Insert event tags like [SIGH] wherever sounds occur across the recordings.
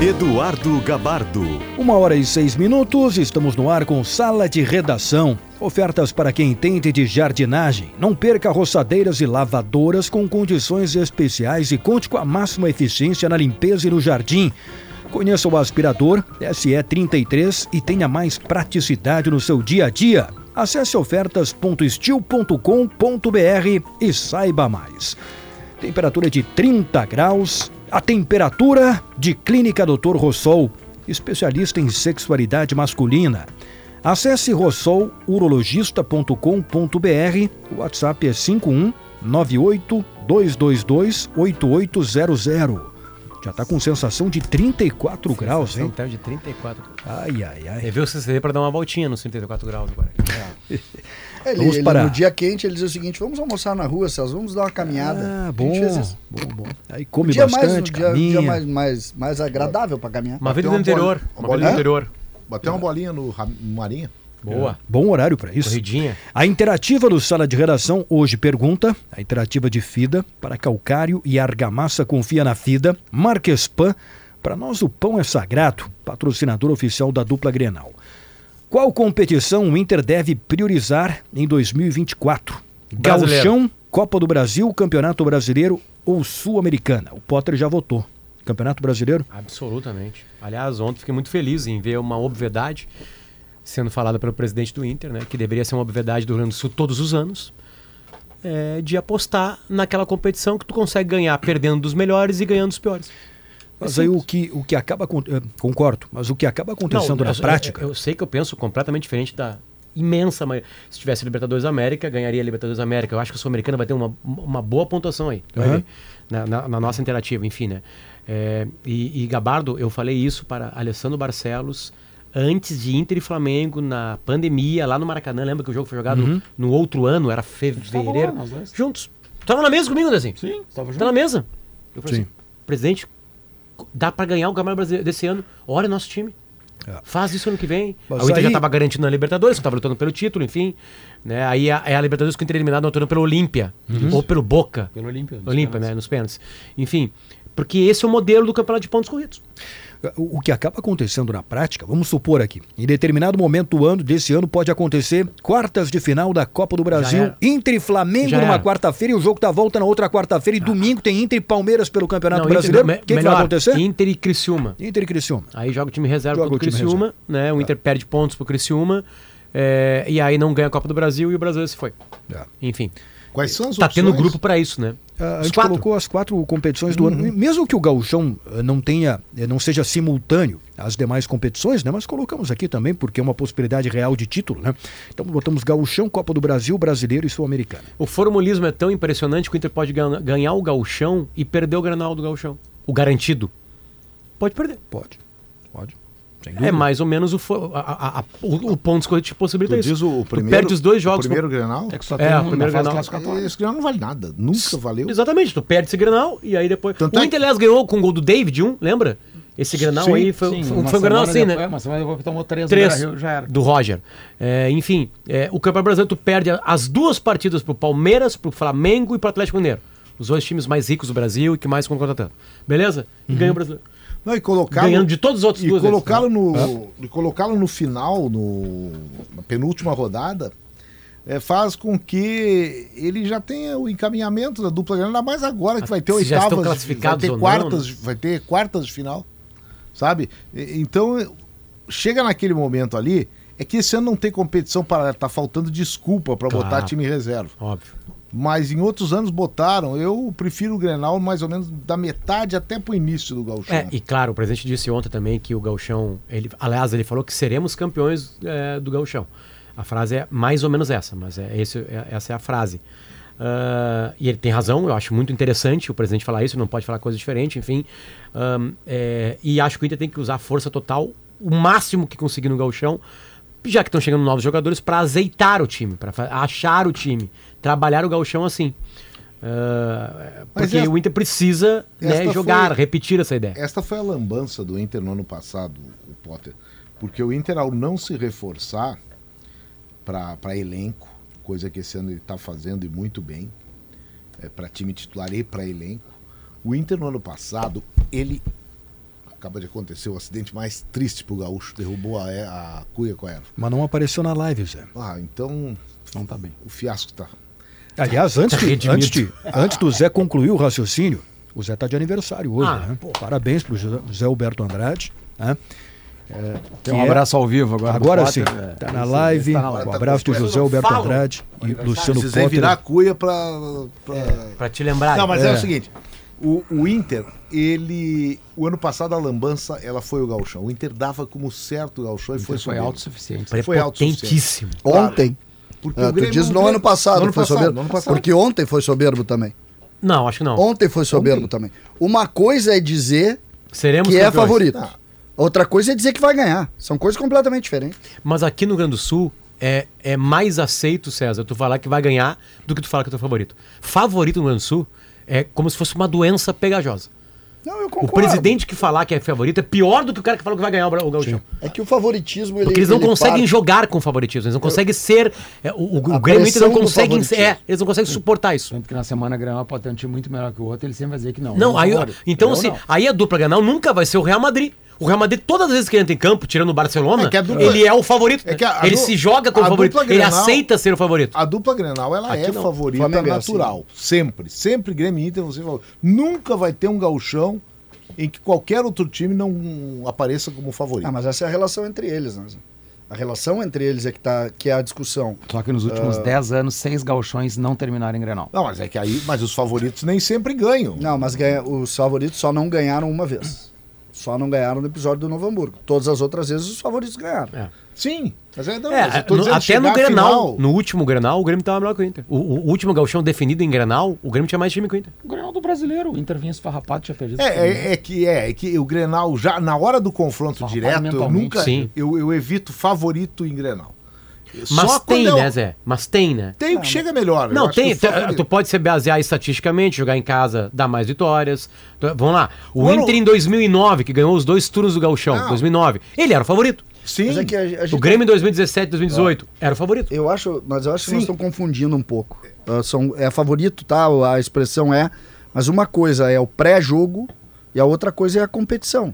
Eduardo Gabardo. Uma hora e seis minutos, estamos no ar com Sala de Redação. Ofertas para quem entende de jardinagem. Não perca roçadeiras e lavadoras com condições especiais e conte com a máxima eficiência na limpeza e no jardim. Conheça o aspirador SE33 e tenha mais praticidade no seu dia a dia. Acesse ofertas.estil.com.br e saiba mais. Temperatura de 30 graus. A temperatura de Clínica Dr. Rossol, especialista em sexualidade masculina. Acesse rossolurologista.com.br. O WhatsApp é 51 98 222 8800. Já está com sensação de 34 graus, hein? Sensação de 34 Ai, ai, ai. Levei o CCD para dar uma voltinha nos 34 graus agora. [LAUGHS] É, ele, Vamos ele, parar. no dia quente ele diz o seguinte: vamos almoçar na rua, Celso, vamos dar uma caminhada. Ah, A bom, bom, bom. Aí Um come dia mais, um bastante, dia, caminha. dia mais, mais, mais agradável para caminhar. Uma vida no uma interior. Uma vida no interior. Bater uma bolinha no, no Marinha. Boa. Bom horário para isso. Corridinha. A interativa do Sala de Redação hoje pergunta, a interativa de FIDA, para calcário e argamassa confia na FIDA, Marquespan, para nós o pão é sagrado, patrocinador oficial da dupla Grenal. Qual competição o Inter deve priorizar em 2024? Brasileiro. Gauchão, Copa do Brasil, Campeonato Brasileiro ou Sul-Americana? O Potter já votou. Campeonato Brasileiro? Absolutamente. Aliás, ontem fiquei muito feliz em ver uma obviedade sendo falada pelo presidente do Inter, né, que deveria ser uma obviedade do Rio Grande do Sul todos os anos, é, de apostar naquela competição que tu consegue ganhar perdendo dos melhores e ganhando dos piores. Mas aí o que, o que acaba. eh, Concordo, mas o que acaba acontecendo na eu- prática. Eu, eu sei que eu penso completamente diferente da imensa maioria. Se tivesse Libertadores América, ganharia Libertadores América. Eu acho que a Sul-Americana vai ter uma, uma boa pontuação aí. ver, na, na- na nossa interativa, enfim, né? É, e, e, Gabardo, eu falei isso para Alessandro Barcelos antes de Inter e Flamengo na pandemia, lá no Maracanã. Lembra que o jogo foi jogado Uhum. no outro ano, era fevereiro. lá. Juntos. Tava na mesa comigo, assim? Sim, estava Tá na mesa. Eu falei Sim. assim, presidente, dá pra ganhar o Campeonato Brasileiro desse ano. Olha o nosso time. É. Faz isso ano que vem. Mas o Inter já aí- tava garantindo na Libertadores, que tava lutando pelo título, enfim. Né? Aí a- é a Libertadores que o Inter eliminado lutando pelo Olímpia. Ou pelo Boca. Pelo Olímpia. Olímpia, né? Nos pênaltis. Enfim. Porque esse é o modelo do campeonato de pontos corridos. O que acaba acontecendo na prática, vamos supor aqui, em determinado momento do ano, desse ano, pode acontecer quartas de final da Copa do Brasil. Inter e Flamengo numa quarta-feira e o jogo da volta na outra quarta-feira e domingo tem Inter e Palmeiras pelo Campeonato Não, Brasileiro. O que, que vai acontecer? Inter e Criciúma. Inter e Criciúma. Aí joga o time reserva Joga contra o Criciúma, né? O Inter perde pontos pro Criciúma. é, e aí não ganha a Copa do Brasil e o Brasil se foi. É. Enfim. Quais são as Tá opções? tendo grupo pra isso, né? Ah, A gente quatro. colocou as quatro competições do ano. Mesmo que o gauchão eh, não tenha, eh, não seja simultâneo às demais competições, né? Mas colocamos aqui também porque é uma possibilidade real de título, né? Então botamos gauchão, Copa do Brasil, Brasileiro e Sul-Americana. O formulismo é tão impressionante que o Inter pode gan- ganhar o gauchão e perder o granal do gauchão. O garantido. Pode perder. Pode, pode. É mais ou menos o, fo- a- a- a- o, o ponto que te possibilita Tu isso. diz o, o Tu primeiro, perde os dois jogos. O primeiro Grenal? É que só É, tem o um primeiro na fase Grenal. classificatória. Esse Grenal não vale nada. Nunca valeu. Exatamente, tu perde esse granal e aí depois. Tanto o é Inter, aliás, ganhou com o gol do David, um, lembra? Esse granal Sim, aí foi, Sim, foi, foi um granal semana assim, depois- né? É, uma semana depois tomou três, Três Beira-Rio, já era. do Roger. É, enfim, é, o Campeonato Brasileiro tu perde as duas partidas pro Palmeiras, pro Flamengo e pro Atlético Mineiro. Os dois times mais ricos do Brasil e que mais estão contratando. Beleza? E ganha o Brasileiro. Não, e colocá-lo. Ganhando de todos os outros E colocá-lo vezes, no, e colocá-lo no final, no, na penúltima rodada, é, faz com que ele já tenha o encaminhamento da dupla Grenal, ainda mais agora que vai ter Se oitavas, vai ter ou não, quartas, né? vai ter quartas de final, sabe? Então, chega naquele momento ali, é que esse ano não tem competição para tá faltando desculpa para Claro. botar time reserva. Óbvio. Mas em outros anos botaram. Eu prefiro o Grenal mais ou menos da metade até pro início do Gauchão. É, e claro, o presidente disse ontem também que o Gauchão. Ele, aliás, ele falou que seremos campeões é, do Gauchão. A frase é mais ou menos essa, mas é, esse, é- essa é a frase. Ah, e ele tem razão, eu acho muito interessante o presidente falar isso, não pode falar coisa diferente, enfim. Ahn, é, e acho que o Inter tem que usar a força total, o máximo que conseguir no Gauchão, já que estão chegando novos jogadores, para azeitar o time, para achar o time, trabalhar o gauchão assim. Mas porque esta- o Inter precisa né, jogar, foi- repetir essa ideia. Esta foi a lambança do Inter no ano passado, o Potter. Porque o Inter, ao não se reforçar para elenco, coisa que esse ano ele está fazendo e muito bem, é, para time titular e para elenco, o Inter no ano passado, ele. Acaba de acontecer o acidente mais triste pro Gaúcho, derrubou a, a cuia com a erva. Mas não apareceu na live, Zé. Ah, então Não tá bem. o fiasco tá. Aliás, antes, Tá de, redimido. antes, de, antes do Zé concluir o raciocínio, o Zé está de aniversário hoje. Ah, né? Parabéns para o Zé Alberto Andrade. Né? É, Tem um que é- abraço ao vivo agora. Agora Potter. sim, É, tá na live. tá na live. Um abraço do José Alberto. Andrade e Luciano Precisei virar a Potter. cuia para. Pra... Para te lembrar. Não, mas é. É. o seguinte: o, o Inter, ele. O ano passado a lambança, ela foi o Galchão. O Inter dava como certo o Galchão e foi Foi autossuficiente. foi prepotentíssimo. Ontem. Porque Ah, o tu Grêmio- diz no Grêmio- ano passado no ano foi passado, soberbo. no ano passado. Porque ontem foi soberbo também. Não, acho que não. Ontem foi soberbo Ontem? também. Uma coisa é dizer Seremos que é campeões. favorito. Não. Outra coisa é dizer que vai ganhar. São coisas completamente diferentes. Mas aqui no Rio Grande do Sul é, é mais aceito, César, tu falar que vai ganhar do que tu falar que é teu favorito. Favorito no Rio Grande do Sul é como se fosse uma doença pegajosa. Não, eu O concordo. presidente que falar que é favorito é pior do que o cara que fala que vai ganhar o, o Gauchão. É que o favoritismo ele Porque eles não ele conseguem parte- jogar com favoritismo, eles não conseguem ser. é, o o, o Grêmio Inter não conseguem ser. É, eles não conseguem suportar isso. Tanto que na semana Granal pode ter um time muito melhor que o outro, ele sempre vai dizer que não. Não, aí, então Eu assim, não. aí a dupla Granal nunca vai ser o Real Madrid. O Real Madrid, todas as vezes que ele entra em campo, tirando o Barcelona, É a dupla- ele é o favorito. É a- a ele du- se joga como a favorito. dupla Ele Grenal- aceita ser o favorito. A dupla Grenal, ela Aqui é não. favorita Flamengo é assim. natural. Sempre. Sempre Grêmio e Inter, você falou. Nunca vai ter um gauchão em que qualquer outro time não apareça como favorito. Ah, mas essa é a relação entre eles, né? A relação entre eles é que, tá, que é a discussão. Só que nos últimos 10 anos, seis galchões não terminaram em Grenal. Não, mas é que aí, mas os favoritos nem sempre ganham. Não, mas ganha- os favoritos só não ganharam uma vez. Só não ganharam no episódio do Novo Hamburgo. Todas as outras vezes os favoritos ganharam. É. Sim, mas é, não, É, mas no- dizendo, até no Grenal, final- no último Grenal, o Grêmio tava melhor que o Inter. O, o último gauchão definido em Grenal, o Grêmio tinha mais time que o Inter. O Grenal do brasileiro, o Inter vinha esfarrapado, tinha perdido. É, é, é que é, é que o Grenal, já na hora do confronto direto, eu nunca. sim. Eu, eu evito favorito em Grenal. Mas Só tem, é o- né, Zé? Mas tem, né? Tem o que chega melhor. eu Não, acho tem. que tu- Tu pode se basear estatisticamente, jogar em casa, dar mais vitórias. Tu- Vamos lá. O Quando- Inter em 2009, que ganhou os dois turnos do Gauchão, Não. 2009, ele era o favorito. Sim. É que a, a gente O Grêmio em 2017, 2018, era o favorito. Eu acho, mas eu acho que Sim. nós estamos confundindo um pouco. Ah, são, é favorito, tá? A expressão é. Mas uma coisa é o pré-jogo e a outra coisa é a competição.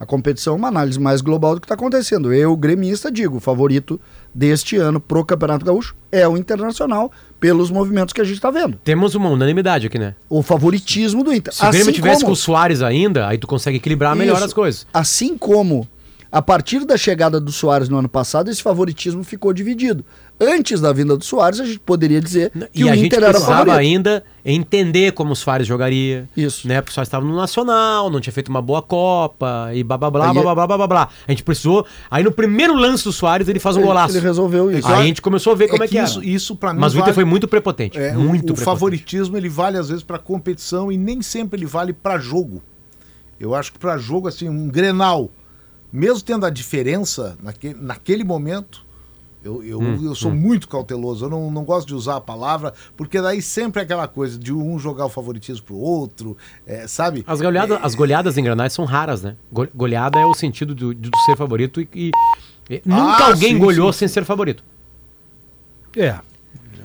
A competição é uma análise mais global do que está acontecendo. Eu, gremista, digo, o favorito deste ano pro Campeonato Gaúcho é o Internacional, pelos movimentos que a gente está vendo. Temos uma unanimidade aqui, né? O favoritismo do Inter. Se o Grêmio tivesse como- com o Soares ainda, aí tu consegue equilibrar melhor Isso. as coisas. Assim como a partir da chegada do Soares no ano passado, esse favoritismo ficou dividido. Antes da vinda do Soares, a gente poderia dizer que E o a gente Inter era precisava favorito. ainda entender como o Soares jogaria. Isso. Né? Porque o Soares estava no Nacional, não tinha feito uma boa Copa, e blá blá blá Aí- blá blá blá blá blá blá. A gente precisou. Aí no primeiro lance do Soares ele faz um Ele- golaço. Ele resolveu isso. Aí a gente começou a ver como é, que, era. isso, isso para mim Mas o Inter vale- foi muito prepotente. É, o- muito o, prepotente. favoritismo ele vale às vezes para competição e nem sempre ele vale para jogo. Eu acho que para jogo assim um Grenal, mesmo tendo a diferença naquele, naquele momento, eu, eu, Hum, eu sou muito cauteloso. Eu não, não gosto de usar a palavra porque daí sempre é aquela coisa de um jogar o favoritismo pro outro, é, sabe? As goleadas, as goleadas em Granais são raras, né? Go- Goleada é o sentido do, de tu ser favorito e, e- e nunca Ah, alguém sim, goleou sim, sem ser favorito. É.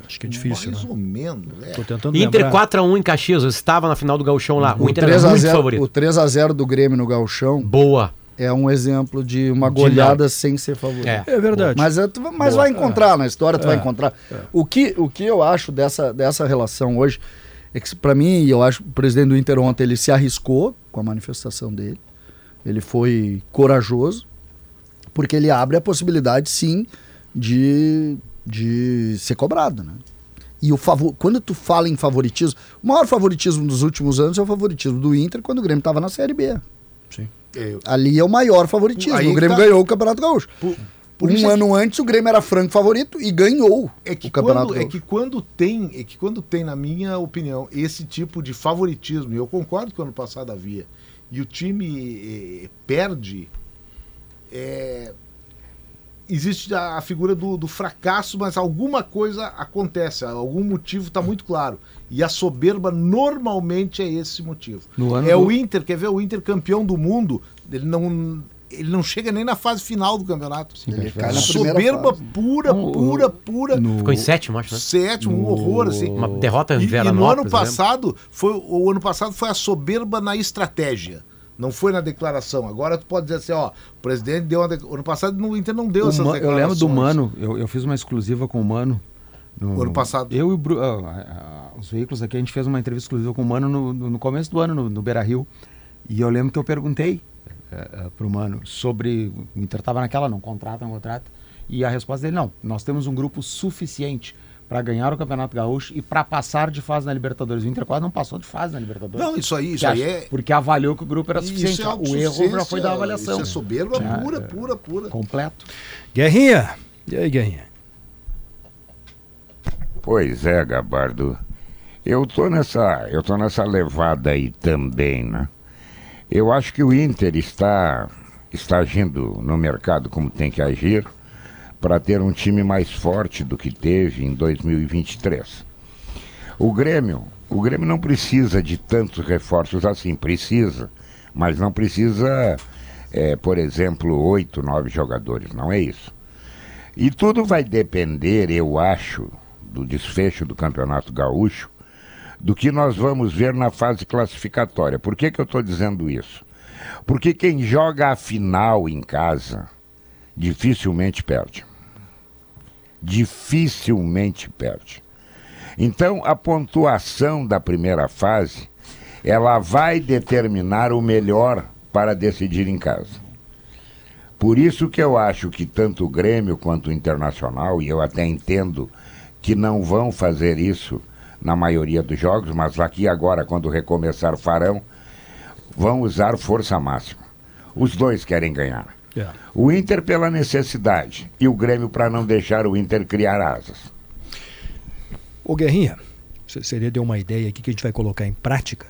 Acho que é difícil, Mais né? ou menos. é. Tô tentando Inter lembrar. 4x1 em Caxias, eu estava na final do Gauchão lá. O, O Inter era 3 a muito 0 favorito. o 3 a 0 do Grêmio no Galchão Boa. É um exemplo de uma De goleada sem ser favorito. É. É verdade. Mas, é, tu- mas vai encontrar na história, tu vai encontrar. O, que, o que eu acho dessa, dessa relação hoje é que, para mim, eu acho que o presidente do Inter ontem ele se arriscou com a manifestação dele. Ele foi corajoso, porque ele abre a possibilidade, sim, de, de ser cobrado, né? E o favor, quando tu fala em favoritismo, o maior favoritismo dos últimos anos é o favoritismo do Inter quando o Grêmio estava na Série B. É, Ali é o maior favoritismo. Aí o Grêmio tá- ganhou o Campeonato Gaúcho. por- por um é ano antes o Grêmio era franco favorito e ganhou É que, o Campeonato quando, é Gaúcho. que quando tem, é que quando tem, na minha opinião, esse tipo de favoritismo, e eu concordo que ano passado havia, e o time eh, perde, é, existe a, a figura do, do fracasso, mas alguma coisa acontece, algum motivo está muito claro. E a soberba normalmente é esse motivo. No ano é do- o Inter, quer ver? O Inter campeão do mundo, ele não, ele não chega nem na fase final do campeonato. Ele cai na Soberba fase. pura, pura, pura. no- Ficou em sétimo, acho, né? Sétimo, um horror, assim. Uma derrota em E, e no ano né? passado, foi, o ano passado foi a soberba na estratégia. Não foi na declaração. Agora tu pode dizer assim, ó, o presidente deu uma dec- Ano passado no Inter não deu O essas Ma- eu lembro do declarações. Mano, eu, eu fiz uma exclusiva com o Mano. No, Ano passado. Eu e o Bru, ah, ah, os veículos aqui, a gente fez uma entrevista exclusiva com o Mano no, no- começo do ano, no, no Beira Rio. E eu lembro que eu perguntei eh, eh, pro Mano sobre. O Inter estava naquela, não contrata, não contrata. E a resposta dele: não, nós temos um grupo suficiente para ganhar o Campeonato Gaúcho e para passar de fase na Libertadores. O Inter quase não passou de fase na Libertadores. Não, isso aí, isso aí é. Porque avaliou que o grupo era isso suficiente. é o erro já foi da avaliação. Isso é soberba Já, pura, é. pura, pura. Completo. Guerrinha. E aí, Guerrinha? Pois é, Gabardo. Eu tô nessa, eu tô nessa levada aí também, né? Eu acho que o Inter está está agindo no mercado como tem que agir para ter um time mais forte do que teve em 2023. O Grêmio, o Grêmio não precisa de tantos reforços assim, precisa, mas não precisa, eh, por exemplo, oito, nove jogadores, não é isso. E tudo vai depender, eu acho, do desfecho do Campeonato Gaúcho, do que nós vamos ver na fase classificatória. Por que, que eu estou dizendo isso? Porque quem joga a final em casa dificilmente perde. Dificilmente perde. Então, a pontuação da primeira fase, ela vai determinar o melhor para decidir em casa. Por isso que eu acho que tanto o Grêmio quanto o Internacional, e eu até entendo que não vão fazer isso na maioria dos jogos, mas aqui agora, quando recomeçar farão, vão usar força máxima. Os dois querem ganhar. É. O Inter pela necessidade e o Grêmio para não deixar o Inter criar asas. Ô Guerrinha, você seria deu uma ideia aqui que a gente vai colocar em prática.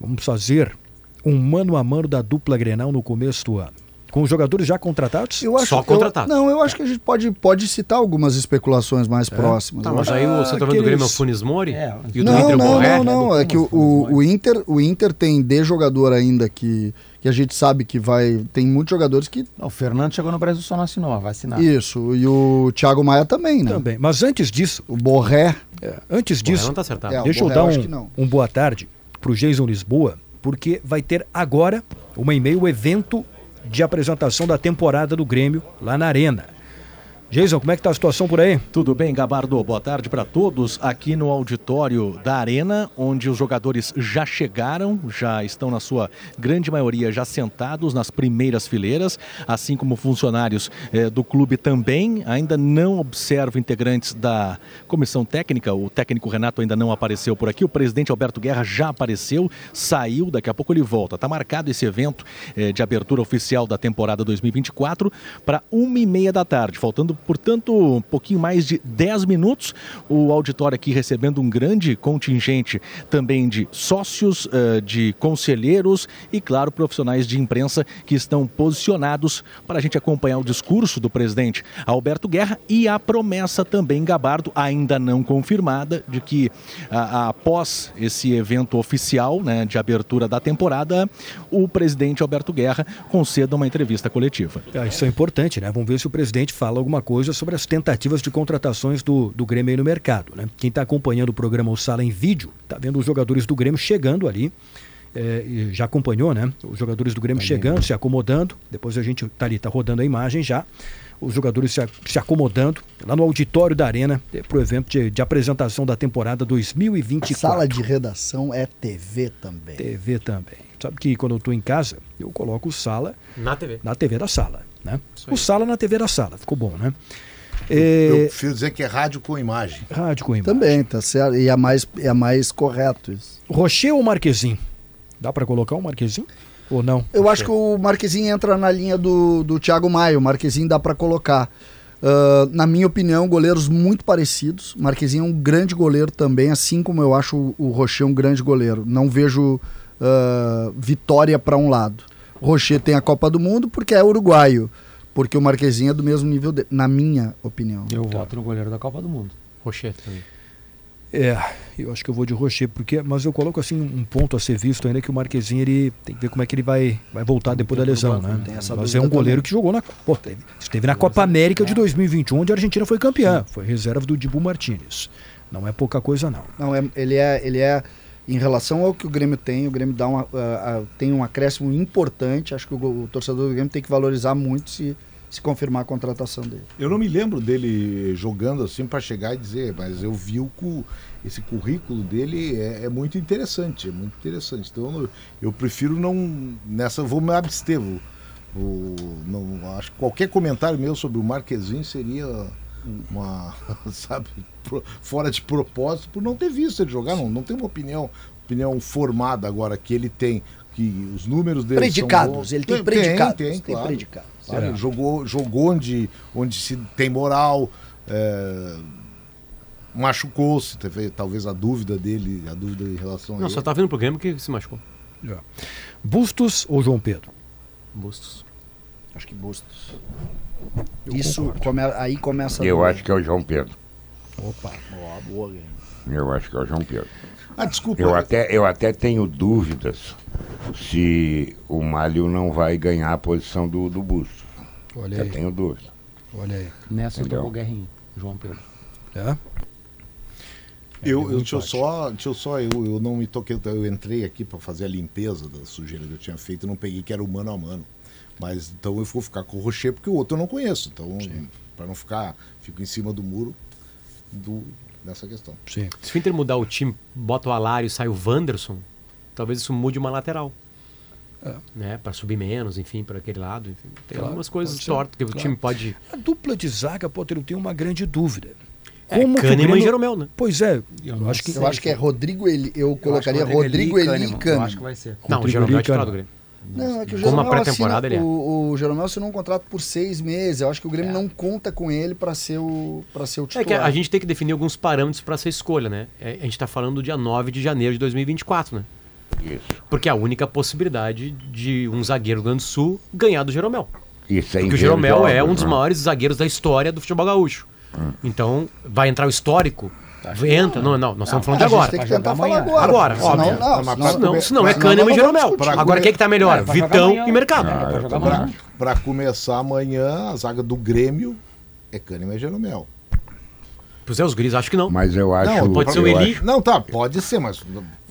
Vamos fazer um mano a mano da dupla Grenal no começo do ano. Com os jogadores já contratados? Eu acho, Só eu- contratado. não, eu acho que a gente pode, pode citar algumas especulações mais próximas. Tá, Eu mas aí o centroavante do aqueles- Grêmio é o Funes Mori É, e o do não, Inter o não, Borré. não, não. É que o, o, o Inter, o Inter tem de jogador ainda que, que a gente sabe que vai. Tem muitos jogadores que. O Fernando chegou no Brasil só não assinou, vai assinar. Isso. E o Thiago Maia também, né? Também. Mas antes disso, O Borré. é, antes Borré disso, não tá acertado. É, deixa eu Borré dar eu que um, não. um boa tarde pro Jason Lisboa, porque vai ter agora, uma e meia, o evento de apresentação da temporada do Grêmio lá na Arena. Jason, como é que tá a situação por aí? Tudo bem, Gabardo? Boa tarde para todos aqui no auditório da Arena, onde os jogadores já chegaram, já estão na sua grande maioria já sentados nas primeiras fileiras, assim como funcionários eh, do clube também. Ainda não observo integrantes da comissão técnica, o técnico Renato ainda não apareceu por aqui, o presidente Alberto Guerra já apareceu, saiu, daqui a pouco ele volta. Está marcado esse evento eh, de abertura oficial da temporada 2024 para uma e meia da tarde, faltando portanto, um pouquinho mais de 10 minutos. O auditório aqui recebendo um grande contingente também de sócios, eh, de conselheiros e, claro, profissionais de imprensa que estão posicionados para a gente acompanhar o discurso do presidente Alberto Guerra e a promessa também, Gabardo, ainda não confirmada, de que após esse evento oficial né, de abertura da temporada, o presidente Alberto Guerra conceda uma entrevista coletiva. Ah, isso é importante, né? Vamos ver se o presidente fala alguma coisa sobre as tentativas de contratações do, do Grêmio aí no mercado, né? Quem está acompanhando o programa O Sala em vídeo, tá vendo os jogadores do Grêmio chegando ali. é, e já acompanhou, né? Os jogadores do Grêmio chegando, se acomodando. Depois a gente tá ali, tá rodando a imagem já. Os jogadores se, se acomodando lá no auditório da Arena para o evento de, de apresentação da temporada 2024. Sala de redação é TV também. TV também. Sabe que quando eu estou em casa, eu coloco sala Na TV. na TV da sala, né? O sala na TV da sala, ficou bom, né? Eu É, prefiro dizer que é rádio com imagem. rádio com imagem. Também, tá certo. E é mais, é mais correto isso. Rocher ou Marquezinho? Dá para colocar um Marquezinho? Ou não? Eu acho que o Marquezinho entra na linha do, do Thiago Maia. O Marquezinho dá pra colocar. Ah, na minha opinião, goleiros muito parecidos. Marquezinho é um grande goleiro também, assim como eu acho o, o Rocher um grande goleiro. Não vejo ah, vitória para um lado. Rocher tem a Copa do Mundo porque é uruguaio. Porque o Marquezinho é do mesmo nível dele, na minha opinião. Eu voto no goleiro da Copa do Mundo. Rocher também. É, eu acho que eu vou de Rocher, porque, mas eu coloco assim um ponto a ser visto ainda que o Marquezinho ele tem que ver como é que ele vai, vai voltar depois da lesão, né? Tem essa Mas é um goleiro também. que jogou na, pô, teve, esteve na Copa América de 2021, onde a Argentina foi campeã, foi reserva do Dibu Martinez. Não é pouca coisa não. Não, é, ele, é, ele é. Em relação ao que o Grêmio tem, o Grêmio dá uma, tem um acréscimo importante. Acho que o, o torcedor do Grêmio tem que valorizar muito se, se confirmar a contratação dele. Eu não me lembro dele jogando assim para chegar e dizer, mas eu vi o cu, esse currículo dele é, é muito interessante, é muito interessante. Então eu, eu prefiro não nessa vou me abster. vou- não, acho que qualquer comentário meu sobre o Marquezinho seria uma, [LAUGHS] sabe, fora de propósito por não ter visto ele jogar, não, não tem uma opinião, opinião formada agora que ele tem que os números dele são Predicados, bons. ele tem predicados. tem, tem claro. predicados. Sabe? Ele Jogou, jogou onde, onde se tem moral. é, Machucou-se, teve talvez a dúvida dele, a dúvida em relação a Não, ele. só tá vindo pro Grêmio que se machucou. Bustos ou João Pedro? Bustos. Acho que Bustos. Isso come, aí começa. a Eu acho que é o João Pedro. Opa, boa, boa, Grêmio. Eu acho que é o João Pedro. Ah, desculpa. Eu até, eu até tenho dúvidas se o Malho não vai ganhar a posição do, do Bustos. Olha Eu aí, tenho dúvida. olha aí. Nessa eu tô Entendeu? com o Guerrinho, João Pedro. É? Eu, eu, um deixa eu só, deixa eu só, eu, eu não me toquei, eu entrei aqui para fazer a limpeza da sujeira que eu tinha feito e não peguei que era o mano a mano. Mas então eu vou ficar com o Rocher porque o outro eu não conheço. Então, para não ficar, fico em cima do muro do, dessa questão. Sim. Se o Inter mudar o time, bota o Alário e sai o Wanderson, talvez isso mude uma lateral. Né? Para subir menos, enfim, para aquele lado. Enfim. Tem Claro, algumas coisas tortas que o claro. time pode. A dupla de zaga, Potter, eu tenho uma grande dúvida. É, que o Kahneman e Grêmio- Jeromel, né? Pois é, Eu eu, acho que. Eu acho que é Rodrigo Eli. Eu colocaria Eu que Rodrigo Eli e Eu Kahneman. acho que vai ser. Não, o Rodrigo Jeromel é Eli, titular do. Grêmio. Não, é que o Como uma Jeromel pré-temporada, ele é. O, o Jeromel assinou um contrato por seis meses. Eu acho que o Grêmio não conta com ele para ser o para ser o É titular. que a gente tem que definir alguns parâmetros para essa escolha, né? É, A gente está falando do dia 9 de janeiro de 2024, né? Isso. Porque é a única possibilidade de um zagueiro do Grande do Sul ganhar do Jeromel. Isso aí Porque o Jeromel é um dos maiores zagueiros da história do futebol gaúcho. Então, vai entrar o histórico? Entra. Não, não, nós estamos falando de agora. tem que Vai tentar falar agora. Agora, óbvio. não, senão, é Kahneman não e Jeromel. Agora quem que tá melhor? É, Vitão e Mercado. É, tô amanhã. Para começar amanhã, a zaga do Grêmio é Kahneman e Jeromel. Pois é, os guris acho que não. Mas eu acho. Não, pode ser o Eli. acho- Não, tá, pode ser, mas.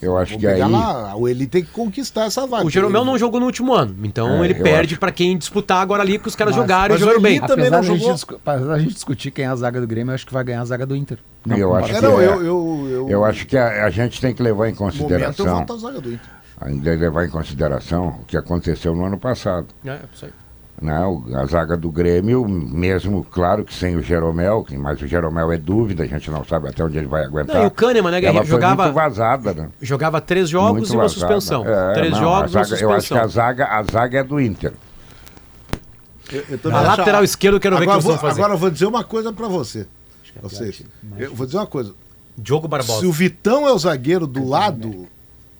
Eu acho que aí- lá, o Eli tem que conquistar essa vaga. O Jeromel não jogou no último ano, então É, ele perde acho. pra quem disputar agora ali, que os caras Mas- jogaram e mas jogaram o bem. Eli também Apesar não gente, jogou. discu- apesar da gente discutir quem é a zaga do Grêmio, eu acho que vai ganhar a zaga do Inter. Eu acho É, que não, é. eu, eu, eu, Eu acho que a, a gente tem que levar em no momento eu consideração, voto a zaga do Inter. ainda levar em consideração o que aconteceu no ano passado. É, isso aí. Né? A zaga do Grêmio, mesmo, claro que sem o Jeromel, mas o Jeromel é dúvida, a gente não sabe até onde ele vai aguentar. Não, e o Kahneman, né, Ela foi Jogava, muito vazada, né? jogava três jogos Muito e uma vazada. suspensão. É, três não, jogos e a uma zaga, Eu acho que a suspensão. zaga, a zaga é do Inter. Eu, eu A lateral esquerdo eu quero ver o que agora, vou, vão fazer. agora eu vou dizer uma coisa pra você. Vocês. Eu vou dizer uma coisa. Diogo Barbosa. Se o Vitão é o zagueiro do lado,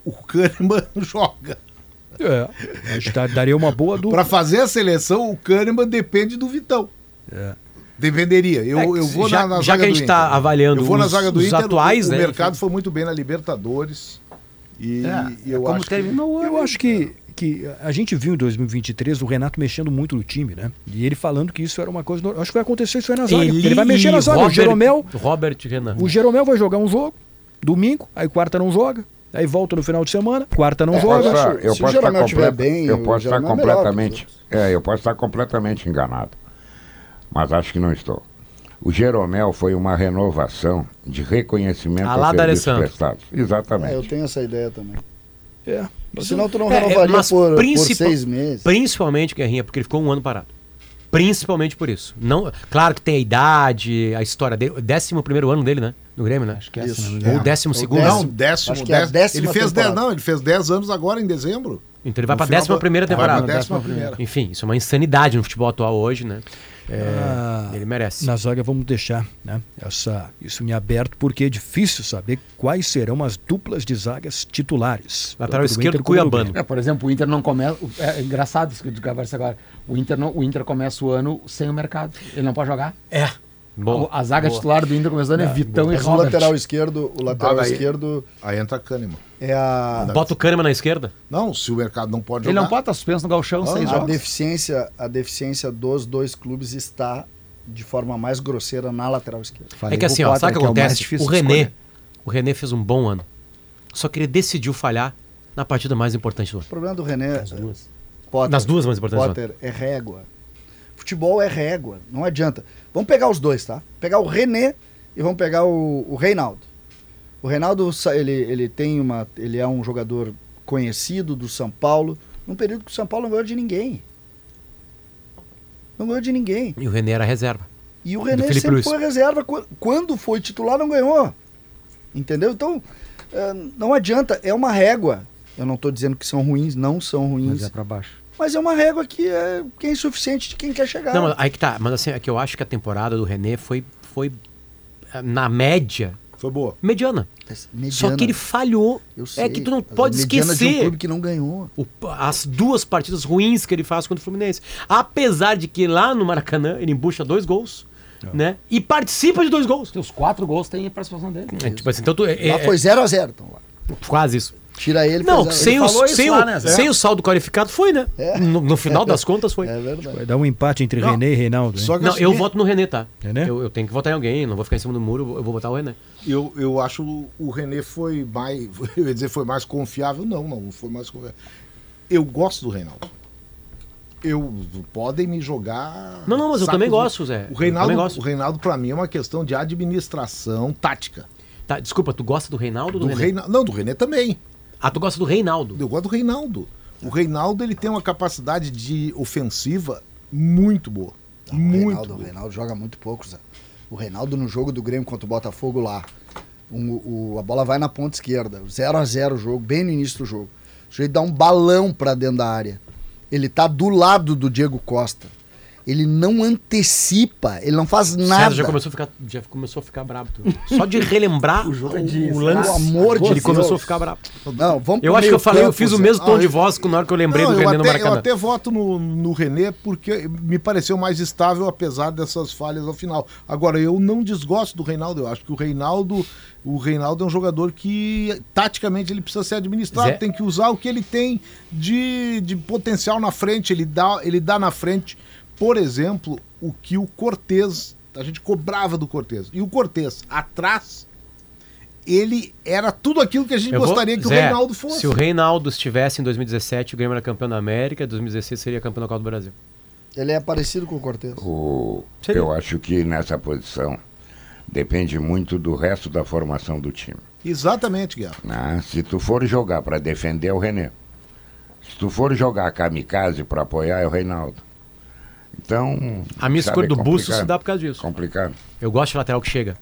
o Kahneman [LAUGHS] joga. É, acho que daria uma boa dupla. Pra fazer a seleção, o Kahneman depende do Vitão. É. Dependeria. Eu, É, eu vou já- na, na já zaga que a gente tá Inter. avaliando eu vou na os- zaga do os Inter. atuais, o, né, o mercado enfim. foi muito bem na Libertadores. E, É, e eu acho que- ano. Eu acho que, que a gente viu em 2023 o Renato mexendo muito no time, né? E ele falando que isso era uma coisa. Acho que vai acontecer isso aí na zaga. Eli ele vai mexer na zaga. Robert, O Jeromel, Robert Renan. o Jeromel vai jogar um jogo, domingo, aí quarta não joga, aí volta no final de semana, quarta não É, joga. Posso- eu se o posso estar completa- bem, eu posso estar é completamente, é, eu posso estar completamente enganado, mas acho que não estou. O Jeromel foi uma renovação de reconhecimento Ah, lá aos da serviços Alessandro. prestados. É, eu Exatamente. tenho essa ideia também. É. Senão tu não É, é, renovaria mas por, por seis meses. Principalmente, Guerrinha, porque ele ficou um ano parado. Principalmente por isso. Não, claro que tem a idade, a história dele. O décimo primeiro ano dele, né? No Grêmio, né? Acho que é Isso. assim, não me Ou décimo É segundo. décimo. Não, décimo, Acho que é a décimo- décima ele fez dez, não, ele fez 10 anos agora em dezembro. Então ele vai pra final décima primeira vai pra temporada. décima primeira. Enfim, isso é uma insanidade no futebol atual hoje, né? É, Ah, ele merece. Na zaga vamos deixar né, essa, isso em aberto, porque é difícil saber quais serão as duplas de zagas titulares. Lateral esquerdo, Cuiabano. É, por exemplo, o Inter não começa. É engraçado isso que eu conversa agora. O Inter, não, o Inter começa o ano sem o mercado. Ele não pode jogar. É. Bom, a zaga boa. titular do Inter começando é Vitão e Mas o Robert. lateral esquerdo, o lateral Ah, daí- esquerdo Aí entra Kahneman. é a, Bota o Kahneman na esquerda? Não, se o mercado não pode Ele jogar. não pode estar suspenso no galchão a jogos. deficiência, a deficiência dos dois clubes está de forma mais grosseira na lateral esquerda. Falei é que assim, ó, sabe o que é o acontece? difícil o de René, o René fez um bom ano. Só que ele decidiu falhar na partida mais importante do ano. O problema do René. Potter, Nas duas mais importantes. Potter é régua. Futebol é régua, não adianta. Vamos pegar os dois, tá? Pegar o René e vamos pegar o, o Reinaldo. O Reinaldo, ele, ele tem uma, ele é um jogador conhecido do São Paulo, num período que o São Paulo não ganhou de ninguém. Não ganhou de ninguém. E o René era reserva. E o René sempre Luiz. foi reserva. Qu- Quando foi titular, não ganhou. Entendeu? Então, eh, não adianta. É uma régua. Eu não estou dizendo que são ruins, não são ruins. Mas é é, pra baixo. uma régua que é, que é insuficiente de quem quer chegar. Não, mas aí que tá. Mas assim, é que eu acho que a temporada do René foi, foi eh, na média, Foi boa. mediana. Só que ele falhou. Eu sei, é que tu não mas pode mediana de um esquecer clube que não ganhou. o- as duas partidas ruins que ele faz contra o Fluminense. Apesar de que lá no Maracanã ele embucha dois gols, né? E participa de dois gols. Os quatro gols têm a participação dele. É, tipo assim, então tu, é, Lá é- foi 0x0. Então, lá. quase isso. Tira ele. Não, faz sem, zero. o, sem, lá, o, né, sem o saldo qualificado foi, né? É. No, no final [LAUGHS] das contas foi. É verdade. Vai dar um empate entre Não, René e Reinaldo. Só que Não, é o eu seguinte, voto no René, tá? René? Eu, eu tenho que votar em alguém, não vou ficar em cima do muro, eu vou- eu votar o René. eu, eu acho o- René foi mais. [LAUGHS] Eu ia dizer foi mais confiável. Não, não, foi mais confiável. Eu gosto do Reinaldo. Eu podem me jogar. Não, não, mas eu também de- gosto, Zé. O Eu Reinaldo, gosto. o Reinaldo para mim é uma questão de administração tática. Tá, desculpa, tu gosta do Reinaldo ou do, Do René? Reina... Não, do René também. Ah, tu gosta do Reinaldo. Eu gosto do Reinaldo. O Reinaldo ele tem uma capacidade de ofensiva muito boa. Não, o muito Reinaldo, o boa. Reinaldo joga muito pouco, Zé. O Reinaldo no jogo do Grêmio contra o Botafogo lá. um- o- a bola vai na ponta esquerda. 0 a 0 o jogo, bem no início do jogo. O sujeito dá um balão pra dentro da área. Ele tá do lado do Diego Costa. Ele não antecipa, ele não faz nada. César já começou a ficar, já começou a ficar brabo. tu. Só de relembrar [LAUGHS] o, jogo é disso, lance, pelo amor de ele Deus. começou a ficar brabo. Não, vamos Eu acho que eu falei, eu campo, fiz o mesmo tom Ah, de eu- voz na hora que eu lembrei Não, do eu, René no até, eu Maracanã. até voto no, no René porque me pareceu mais estável apesar dessas falhas ao final. Agora, eu não desgosto do Reinaldo. Eu acho que o Reinaldo, o Reinaldo é um jogador que taticamente ele precisa ser administrado, Zé. tem que usar o que ele tem de, de potencial na frente. Ele dá, ele dá na frente, por exemplo, o que o Cortez, a gente cobrava do Cortez. E o Cortez atrás ele era tudo aquilo que a gente Eu vou- gostaria que Zé, o Reinaldo fosse. Se o Reinaldo estivesse em 2017, o Grêmio era campeão da América, em 2016 seria campeão da Copa do Brasil. Ele é parecido com o Cortez. O, eu acho que nessa posição depende muito do resto da formação do time. Exatamente, Guerra. né? Se tu for jogar para defender é o René. Se tu for jogar kamikaze para apoiar é o Reinaldo. Então. A minha escolha do é Bustos se dá por causa disso. Complicado. Eu gosto de lateral que chega.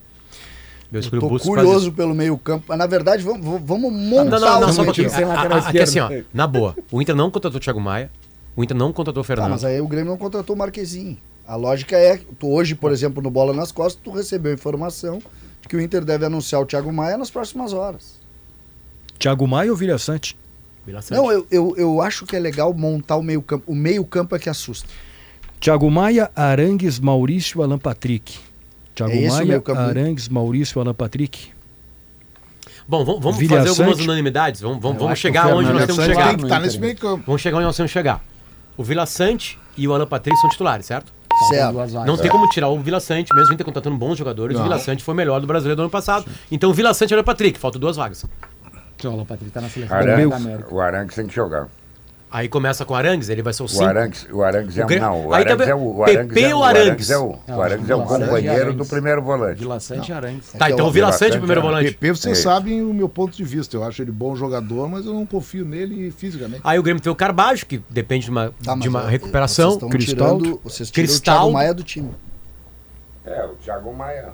Eu escolhi o curioso pelo meio campo, mas na verdade vamos, vamos- vamos Não, montar não, não, o só um pouquinho. sem lateral A- a- Aqui assim, ó, na boa. O Inter não contratou o Thiago Maia. O Inter não contratou o Tá, Fernando. mas aí o Grêmio não contratou o Marquezinho. A lógica é, tu hoje, por exemplo, no Bola nas Costas, tu recebeu informação de que o Inter deve anunciar o Thiago Maia nas próximas horas. Thiago Maia ou Vilha Sante? Vila Sante. Não, eu, eu, eu acho que é legal montar o meio campo. O meio campo é que assusta. Thiago Maia, Arangues, Maurício, Alan Patrick. Thiago É o Maia? Arangues, Maurício, Alan Patrick. Bom, vamos, vamos fazer algumas unanimidades. Vamos, vamos, vamos o chegar onde nós temos que chegar. Tem que estar nesse meio campo. Vamos chegar onde nós temos que chegar. O Vila Sante e o Alan Patrick são titulares, certo? Certo. Não tem como tirar o Vila Sante, mesmo o Inter contratando bons jogadores. O Não. Vila Sante foi o melhor do brasileiro do ano passado. Então o Vila Sante e o Alan Patrick, faltam duas vagas. O Alan Patrick tá na seleção Arangues, da América. o Arangues tem que jogar. Aí começa com o Arangues, ele vai ser o O 5. Arangues, o Arangues é O não, o Arangues é o, o Pepe Arangues é, ou o Arangues é o, o Arangues é o companheiro do primeiro volante. Vila Sante e Arangues. Tá, então o Vila Sante, primeiro Sante, volante. PP, vocês É. sabem o meu ponto de vista. Eu acho ele bom jogador, mas eu não confio nele fisicamente. Aí o Grêmio tem o Carbajo, que depende de uma, Tá, de uma recuperação. Vocês estão Cristaldo. tirando, vocês tiram o Cristaldo. Thiago Maia do time. É, o Thiago Maia.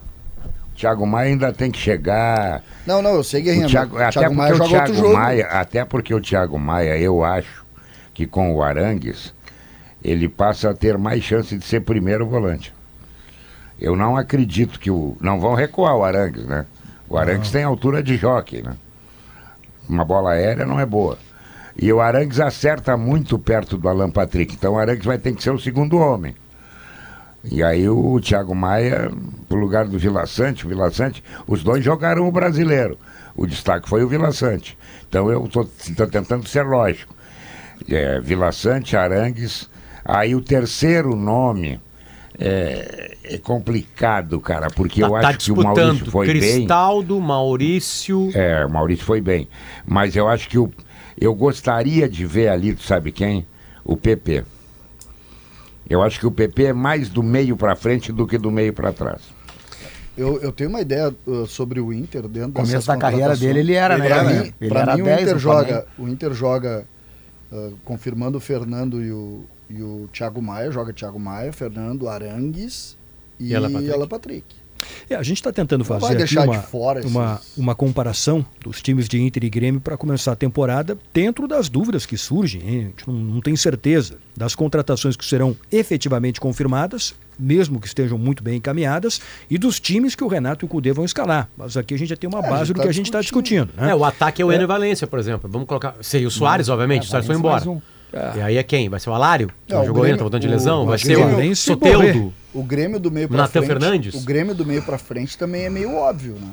O Thiago Maia ainda tem que chegar. Não, não, eu sei, Guerrinha. O Thiago, o até Thiago Maia porque o joga outro Thiago jogo. Maia, até porque o Thiago Maia, eu acho que com o Arangues ele passa a ter mais chance de ser primeiro volante. Eu não acredito que o. Não vão recuar o Arangues, né? O Arangues tem altura de jockey, né? Uma bola aérea não é boa. E o Arangues acerta muito perto do Alan Patrick. Então o Arangues vai ter que ser o segundo homem. E aí o Thiago Maia, pro lugar do Vila Sante, o Vila Sante, os dois jogaram o brasileiro. O destaque foi o Vila Sante. Então eu estou tentando ser lógico. É, Vila Sante, Arangues. Aí o terceiro nome é, é complicado, cara, porque eu tá acho que o Maurício foi bem. Cristaldo, Maurício. É, o Maurício foi bem. Mas eu acho que o, eu gostaria de ver ali, tu sabe quem? O PP. Eu acho que o PP é mais do meio para frente do que do meio para trás. Eu, eu tenho uma ideia uh, sobre o Inter dentro começo dessas da carreira dele, ele era, né? Pra Ele mim, era pra mim o 10 Inter no joga, o Inter joga uh, confirmando o Fernando e o, e o Thiago Maia, joga Thiago Maia, Fernando, Arangues e, E Alan Patrick. Alan Patrick. É, a gente está tentando Não fazer aqui deixar de uma, fora esses- uma, uma comparação dos times de Inter e Grêmio para começar a temporada dentro das dúvidas que surgem. hein? A gente não, não tem certeza das contratações que serão efetivamente confirmadas, mesmo que estejam muito bem encaminhadas, e dos times que o Renato e o Cudê vão escalar. Mas aqui a gente já tem uma É, base do tá que a gente está discutindo. né? É, o ataque é o Ener Valência, por exemplo. Vamos colocar. Seria o Soares, obviamente. o Soares foi embora. um. E aí é quem? Vai ser o Alário? Que É, não o jogou Grêmio- ainda, tá voltando de o- lesão? o Vai ser Grêmio- o e Soteudo? O Grêmio do meio pra Natan frente. Fernandes? O Grêmio do meio pra frente também é meio óbvio, né?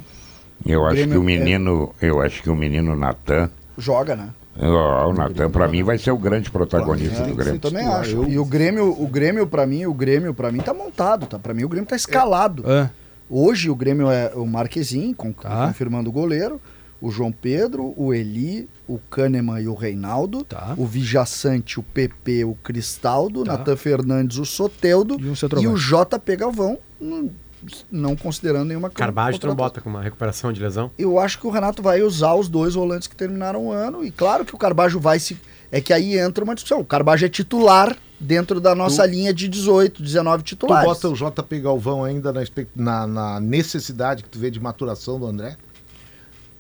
Eu acho Grêmio que o é- menino, eu acho que o menino Natan, Joga, né? ó, o Natan para mim vai ser o grande protagonista É, do eu Grêmio. também acho. E o Grêmio, o Grêmio para mim, o Grêmio para mim tá montado, tá? Para mim o Grêmio tá escalado. É. Hoje o Grêmio é o Marquezinho, con- Tá. confirmando o goleiro, o João Pedro, o Eli, o Kahneman e o Reinaldo, Tá. o Vijaçante, o PP, o Cristaldo, Tá. Natan Fernandes, o Soteudo E um e o JP Galvão, não, considerando nenhuma Carbajo tu não contratação. bota com uma recuperação de lesão. Eu acho que o Renato vai usar os dois volantes que terminaram o ano. E claro que o Carbajo vai se. É que aí entra uma discussão. O Carbajo é titular dentro da nossa linha de 18, 19 Tu titulares. bota o JP Galvão ainda na, na- na necessidade que tu vê de maturação do André?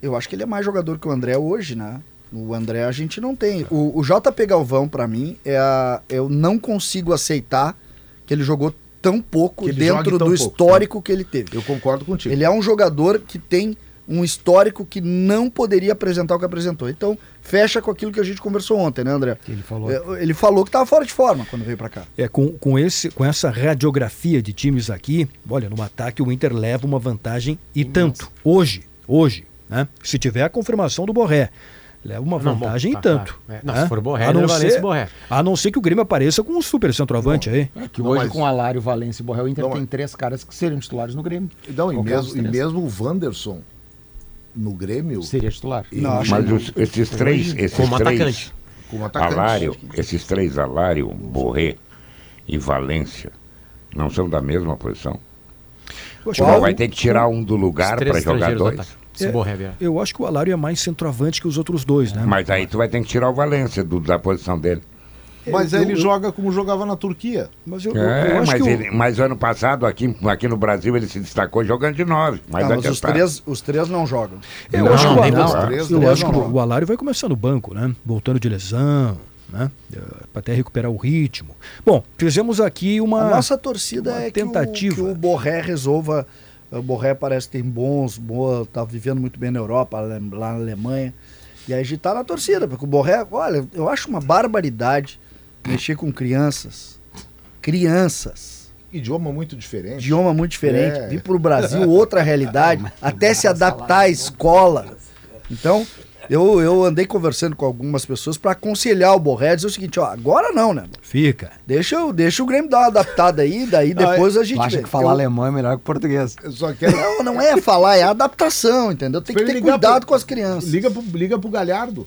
Eu acho que ele é mais jogador que o André hoje, né? O André a gente não tem. O, o JP Galvão, pra mim, é a, eu não consigo aceitar que ele jogou tão pouco dentro jogue do tão pouco, histórico que ele teve. Eu concordo contigo. Ele é um jogador que tem um histórico que não poderia apresentar o que apresentou. Então, fecha com aquilo que a gente conversou ontem, né, André? Ele falou. É, Ele falou que estava fora de forma quando veio pra cá. É, com, com, esse, com essa radiografia de times aqui, olha, no ataque o Inter leva uma vantagem e tanto. Hoje, hoje, né? Se tiver a confirmação do Borré, leva uma Não, bom, vantagem tá, e tanto. claro. É, não, né? se for Borré, a não, ser, e Borré. a não ser que o Grêmio apareça com um super centroavante aí. É que Não, hoje mas- com Alário, Valência e Borré, o Inter Não, tem mas- três caras que seriam titulares no Grêmio. Não, e mesmo, e mesmo o Wanderson no Grêmio, Seria titular. Não, acho Mas que os- esses três, esses Como três, atacante. como atacante. Alário, esses três, Alário, Borré e Valência, não são da mesma posição? Não que, vai ter que tirar um do lugar para jogar dois? É. Eu acho que o Alário é mais centroavante que os outros dois, né? Mas aí tu vai ter que tirar o Valência do- da posição dele. Mas Eu- aí ele eu- joga como jogava na Turquia. Mas eu, eu- É, eu acho mas, que o- ele- mas ano passado, aqui, aqui no Brasil, ele se destacou jogando de nove. Mas, Ah, mas os, três, os três não jogam. Eu Não, acho que o Alário, os três, eu três acho que não. o- Alário vai começar no banco, né? Voltando de lesão, né? Para até recuperar o ritmo. Bom, fizemos aqui uma. A nossa torcida uma é que o, tentativa. que o Borré resolva. O Borré parece que tem bons, boa, tá vivendo muito bem na Europa, lá na Alemanha. E aí a gente tá na torcida, porque o Borré, olha, eu acho uma barbaridade mexer com crianças. Crianças. Idioma muito diferente. Idioma muito diferente. É. Vir pro Brasil, outra realidade. [LAUGHS] até se adaptar à escola. Então, eu, eu andei conversando com algumas pessoas para aconselhar o Borré, dizer o seguinte, ó, agora não, né? Fica. Deixa, o- deixa o Grêmio dar uma adaptada aí, daí [LAUGHS] depois a gente acha que falar Eu- alemão é melhor que português? Eu só quero. Não, não é falar, é adaptação, entendeu? Tem que ter ele cuidado pro- com as crianças. Liga pro, liga pro Galhardo.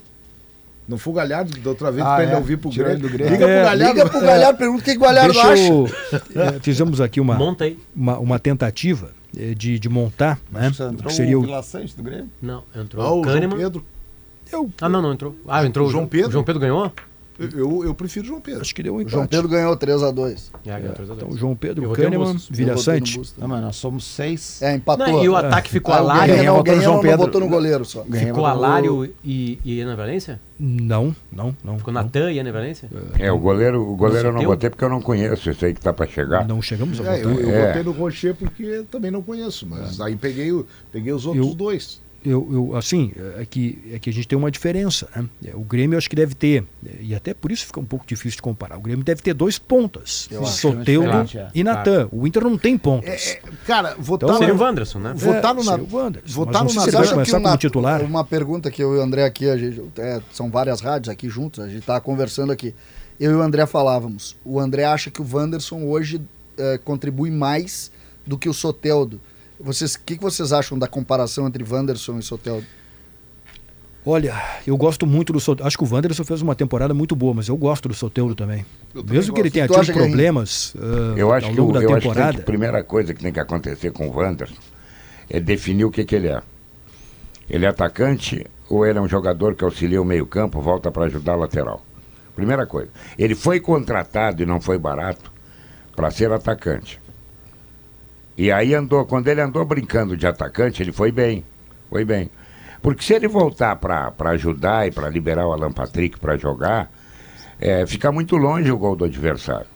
Não foi o Galhardo da outra vez Ah, pra ele é? ouvir pro ele Grêmio. do Grêmio. Liga É, pro Galhardo. Liga pro Galhardo, pergunta o que que o Galhardo Deixa acha. eu- é, fizemos aqui uma, Monta aí. uma, uma tentativa eh, de, de montar, né? Você entrou Seria o o, Vila Sante do Grêmio? Não, entrou Ah, o. Pedro. Eu, Ah, não, não entrou. Ah, entrou O João Pedro? O João Pedro ganhou? Eu, eu prefiro o João Pedro. Acho que deu um O empate. João Pedro ganhou 3x2. É, ganhou três a dois. Então, João Pedro, Kahneman. Vilha Sante. Não, mas nós somos seis. É, empatou. Não, e o ataque ficou Ah, a o Lário. Guerreiro Guerreiro não, votou no João não Pedro. botou no goleiro só. Guerreiro Ficou a votou no- Lário e, e Ana Valência? Não, não, não. Ficou não. Natan e Ana Valência? É, o goleiro, o goleiro eu não Soteu? botei porque eu não conheço esse aí que tá pra chegar. Não chegamos a É, votar. eu, eu É. votei no Rocher porque também não conheço, mas aí peguei, peguei os outros Eu- dois. Eu, eu, assim, é que, é que a gente tem uma diferença. Né? É, O Grêmio acho que deve ter, e até por isso fica um pouco difícil de comparar. O Grêmio deve ter dois pontas: Eu. Soteudo Diferente, é. e Natan. O Inter não tem pontas. É, cara, votar, Então, Seria o no, Wanderson, né? votar no seria Na- o Wanderson, votar mas no Natan- Você acha começar que o como titular. Uma pergunta que eu e o André aqui, a gente, é, são várias rádios aqui juntos, a gente tá conversando aqui. Eu e o André falávamos. O André acha que o Wanderson hoje é, contribui mais do que o Soteudo. Vocês, o que, que vocês acham da comparação entre Wanderson e Soteudo? Olha, eu gosto muito do Soteudo. Acho que o Wanderson fez uma temporada muito boa, mas eu gosto do Soteudo também. Também Mesmo que ele gosto. tenha tido que problemas ah, Eu acho ao que, longo o- da eu acho que, tem temporada. que a primeira coisa que tem que acontecer com o Wanderson é definir o que, que ele é. Ele é atacante ou ele é um jogador que auxilia o meio-campo, volta para ajudar a lateral? Primeira coisa. Ele foi contratado e não foi barato para ser atacante. E aí andou, quando ele andou brincando de atacante, ele foi bem. Foi bem. Porque se ele voltar para ajudar e para liberar o Alan Patrick para jogar, é, fica muito longe o gol do adversário.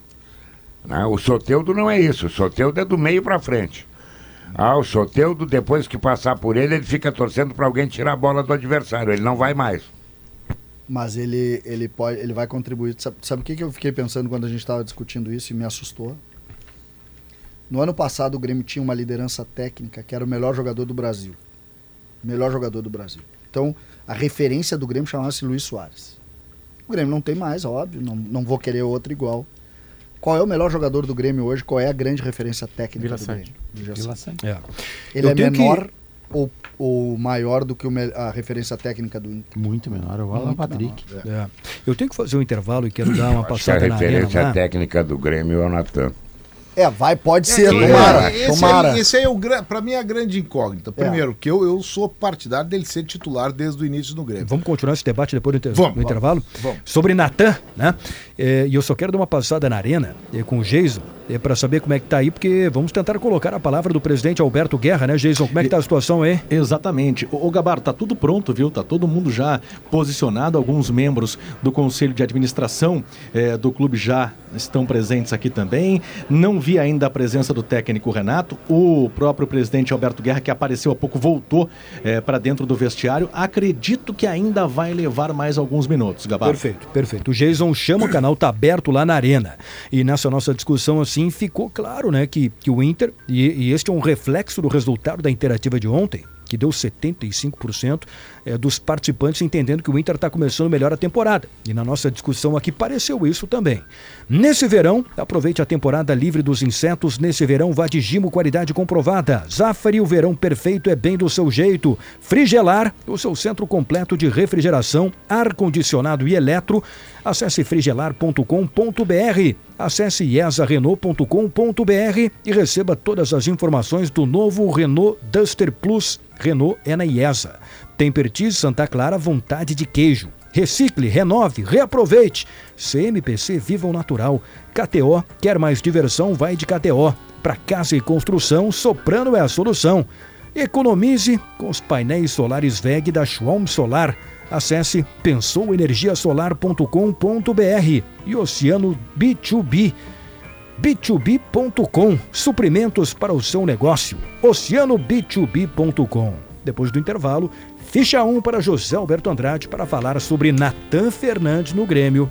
né? O Soteudo não é isso. O Soteudo é do meio para frente. Ah, o Soteudo, depois que passar por ele, ele fica torcendo para alguém tirar a bola do adversário. Ele não vai mais. Mas ele, ele, pode, ele vai contribuir. Sabe, sabe o que, que eu fiquei pensando quando a gente estava discutindo isso e me assustou? No ano passado, o Grêmio tinha uma liderança técnica que era o melhor jogador do Brasil. Melhor jogador do Brasil. Então, a referência do Grêmio chamava-se Luiz Soares. O Grêmio não tem mais, óbvio, não, não vou querer outro igual. Qual é o melhor jogador do Grêmio hoje? Qual é a grande referência técnica Vila do Sante. Grêmio? Vila Vila Sante. É. Ele Eu é tenho que- menor ou, ou maior do que o me- a referência técnica do Inter? Muito menor. O Alan Patrick. É. Eu tenho que fazer um intervalo e quero dar uma Acho que a passada na arena referência lá. técnica do Grêmio é o Natan. É, vai, pode ser, É, tomara, esse, tomara. Aí, esse aí é o pra mim é a grande incógnita. Primeiro, que eu, eu sou partidário dele ser titular desde o início do Grêmio. Vamos continuar esse debate depois do, inter- Vamos, do intervalo? vamos. Sobre Natan, né? É, e eu só quero dar uma passada na arena é, com o Jason, é, para saber como é que tá aí, porque vamos tentar colocar a palavra do presidente Alberto Guerra, né, Jason? Como é que tá a situação aí? Exatamente. Ô Gabar, tá tudo pronto, viu? Tá todo mundo já posicionado. Alguns membros do Conselho de Administração eh, do clube já estão presentes aqui também. Não vi ainda a presença do técnico Renato. O próprio presidente Alberto Guerra, que apareceu há pouco, voltou para dentro do vestiário. Acredito que ainda vai levar mais alguns minutos, Gabar. Perfeito, perfeito. O Jason chama, o canal tá aberto lá na arena. E nessa nossa discussão, assim, ficou claro, né, que, que o Inter, e, e este é um reflexo do resultado da interativa de ontem, que deu 75% eh, dos participantes entendendo que o Inter está começando melhor a temporada. E na nossa discussão aqui pareceu isso também. Nesse verão, aproveite a temporada livre dos insetos. Nesse verão, vá de Gimo, qualidade comprovada. Zafari, o verão perfeito é bem do seu jeito. Frigelar, o seu centro completo de refrigeração, ar-condicionado e eletro. Acesse frigelar.com.br. Acesse iesarenault.com.br e receba todas as informações do novo Renault Duster Plus. Renault é na IESA. Tempertiz Santa Clara, vontade de queijo. Recicle, renove, reaproveite. CMPC Viva o Natural. KTO, quer mais diversão? Vai de KTO. Para casa e construção, Soprano é a solução. Economize com os painéis solares VEG da Schwalm Solar. Acesse pensouenergiasolar.com.br e Oceano B2B b2b.com, suprimentos para o seu negócio. oceanob2b.com. Depois do intervalo, ficha 1 para José Alberto Andrade para falar sobre Natan Fernandes no Grêmio.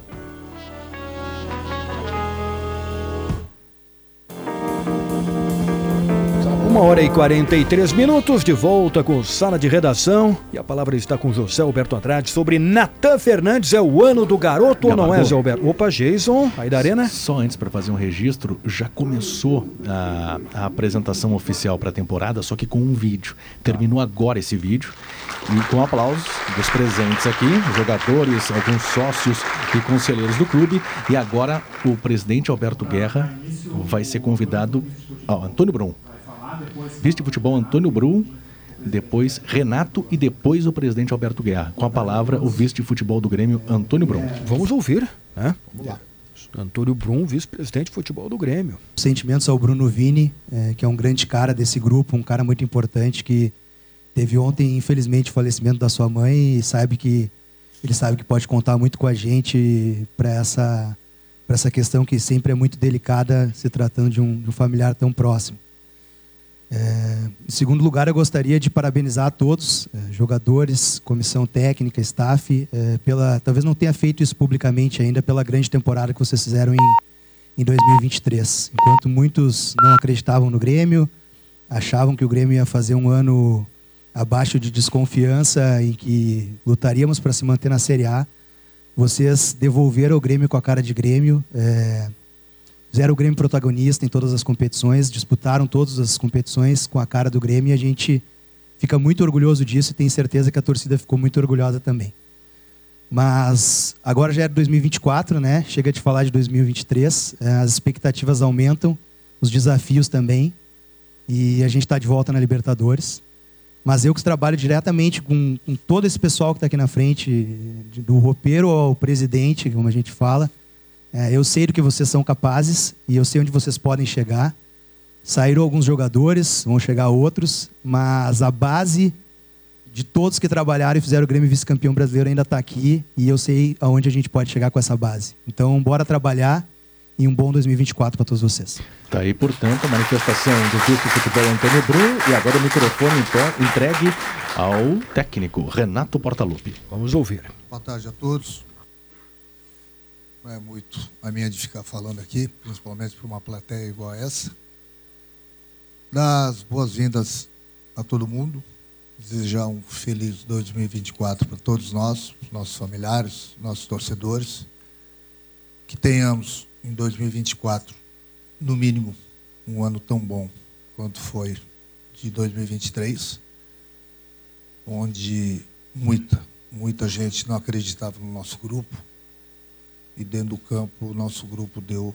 Uma hora e 43 minutos de volta com Sala de Redação. E a palavra está com José Alberto Andrade sobre Natan Fernandes. É o ano do garoto ou não é. Zé Alberto? Opa, Jason, aí da Arena. Só antes para fazer um registro, já começou a, a apresentação oficial para a temporada, só que com um vídeo. Terminou agora esse vídeo e com aplausos dos presentes aqui, jogadores, alguns sócios e conselheiros do clube. E agora o presidente Alberto Guerra vai ser convidado, ó, Antônio Brum, vice de futebol Antônio Brum depois Renato e depois o presidente Alberto Guerra. Com a palavra, o vice de futebol do Grêmio, Antônio Brum. Vamos ouvir, né? Vamos lá. Antônio Brum, vice-presidente de futebol do Grêmio. Sentimentos ao Bruno Vini, é, que é um grande cara desse grupo, um cara muito importante que teve ontem, infelizmente, o falecimento da sua mãe e sabe que ele sabe que pode contar muito com a gente para essa para essa questão que sempre é muito delicada se tratando de um, de um familiar tão próximo. É, em segundo lugar, eu gostaria de parabenizar a todos, é, jogadores, comissão técnica, staff, é, pela talvez não tenha feito isso publicamente ainda pela grande temporada que vocês fizeram em, em 2023. Enquanto muitos não acreditavam no Grêmio, achavam que o Grêmio ia fazer um ano abaixo de desconfiança em que lutaríamos para se manter na Série A, vocês devolveram o Grêmio com a cara de Grêmio. É, fizeram o Grêmio protagonista em todas as competições, disputaram todas as competições com a cara do Grêmio e a gente fica muito orgulhoso disso e tem certeza que a torcida ficou muito orgulhosa também. Mas agora já é 2024, né? Chega de falar de 2023, é, as expectativas aumentam, os desafios também, e a gente está de volta na Libertadores. Mas eu que trabalho diretamente com, com todo esse pessoal que está aqui na frente, do roupeiro ao presidente, como a gente fala, é, eu sei do que vocês são capazes e eu sei onde vocês podem chegar. Saíram alguns jogadores, vão chegar outros, mas a base de todos que trabalharam e fizeram o Grêmio vice-campeão brasileiro ainda está aqui e eu sei aonde a gente pode chegar com essa base. Então, bora trabalhar e um bom 2024 para todos vocês. Tá aí, portanto, a manifestação do vice futebol Antônio Brum e agora o microfone então, entregue ao técnico Renato Portaluppi. Vamos ouvir. Boa tarde a todos não é muito a minha de ficar falando aqui, principalmente para uma plateia igual a essa. Dar as boas-vindas a todo mundo, desejar um feliz 2024 para todos nós, nossos familiares, nossos torcedores. Que tenhamos em 2024, no mínimo, um ano tão bom quanto foi de 2023, onde muita, muita gente não acreditava no nosso grupo e dentro do campo o nosso grupo deu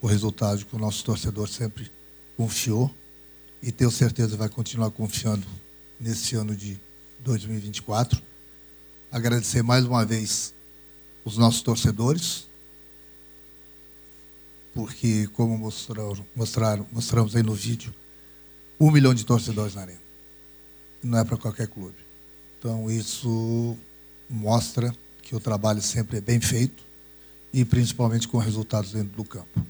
o resultado que o nosso torcedor sempre confiou e tenho certeza vai continuar confiando nesse ano de 2024. Agradecer mais uma vez os nossos torcedores, porque como mostraram, mostraram, mostramos aí no vídeo, um milhão de torcedores na arena. Não é para qualquer clube. Então isso mostra que o trabalho sempre é bem feito e principalmente com resultados dentro do campo.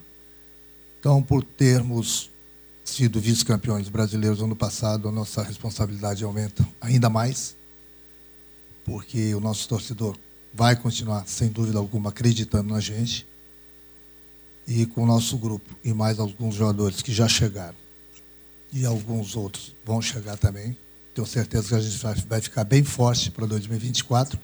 Então, por termos sido vice-campeões brasileiros ano passado, a nossa responsabilidade aumenta ainda mais, porque o nosso torcedor vai continuar, sem dúvida alguma, acreditando na gente. E com o nosso grupo e mais alguns jogadores que já chegaram e alguns outros vão chegar também. Tenho certeza que a gente vai ficar bem forte para 2024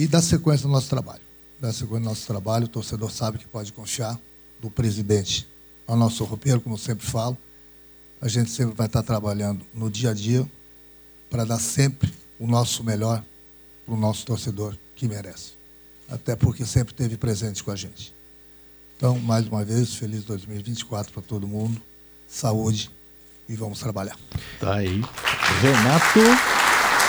e dar sequência no nosso trabalho. Dar sequência no nosso trabalho, o torcedor sabe que pode confiar do presidente ao nosso roupeiro, como eu sempre falo. A gente sempre vai estar trabalhando no dia a dia para dar sempre o nosso melhor para o nosso torcedor que merece. Até porque sempre esteve presente com a gente. Então, mais uma vez, feliz 2024 para todo mundo. Saúde e vamos trabalhar. Tá aí. Renato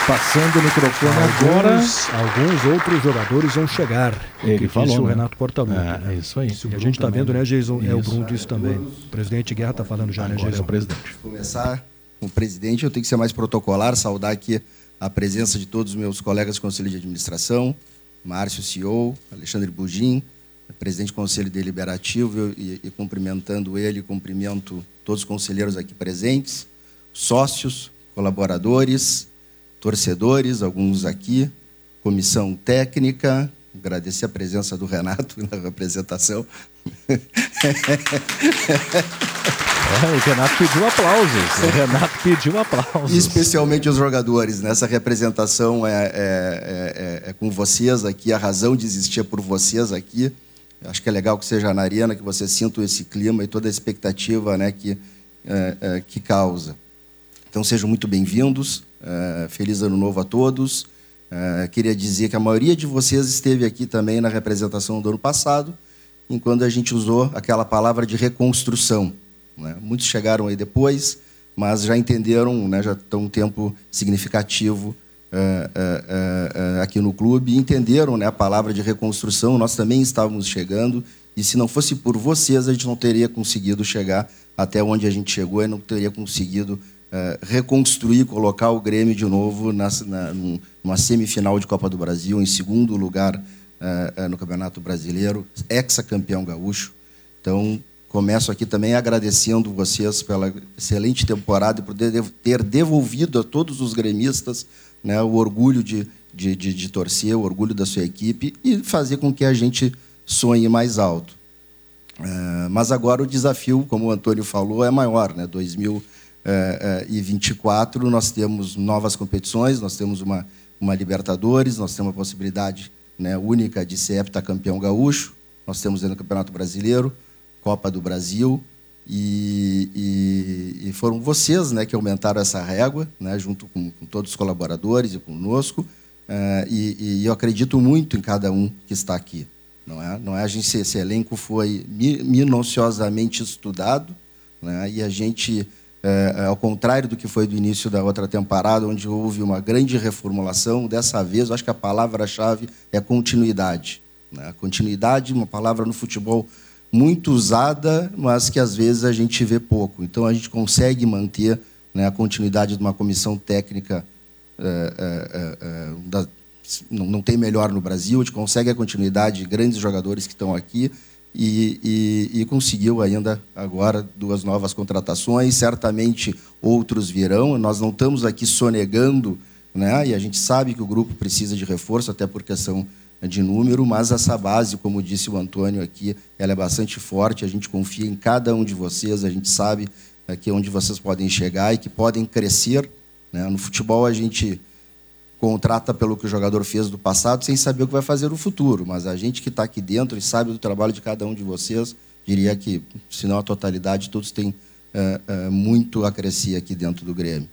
Passando o microfone agora. Alguns outros jogadores vão chegar. Ele falou. o né? Renato Portaluppi. É, né? é isso aí. E a gente está vendo, né, Jason? É, o Isso. Bruno disse também. O presidente Guerra está falando já, né, Agora é Jason? o presidente. começar com o presidente, eu tenho que ser mais protocolar, saudar aqui a presença de todos os meus colegas do Conselho de Administração, Márcio, CEO, Alexandre Bugim, presidente do Conselho Deliberativo, e, e cumprimentando ele, cumprimento todos os conselheiros aqui presentes, sócios, colaboradores, torcedores, alguns aqui, comissão técnica, agradecer a presença do Renato [LAUGHS] na representação. É, o Renato pediu aplausos. O Renato pediu aplausos. Especialmente os jogadores. Nessa representação é, é, é- é com vocês aqui, a razão de existir é por vocês aqui. Acho que é legal que seja na arena, que vocês sintam esse clima e toda a expectativa né, que, é, é, que causa. Então sejam muito bem-vindos. É, feliz ano novo a todos. É, queria dizer que a maioria de vocês esteve aqui também na representação do ano passado, enquanto a gente usou aquela palavra de reconstrução. né? Muitos chegaram aí depois, mas já entenderam, né, já estão um tempo significativo uh, uh, uh, aqui no clube entenderam né, a palavra de reconstrução. Nós também estávamos chegando e se não fosse por vocês, a gente não teria conseguido chegar até onde a gente chegou e não teria conseguido reconstruir, colocar o Grêmio de novo na, na, numa semifinal de Copa do Brasil, em segundo lugar no Campeonato Brasileiro, ex-campeão gaúcho. Então, Começo aqui também agradecendo vocês pela excelente temporada e por ter devolvido a todos os gremistas né, o orgulho de, de, de, de, torcer, o orgulho da sua equipe e fazer com que a gente sonhe mais alto. Uh, mas agora o desafio, como o Antônio falou, é maior. Né? 2024 nós temos novas competições, nós temos uma, uma Libertadores, nós temos a possibilidade né, única de ser heptacampeão gaúcho, nós temos dentro do Campeonato Brasileiro, Copa do Brasil. E, e, e, foram vocês né, que aumentaram essa régua, né, junto com, com, todos os colaboradores e conosco. Uh, e, e, eu acredito muito em cada um que está aqui. Não é? Não é a gente esse elenco foi minuciosamente estudado, né, e a gente, uh, ao contrário do que foi do início da outra temporada, onde houve uma grande reformulação, dessa vez eu acho que a palavra-chave é continuidade. Né? Continuidade, uma palavra no futebol muito usada, mas que às vezes a gente vê pouco. Então a gente consegue manter né, a continuidade de uma comissão técnica é, é, é, da, não, não, tem melhor no Brasil. A gente consegue a continuidade de grandes jogadores que estão aqui e, e, e conseguiu ainda agora duas novas contratações. Certamente outros virão. Nós não estamos aqui sonegando, né? E a gente sabe que o grupo precisa de reforço até por questão de número, mas essa base, como disse o Antônio aqui, ela é bastante forte. A gente confia em cada um de vocês, a gente sabe aqui onde vocês podem chegar e que podem crescer. Né? No futebol, a gente contrata pelo que o jogador fez do passado sem saber o que vai fazer no futuro, mas a gente que está aqui dentro e sabe do trabalho de cada um de vocês, diria que, se não a totalidade, todos têm é, é, muito a crescer aqui dentro do Grêmio.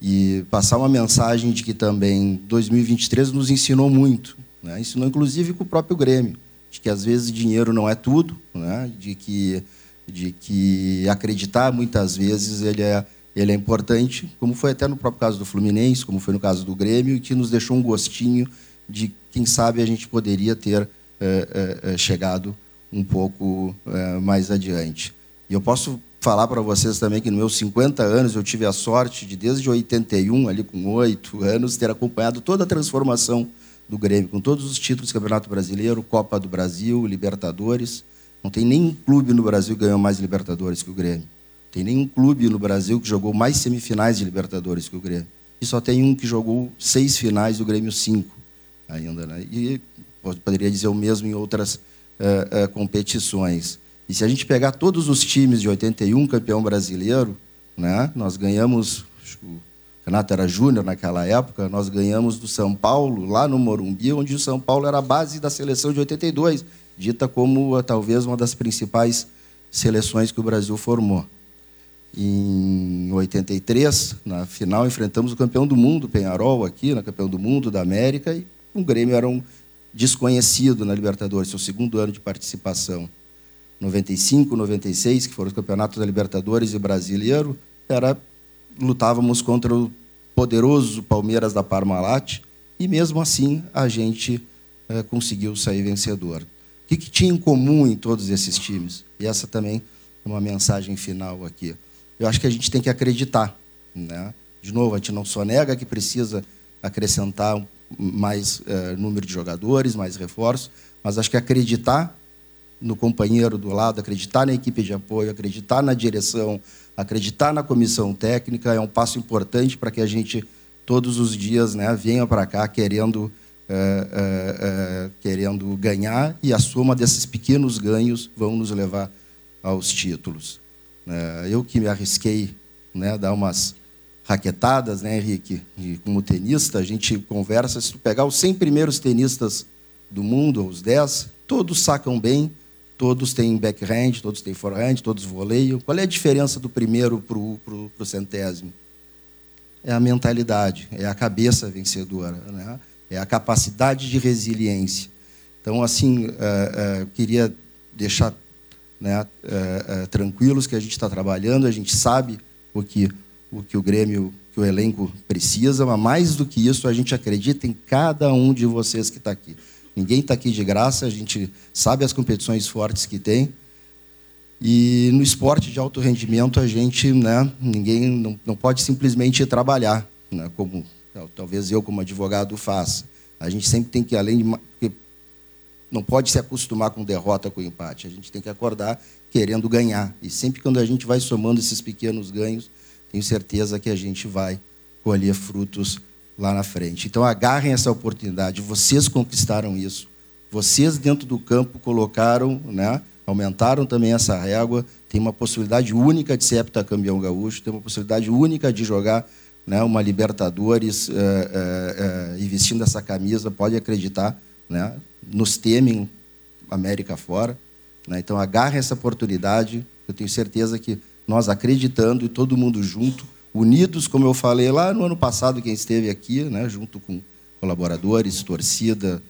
E passar uma mensagem de que também 2023 nos ensinou muito. Né? Ensinou, inclusive, com o próprio Grêmio, de que às vezes dinheiro não é tudo, né? de, que, de que acreditar, muitas vezes, ele é, ele é importante, como foi até no próprio caso do Fluminense, como foi no caso do Grêmio, e que nos deixou um gostinho de, quem sabe, a gente poderia ter é, é, chegado um pouco é, mais adiante. E eu posso falar para vocês também que nos meus 50 anos eu tive a sorte de, desde 81, ali com 8 anos, ter acompanhado toda a transformação do Grêmio, com todos os títulos Campeonato Brasileiro, Copa do Brasil, Libertadores. Não tem nenhum clube no Brasil que ganhou mais Libertadores que o Grêmio. Tem nenhum clube no Brasil que jogou mais semifinais de Libertadores que o Grêmio. E só tem um que jogou seis finais, do Grêmio cinco ainda. Né? E poderia dizer o mesmo em outras uh, uh, competições. E se a gente pegar todos os times de 81 campeão brasileiro, né, nós ganhamos Renato era júnior naquela época, nós ganhamos do São Paulo, lá no Morumbi, onde o São Paulo era a base da seleção de 82, dita como talvez uma das principais seleções que o Brasil formou. Em 83, na final, enfrentamos o campeão do mundo, Penharol, aqui, na campeão do mundo da América, e o Grêmio era um desconhecido na Libertadores, seu segundo ano de participação. 95, 96, que foram os campeonatos da Libertadores e brasileiro, era lutávamos contra o poderoso Palmeiras da Parmalat e mesmo assim a gente é, conseguiu sair vencedor. O que, que, tinha em comum em todos esses times? E essa também é uma mensagem final aqui. Eu acho que a gente tem que acreditar. Né? De novo, a gente não só nega que precisa acrescentar mais é, número de jogadores, mais reforços, mas acho que acreditar no companheiro do lado, acreditar na equipe de apoio, acreditar na direção, acreditar na comissão técnica é um passo importante para que a gente todos os dias né, venha para cá querendo é, é, querendo ganhar e a soma desses pequenos ganhos vão nos levar aos títulos. Eu que me arrisquei né, dar umas raquetadas, né, Henrique? E como tenista, a gente conversa, se tu pegar os 100 primeiros tenistas do mundo, os 10, todos sacam bem, Todos têm backhand, todos têm forehand, todos voleiam. Qual é a diferença do primeiro para o centésimo? É a mentalidade, é a cabeça vencedora, né? é a capacidade de resiliência. Então, assim, uh, uh, queria deixar né, uh, tranquilos que a gente está trabalhando, a gente sabe o que o que o Grêmio, que o elenco precisa, mas mais do que isso, a gente acredita em cada um de vocês que está aqui. Ninguém está aqui de graça, a gente sabe as competições fortes que tem. E no esporte de alto rendimento, a gente, né, ninguém não, não pode simplesmente trabalhar, né, como talvez eu, como advogado, faça. A gente sempre tem que, além de. Não pode se acostumar com derrota, com empate. A gente tem que acordar querendo ganhar. E sempre quando a gente vai somando esses pequenos ganhos, tenho certeza que a gente vai colher frutos lá na frente. Então agarrem essa oportunidade. Vocês conquistaram isso. Vocês dentro do campo colocaram, né, aumentaram também essa régua. Tem uma possibilidade única de ser heptacampeão gaúcho, tem uma possibilidade única de jogar né, uma Libertadores uh, uh, uh, e vestindo essa camisa, pode acreditar, né, nos temem América fora. Né, então agarrem essa oportunidade. Eu tenho certeza que nós acreditando e todo mundo junto, unidos, como eu falei lá no ano passado, quem esteve aqui, né, junto com colaboradores, torcida,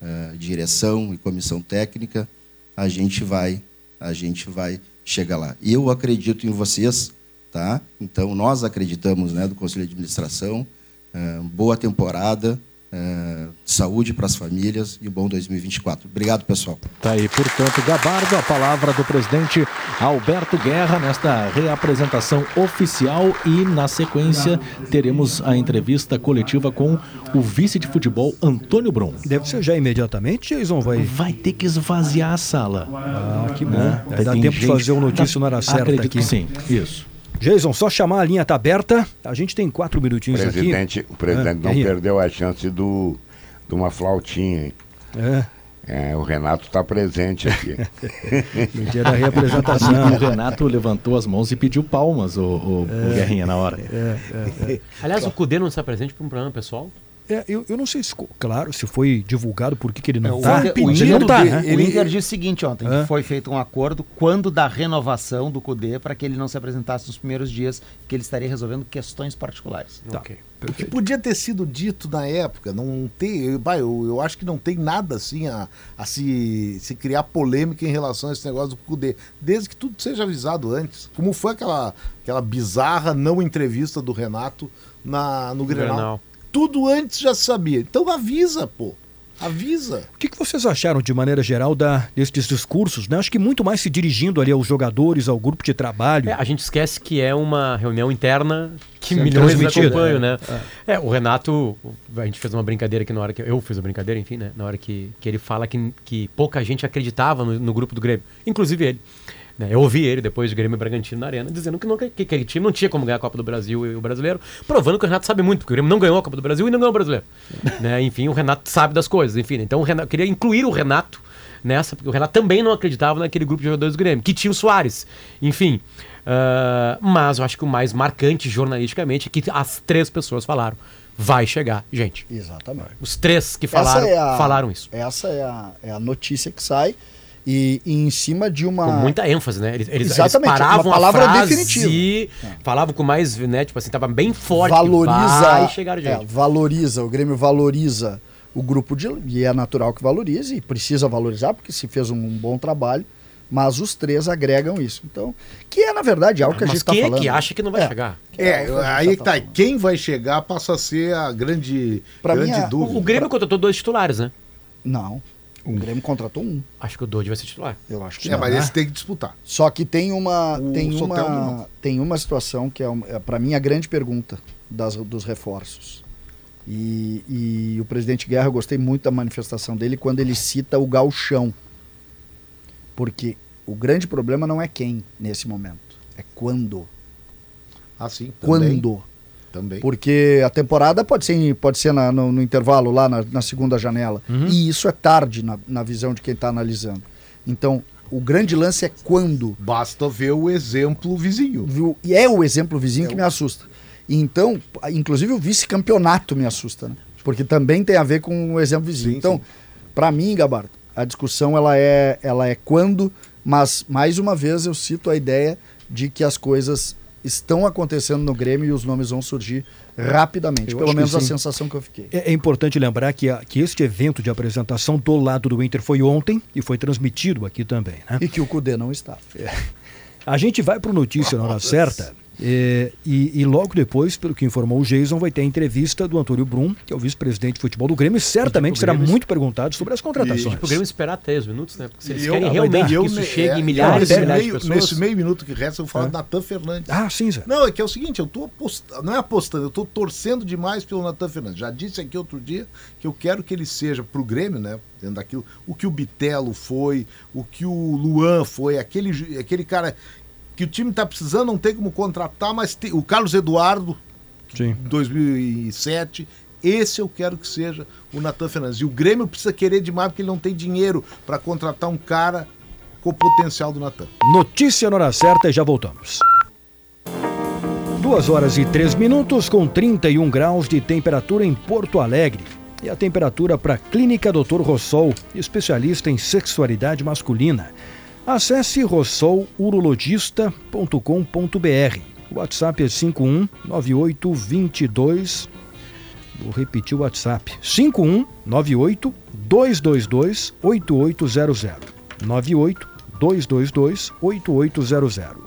uh, direção e comissão técnica, a gente vai, a gente vai chegar lá. Eu acredito em vocês, tá? Então nós acreditamos, né, do Conselho de Administração. Uh, boa temporada. É, saúde para as famílias e um bom 2024. Obrigado, pessoal. Tá aí, portanto, Gabardo, a palavra do presidente Alberto Guerra nesta reapresentação oficial e, na sequência, teremos a entrevista coletiva com o vice de futebol Antônio Brum. Deve ser já imediatamente, Jason? Vai, vai ter que esvaziar a sala. Ah, que bom. Né? Dá tempo gente... de fazer o notício na hora certa Acredito aqui. Que sim, isso. Jason, só chamar a linha tá aberta. A gente tem quatro minutinhos presidente, aqui. O presidente ah, não perdeu a chance do, de uma flautinha. É. É, o Renato está presente aqui. [LAUGHS] no dia da reapresentação. o Renato levantou as mãos e pediu palmas, o, o, é, o Guerrinha, na hora. É, é, é. Aliás, o Cudê não está presente para um programa pessoal? É, eu, eu não sei se, claro, se foi divulgado por que, que ele não está. É, o, Inter, não tá, né? o Inter disse o seguinte ontem, que foi feito um acordo quando da renovação do CUDE para que ele não se apresentasse nos primeiros dias, que ele estaria resolvendo questões particulares. Tá. Okay. O que podia ter sido dito na época, não tem, eu, eu, eu acho que não tem nada assim a, a se, se criar polêmica em relação a esse negócio do CUDE, desde que tudo seja avisado antes. Como foi aquela, aquela bizarra não entrevista do Renato na, no Grenal. Grenal tudo antes já sabia. Então avisa, pô. Avisa. O que, que vocês acharam, de maneira geral, da, desses discursos? Né? Acho que muito mais se dirigindo ali aos jogadores, ao grupo de trabalho. É, a gente esquece que é uma reunião interna que Sim, milhões acompanham, né? É. é. o Renato, a gente fez uma brincadeira aqui na hora que. Eu fiz a brincadeira, enfim, né? Na hora que, que ele fala que, que pouca gente acreditava no, no grupo do Grêmio, inclusive ele. Né? Eu ouvi ele depois de Grêmio e Bragantino na Arena dizendo que, não, que, que aquele time não tinha como ganhar a Copa do Brasil e o brasileiro, provando que o Renato sabe muito, porque o Grêmio não ganhou a Copa do Brasil e não ganhou o brasileiro. [LAUGHS] né? Enfim, o Renato sabe das coisas. Enfim, então o Renato, eu queria incluir o Renato nessa, porque o Renato também não acreditava naquele grupo de jogadores do Grêmio, que tinha o Soares. Enfim. Uh, mas eu acho que o mais marcante jornalisticamente é que as três pessoas falaram. Vai chegar, gente. Exatamente. Os três que falaram, é a, falaram isso. Essa é a, é a notícia que sai. E, e, em cima de uma. Com muita ênfase, né? Eles, eles, Exatamente, eles paravam uma palavra a frase definitiva. E é. falavam com mais, né? Tipo assim, tava bem forte. Valoriza. Vai chegar gente. É, valoriza, o Grêmio valoriza o grupo de. E é natural que valorize, e precisa valorizar, porque se fez um, um bom trabalho. Mas os três agregam isso. Então, que é, na verdade, algo que a gente está falando. Quem é que acha que não vai é. chegar? É, é aí tá, tá quem vai chegar passa a ser a grande, pra grande mim, dúvida. O, o Grêmio pra... contratou dois titulares, né? Não. O Grêmio contratou um. Acho que o Dodge vai ser titular. Eu acho que É, não, mas né? esse tem que disputar. Só que tem uma, O tem Soteldo uma, não. tem uma situação que é, um- é para mim a grande pergunta das, dos reforços. E, e o presidente Guerra, eu gostei muito da manifestação dele quando ele cita o galchão. Porque o grande problema não é quem nesse momento, é quando. Assim, também. Quando. Também. Porque a temporada pode ser, pode ser na- no, no intervalo lá na, na segunda janela. E isso é tarde na, na visão de quem está analisando. Então, o grande lance é quando. Basta ver o exemplo vizinho. Viu? E é o exemplo vizinho que me assusta. Então, inclusive o vice-campeonato me assusta, né? Porque também tem a ver com o exemplo vizinho. Sim, então, para mim, Gabardo, a discussão ela é, ela é quando, mas mais uma vez eu cito a ideia de que as coisas estão acontecendo no Grêmio e os nomes vão surgir rapidamente. Eu Pelo menos a sensação que eu fiquei. É, é importante lembrar que, a- que este evento de apresentação do lado do Inter foi ontem e foi transmitido aqui também, né? E que o Cudê não está. A gente vai para o notícia na hora certa É, e, e, logo depois, pelo que informou o Jason, vai ter a entrevista do Antônio Brum, que é o vice-presidente de futebol do Grêmio, e certamente será Grêmio... muito perguntado sobre as contratações. E o Grêmio esperar três minutos, né? Porque se eles querem eu, realmente eu, que isso chegue é, em milhares e milhares meio, de pessoas. Nesse meio minuto que resta, eu vou falar é. do Natan Fernandes. Ah, sim, Zé. Não, é que é o seguinte, eu tô apostando, não é apostando, eu tô torcendo demais pelo Natan Fernandes. Já disse aqui outro dia que eu quero que ele seja pro Grêmio, né? Dentro daquilo, o que o Bitelo foi, o que o Luan foi, aquele, aquele cara que o time está precisando, não tem como contratar, mas tem, o Carlos Eduardo, Sim. 2007, esse eu quero que seja o Natan Fernandes. E o Grêmio precisa querer demais porque ele não tem dinheiro para contratar um cara com o potencial do Natan. Notícia na hora certa e já voltamos. Duas horas e três minutos com 31 graus de temperatura em Porto Alegre. E a temperatura para a Clínica Dr. Rossol, especialista em sexualidade masculina. Acesse rossolurologista.com.br. O WhatsApp é 519822. Vou repetir o WhatsApp: 5198 222 8800. 98 222 8800.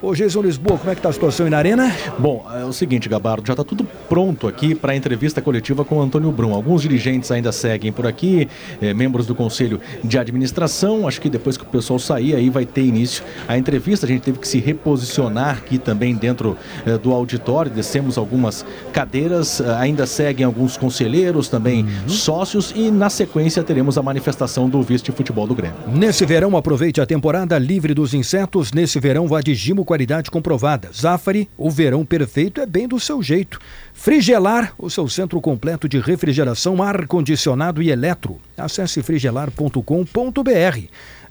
Ô, Jason Lisboa, como é que tá a situação aí na Arena? Bom, é o seguinte, Gabardo, já está tudo pronto aqui para a entrevista coletiva com o Antônio Brum. Alguns dirigentes ainda seguem por aqui, é, membros do Conselho de Administração. Acho que depois que o pessoal sair, aí vai ter início a entrevista. A gente teve que se reposicionar aqui também dentro é, do auditório. Descemos algumas cadeiras, é, ainda seguem alguns conselheiros, também uhum. sócios, e na sequência teremos a manifestação do vice de futebol do Grêmio. Nesse verão, aproveite a temporada livre dos insetos. Nesse verão, vá de Gimo qualidade comprovada. Zafari, o verão perfeito é bem do seu jeito. Frigelar, o seu centro completo de refrigeração, ar-condicionado e eletro. Acesse frigelar.com.br.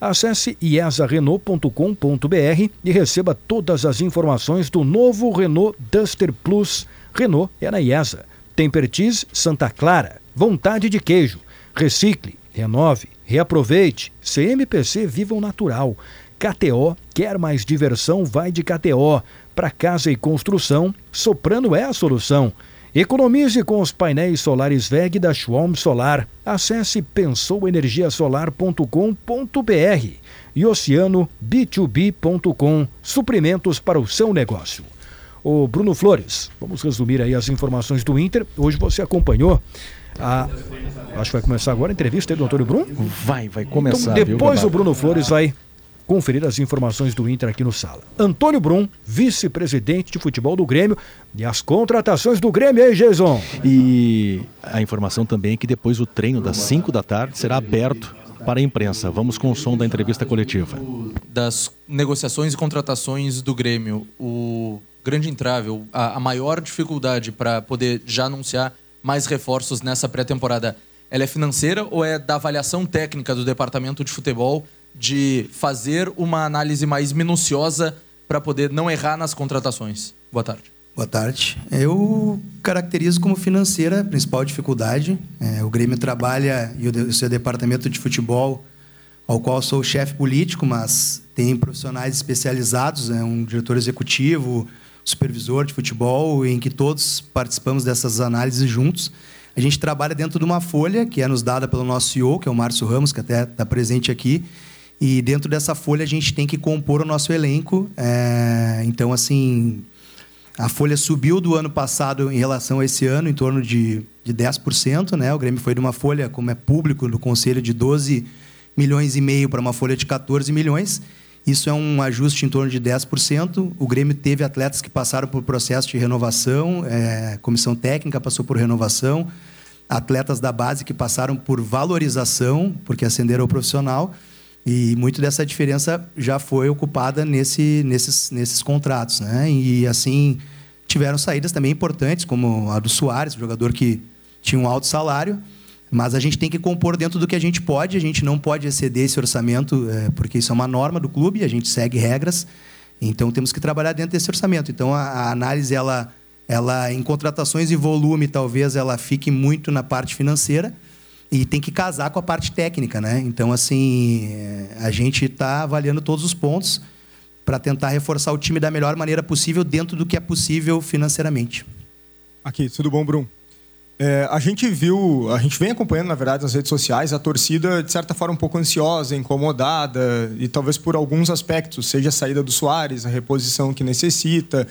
Acesse iesarenault.com.br e receba todas as informações do novo Renault Duster Plus. Renault é na IESA. Tempertis Santa Clara. Vontade de queijo. Recicle, renove, reaproveite. CMPC Viva o Natural. KTO, quer mais diversão? Vai de KTO. Para casa e construção, Soprano é a solução. Economize com os painéis solares VEG da Schwalm Solar. Acesse pensouenergiasolar.com.br e oceano-b2b.com. Suprimentos para o seu negócio. O Bruno Flores, vamos resumir aí as informações do Inter. Hoje você acompanhou a... Acho que vai começar agora a entrevista aí do Antônio Bruno? Vai, vai começar. Então, depois viu, o Bruno Flores vai conferir as informações do Inter aqui no Sala. Antônio Brum, vice-presidente de futebol do Grêmio e as contratações do Grêmio, aí, Jason? E a informação também é que depois o treino das 5 da tarde será aberto para a imprensa. Vamos com o som da entrevista coletiva. Das negociações e contratações do Grêmio, o grande entrave, a, a maior dificuldade para poder já anunciar mais reforços nessa pré-temporada, ela é financeira ou é da avaliação técnica do departamento de futebol de fazer uma análise mais minuciosa para poder não errar nas contratações? Boa tarde. Boa tarde. Eu caracterizo como financeira a principal dificuldade. É, o Grêmio trabalha, e o seu departamento de futebol, ao qual sou chefe político, mas tem profissionais especializados, é, um diretor executivo, supervisor de futebol, em que todos participamos dessas análises juntos. A gente trabalha dentro de uma folha que é nos dada pelo nosso CEO, que é o Márcio Ramos, que até está presente aqui, e dentro dessa folha a gente tem que compor o nosso elenco. É, então, assim, a folha subiu do ano passado em relação a esse ano, em torno de, de 10%. Né? O Grêmio foi de uma folha, como é público, do Conselho, de 12 milhões e meio para uma folha de 14 milhões. Isso é um ajuste em torno de 10%. O Grêmio teve atletas que passaram por processo de renovação, é, comissão técnica passou por renovação, atletas da base que passaram por valorização, porque ascenderam ao profissional. E muito dessa diferença já foi ocupada nesse, nesses, nesses contratos. Né? E assim, tiveram saídas também importantes, como a do Soares, jogador que tinha um alto salário. Mas a gente tem que compor dentro do que a gente pode, a gente não pode exceder esse orçamento, é, porque isso é uma norma do clube, a gente segue regras. Então temos que trabalhar dentro desse orçamento. Então a, a análise, ela, ela em contratações e volume, talvez ela fique muito na parte financeira e tem que casar com a parte técnica, né? Então, assim, a gente está avaliando todos os pontos para tentar reforçar o time da melhor maneira possível dentro do que é possível financeiramente. Aqui, tudo bom, Bruno? É, a gente viu, a gente vem acompanhando, na verdade, nas redes sociais, a torcida, de certa forma, um pouco ansiosa, incomodada, e talvez por alguns aspectos, seja a saída do Soares, a reposição que necessita,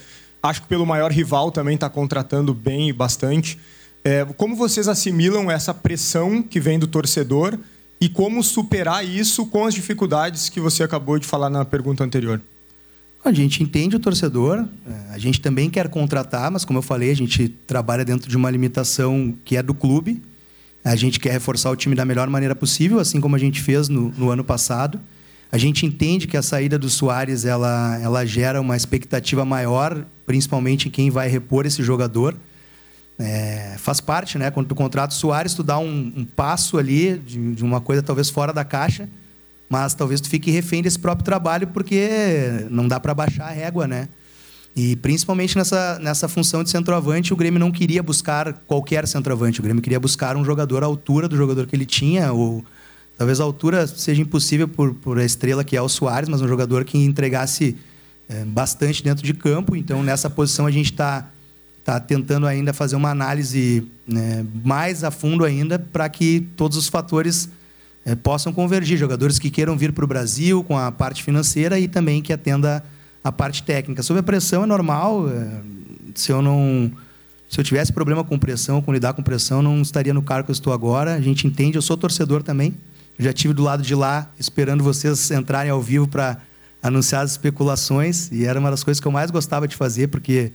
Acho que pelo maior rival também está contratando bem e bastante. É, como vocês assimilam essa pressão que vem do torcedor e como superar isso com as dificuldades que você acabou de falar na pergunta anterior? A gente entende o torcedor, é, a gente também quer contratar, mas como eu falei, a gente trabalha dentro de uma limitação que é do clube. A gente quer reforçar o time da melhor maneira possível, assim como a gente fez no, no ano passado. A gente entende que a saída do Soares ela, ela gera uma expectativa maior, principalmente em quem vai repor esse jogador. É, faz parte, né? Quando tu contrata o Soares, tu dá um, um passo ali de, de, uma coisa talvez fora da caixa, mas talvez tu fique refém desse próprio trabalho porque não dá para baixar a régua, né? E principalmente nessa, nessa função de centroavante, o Grêmio não queria buscar qualquer centroavante. O Grêmio queria buscar um jogador à altura do jogador que ele tinha, ou talvez a altura seja impossível por, por a estrela que é o Soares, mas um jogador que entregasse é, bastante dentro de campo. Então, nessa posição, a gente está tá tentando ainda fazer uma análise né, mais a fundo ainda para que todos os fatores é, possam convergir. Jogadores que queiram vir para o Brasil com a parte financeira e também que atenda a parte técnica. Sob a pressão é normal. É, se eu não se eu tivesse problema com pressão, com lidar com pressão, não estaria no cargo que eu estou agora. A gente entende, eu sou torcedor também. Eu já tive do lado de lá esperando vocês entrarem ao vivo para anunciar as especulações e era uma das coisas que eu mais gostava de fazer porque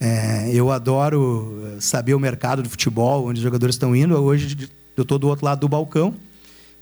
é, eu adoro saber o mercado do futebol, onde os jogadores estão indo. Hoje eu estou do outro lado do balcão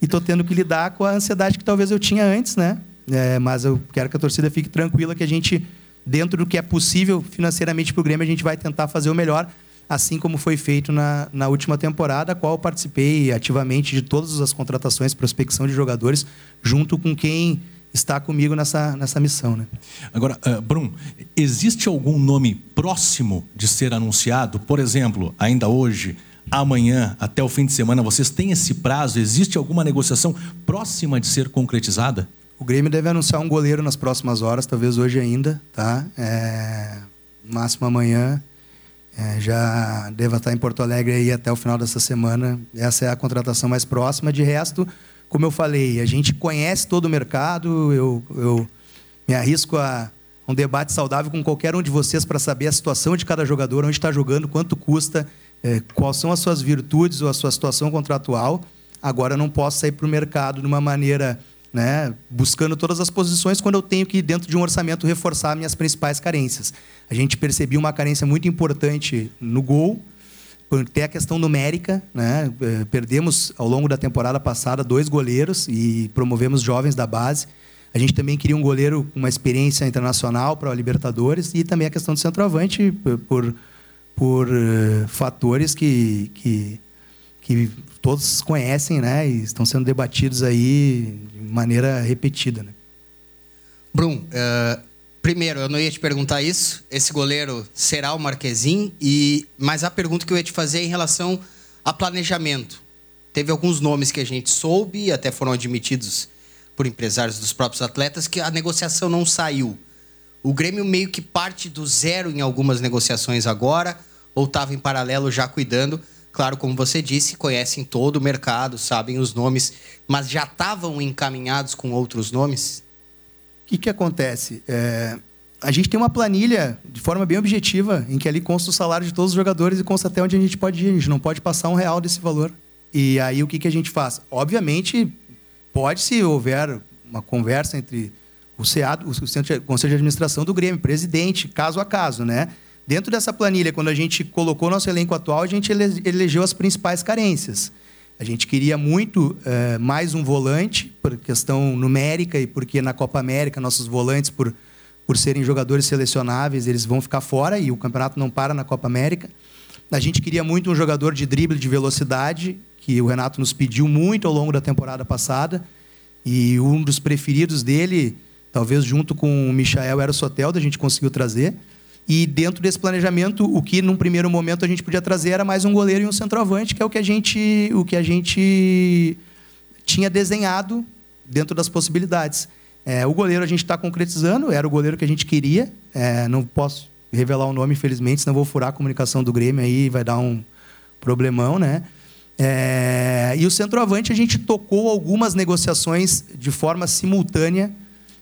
e estou tendo que lidar com a ansiedade que talvez eu tinha antes, né? É, mas eu quero que a torcida fique tranquila que a gente, dentro do que é possível financeiramente para o Grêmio, a gente vai tentar fazer o melhor, assim como foi feito na, na última temporada, a qual eu participei ativamente de todas as contratações, prospecção de jogadores, junto com quem está comigo nessa, nessa missão. Né? Agora, uh, Brum, existe algum nome próximo de ser anunciado? Por exemplo, ainda hoje, amanhã, até o fim de semana, vocês têm esse prazo? Existe alguma negociação próxima de ser concretizada? O Grêmio deve anunciar um goleiro nas próximas horas, talvez hoje ainda, tá? É, máximo amanhã. É, já deva estar em Porto Alegre aí até o final dessa semana. Essa é a contratação mais próxima. De resto, como eu falei, a gente conhece todo o mercado. Eu, eu me arrisco a um debate saudável com qualquer um de vocês para saber a situação de cada jogador, onde está jogando, quanto custa, é, quais são as suas virtudes ou a sua situação contratual. Agora, eu não posso sair para o mercado de uma maneira né, buscando todas as posições quando eu tenho que, dentro de um orçamento, reforçar minhas principais carências. A gente percebeu uma carência muito importante no gol, tem a questão numérica. Né? Eh, perdemos, ao longo da temporada passada, dois goleiros e promovemos jovens da base. A gente também queria um goleiro com uma experiência internacional para a Libertadores e também a questão do centroavante por, por uh, fatores que, que, que todos conhecem né? e estão sendo debatidos aí maneira repetida. Né? Brum, uh, primeiro, eu não ia te perguntar isso. Esse goleiro será o Marquezin, e mas a pergunta que eu ia te fazer é em relação a planejamento. Teve alguns nomes que a gente soube, até foram admitidos por empresários dos próprios atletas, que a negociação não saiu. O Grêmio meio que parte do zero em algumas negociações agora, ou estava em paralelo já cuidando. Claro, como você disse, conhecem todo o mercado, sabem os nomes, mas já estavam encaminhados com outros nomes? O que, acontece? É, a gente tem uma planilha de forma bem objetiva, em que ali consta o salário de todos os jogadores e consta até onde a gente pode ir. A gente não pode passar um real desse valor. E aí o que, que a gente faz? Obviamente, pode, se houver uma conversa entre o SEAD, o Conselho de Administração do Grêmio, presidente, caso a caso, né? Dentro dessa planilha, quando a gente colocou nosso elenco atual, a gente elegeu as principais carências. A gente queria muito é, mais um volante, por questão numérica e porque na Copa América nossos volantes, por, por serem jogadores selecionáveis, eles vão ficar fora e o campeonato não para na Copa América. A gente queria muito um jogador de drible, de velocidade, que o Renato nos pediu muito ao longo da temporada passada. E um dos preferidos dele, talvez junto com o Michael, era o Soteldo, a gente conseguiu trazer. E dentro desse planejamento, o que num primeiro momento a gente podia trazer era mais um goleiro e um centroavante, que é o que a gente, o que a gente tinha desenhado dentro das possibilidades. É, o goleiro a gente está concretizando, era o goleiro que a gente queria. É, não posso revelar o nome, infelizmente, senão vou furar a comunicação do Grêmio aí vai dar um problemão, né? É, e o centroavante a gente tocou algumas negociações de forma simultânea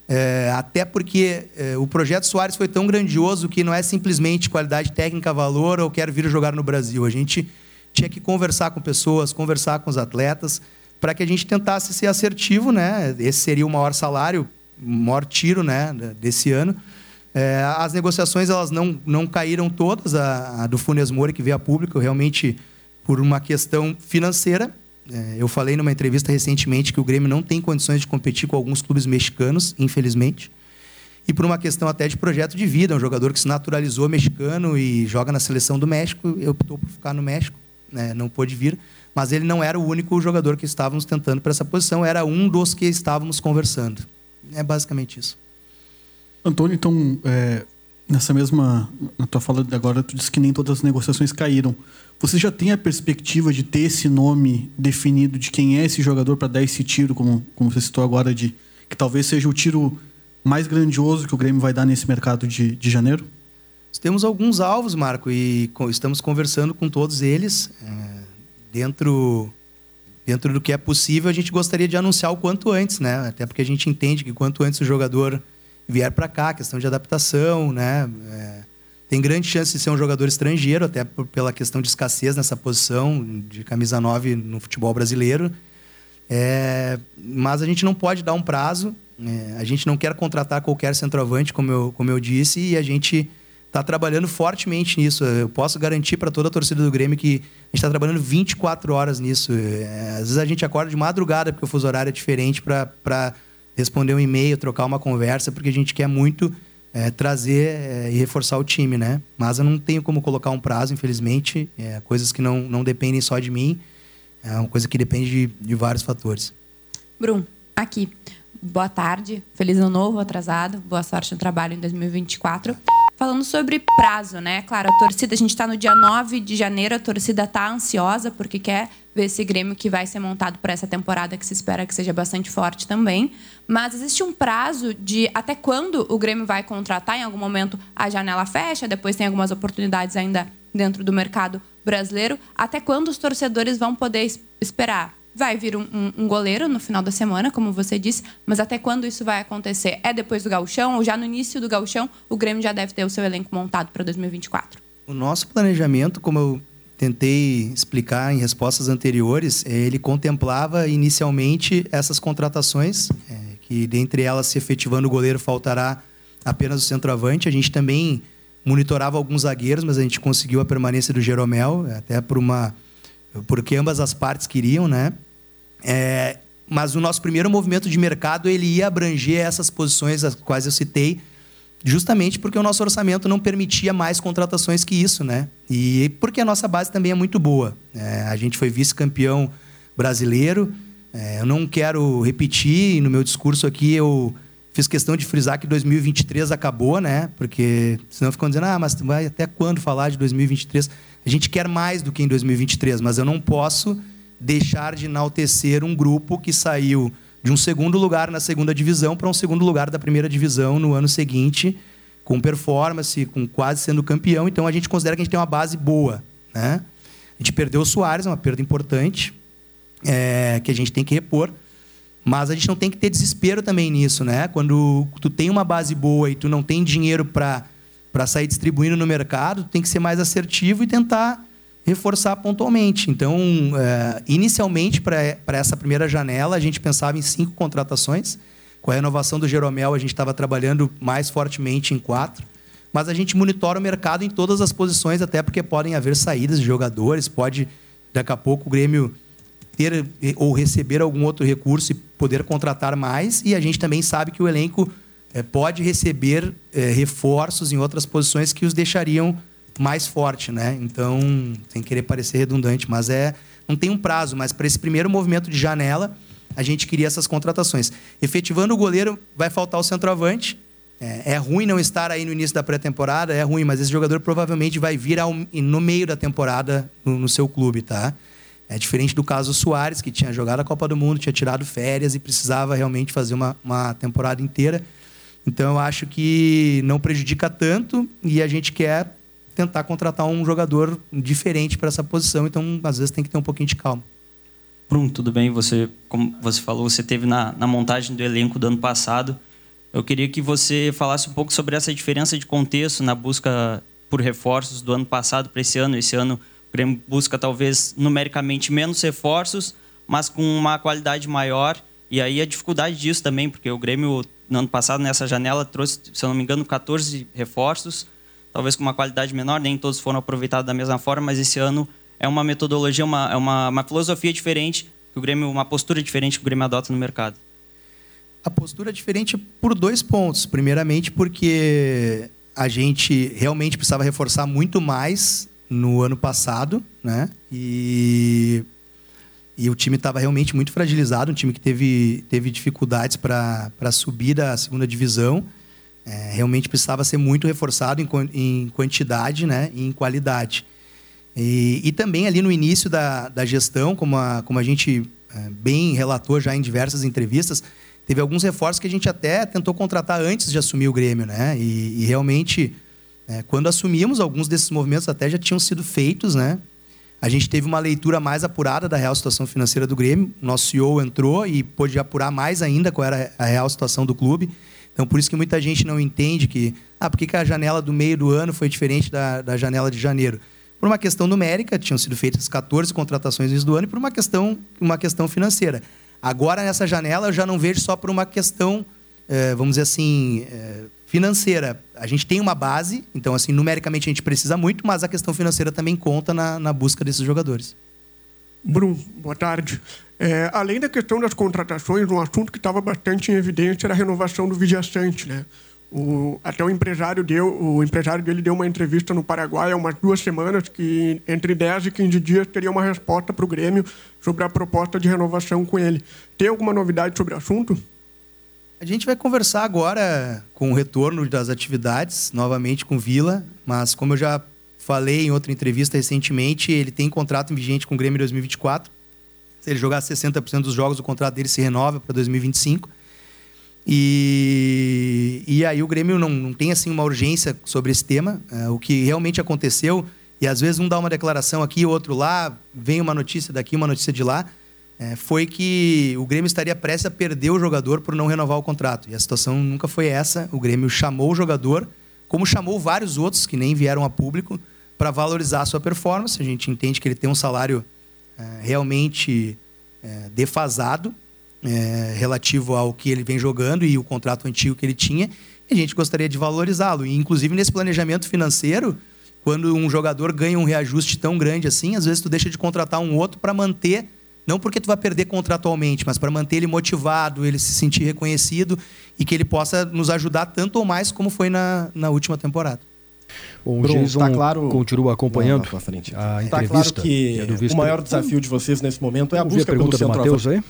É, até porque é, o projeto Soares foi tão grandioso que não é simplesmente qualidade técnica, valor ou quero vir jogar no Brasil. A gente tinha que conversar com pessoas, conversar com os atletas, para que a gente tentasse ser assertivo, né? Esse seria o maior salário, o maior tiro, né, desse ano. É, as negociações elas não, não caíram todas, a, a do Funes Moura que veio a público, realmente por uma questão financeira. É, eu falei numa entrevista recentemente que o Grêmio não tem condições de competir com alguns clubes mexicanos, infelizmente. E por uma questão até de projeto de vida, um jogador que se naturalizou mexicano e joga na seleção do México, optou por ficar no México, né, não pôde vir. Mas ele não era o único jogador que estávamos tentando para essa posição, era um dos que estávamos conversando. É basicamente isso. Antônio, então, é, nessa mesma. Na tua fala agora, tu disse que nem todas as negociações caíram. Você já tem a perspectiva de ter esse nome definido de quem é esse jogador para dar esse tiro, como, como você citou agora, de que talvez seja o tiro mais grandioso que o Grêmio vai dar nesse mercado de, de janeiro? Temos alguns alvos, Marco, e estamos conversando com todos eles. É, dentro, dentro do que é possível, a gente gostaria de anunciar o quanto antes, né? Até porque a gente entende que quanto antes o jogador vier para cá, questão de adaptação, né? É, tem grande chance de ser um jogador estrangeiro, até por, pela questão de escassez nessa posição de camisa 9 no futebol brasileiro. É, mas a gente não pode dar um prazo, é, a gente não quer contratar qualquer centroavante, como eu, como eu disse, e a gente está trabalhando fortemente nisso. Eu posso garantir para toda a torcida do Grêmio que a gente está trabalhando 24 horas nisso. É, às vezes a gente acorda de madrugada, porque o fuso horário é diferente, para responder um e-mail, trocar uma conversa, porque a gente quer muito é, trazer é, e reforçar o time, né? Mas eu não tenho como colocar um prazo, infelizmente. É, coisas que não, não dependem só de mim. É uma coisa que depende de, de vários fatores. Brum, aqui. Boa tarde, feliz ano novo, atrasado, boa sorte no trabalho em 2024. Falando sobre prazo, né? Claro, a torcida, a gente está no dia 9 de janeiro, a torcida está ansiosa porque quer ver esse Grêmio que vai ser montado para essa temporada, que se espera que seja bastante forte também. Mas existe um prazo de até quando o Grêmio vai contratar? Em algum momento a janela fecha, depois tem algumas oportunidades ainda dentro do mercado brasileiro. Até quando os torcedores vão poder esperar? Vai vir um, um, um, goleiro no final da semana, como você disse, mas até quando isso vai acontecer? É depois do gauchão ou já no início do gauchão o Grêmio já deve ter o seu elenco montado para 2024? O nosso planejamento, como eu tentei explicar em respostas anteriores, é, ele contemplava inicialmente essas contratações, é, que dentre elas, se efetivando o goleiro, faltará apenas o centroavante. A gente também monitorava alguns zagueiros, mas a gente conseguiu a permanência do Jeromel, até por uma porque ambas as partes queriam, né? É, mas o nosso primeiro movimento de mercado ele ia abranger essas posições as quais eu citei, justamente porque o nosso orçamento não permitia mais contratações que isso, né? E porque a nossa base também é muito boa. É, a gente foi vice-campeão brasileiro. É, eu não quero repetir, no meu discurso aqui eu fiz questão de frisar que 2023 acabou, né? Porque senão ficam dizendo, ah, mas vai até quando falar de 2023? A gente quer mais do que em 2023, mas eu não posso deixar de enaltecer um grupo que saiu de um segundo lugar na segunda divisão para um segundo lugar da primeira divisão no ano seguinte, com performance, com quase sendo campeão. Então a gente considera que a gente tem uma base boa. Né? A gente perdeu o Soares, é uma perda importante, é, que a gente tem que repor. Mas a gente não tem que ter desespero também nisso, né? Quando tu tem uma base boa e tu não tem dinheiro para para sair distribuindo no mercado, tem que ser mais assertivo e tentar reforçar pontualmente. Então, é, inicialmente, para essa primeira janela, a gente pensava em cinco contratações. Com a renovação do Jeromel, a gente estava trabalhando mais fortemente em quatro. Mas a gente monitora o mercado em todas as posições, até porque podem haver saídas de jogadores, pode, daqui a pouco, o Grêmio ter ou receber algum outro recurso e poder contratar mais. E a gente também sabe que o elenco é, pode receber é, reforços em outras posições que os deixariam mais forte, né? Então, sem querer parecer redundante, mas é não tem um prazo, mas para esse primeiro movimento de janela, a gente queria essas contratações. Efetivando o goleiro, vai faltar o centroavante. É, é ruim não estar aí no início da pré-temporada, é ruim, mas esse jogador provavelmente vai vir ao, no meio da temporada no, no, seu clube, tá? É diferente do caso Soares, que tinha jogado a Copa do Mundo, tinha tirado férias e precisava realmente fazer uma, uma temporada inteira. Então eu acho que não prejudica tanto e a gente quer tentar contratar um jogador diferente para essa posição, então às vezes tem que ter um pouquinho de calma. Bruno, tudo bem? Você, como você falou, você teve na, na montagem do elenco do ano passado Eu queria que você falasse um pouco sobre essa diferença de contexto na busca por reforços do ano passado para esse ano. Esse ano o Grêmio busca talvez numericamente menos reforços, mas com uma qualidade maior. E aí a dificuldade disso também, porque o Grêmio no ano passado nessa janela trouxe, se eu não me engano, 14 reforços, talvez com uma qualidade menor, nem todos foram aproveitados da mesma forma, mas esse ano é uma metodologia, uma, é uma, uma filosofia diferente que o Grêmio, uma postura diferente que o Grêmio adota no mercado. A postura é diferente por dois pontos. Primeiramente, porque a gente realmente precisava reforçar muito mais no ano passado, né? E, e o time estava realmente muito fragilizado, um time que teve, teve dificuldades para subir da segunda divisão. É, realmente precisava ser muito reforçado em, em quantidade né? e em qualidade. E, e, também ali no início da, da gestão, como a, como a gente é, bem relatou já em diversas entrevistas, teve alguns reforços que a gente até tentou contratar antes de assumir o Grêmio, né? E, e realmente, é, quando assumimos, alguns desses movimentos até já tinham sido feitos, né? A gente teve uma leitura mais apurada da real situação financeira do Grêmio. Nosso CEO entrou e pôde apurar mais ainda qual era a real situação do clube. Então, por isso que muita gente não entende que, ah, por que, a janela do meio do ano foi diferente da, da janela de janeiro? Por uma questão numérica, tinham sido feitas 14 contratações no do ano, e por uma questão, uma questão financeira. Agora, nessa janela, eu já não vejo só por uma questão, é, vamos dizer assim, é, financeira. A gente tem uma base, então, assim, numericamente a gente precisa muito, mas a questão financeira também conta na, na busca desses jogadores. Bruno, boa tarde. É, além da questão das contratações, um assunto que estava bastante em evidência era a renovação do vigiastante, né? O, até o empresário deu, o empresário dele deu uma entrevista no Paraguai há umas duas semanas que entre 10 e 15 dias teria uma resposta para o Grêmio sobre a proposta de renovação com ele. Tem alguma novidade sobre o assunto? A gente vai conversar agora com o retorno das atividades, novamente com Vila, mas como eu já falei em outra entrevista recentemente, ele tem contrato vigente com o Grêmio 2024. Se ele jogar 60% dos jogos, o contrato dele se renova para 2025. E, e aí o Grêmio não, não tem assim uma urgência sobre esse tema. É, o que realmente aconteceu, e às vezes um dá uma declaração aqui, outro lá, vem uma notícia daqui, uma notícia de lá, é, foi que o Grêmio estaria prestes a perder o jogador por não renovar o contrato. E a situação nunca foi essa. O Grêmio chamou o jogador, como chamou vários outros que nem vieram a público, para valorizar a sua performance. A gente entende que ele tem um salário é, realmente é, defasado é, relativo ao que ele vem jogando e o contrato antigo que ele tinha. E a gente gostaria de valorizá-lo. E, inclusive, nesse planejamento financeiro, quando um jogador ganha um reajuste tão grande assim, às vezes tu deixa de contratar um outro para manter, não porque tu vai perder contratualmente, mas para manter ele motivado, ele se sentir reconhecido e que ele possa nos ajudar tanto ou mais como foi na, na última temporada. Bom, o Jason tá claro... continua acompanhando não, frente. a entrevista. Está claro que, é o maior desafio de vocês nesse momento é a Vamos busca a pergunta pelo do Matheus aí?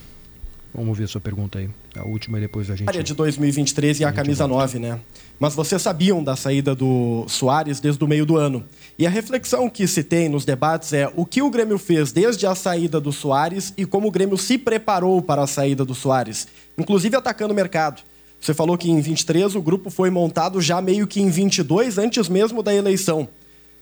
Vamos ver a sua pergunta aí. A última e depois a gente. área de 2023 e a, a camisa 9, né? Mas vocês sabiam da saída do Soares desde o meio do ano. E a reflexão que se tem nos debates é o que o Grêmio fez desde a saída do Soares e como o Grêmio se preparou para a saída do Soares, inclusive atacando o mercado. Você falou que em 23 o grupo foi montado já meio que em 22, antes mesmo da eleição.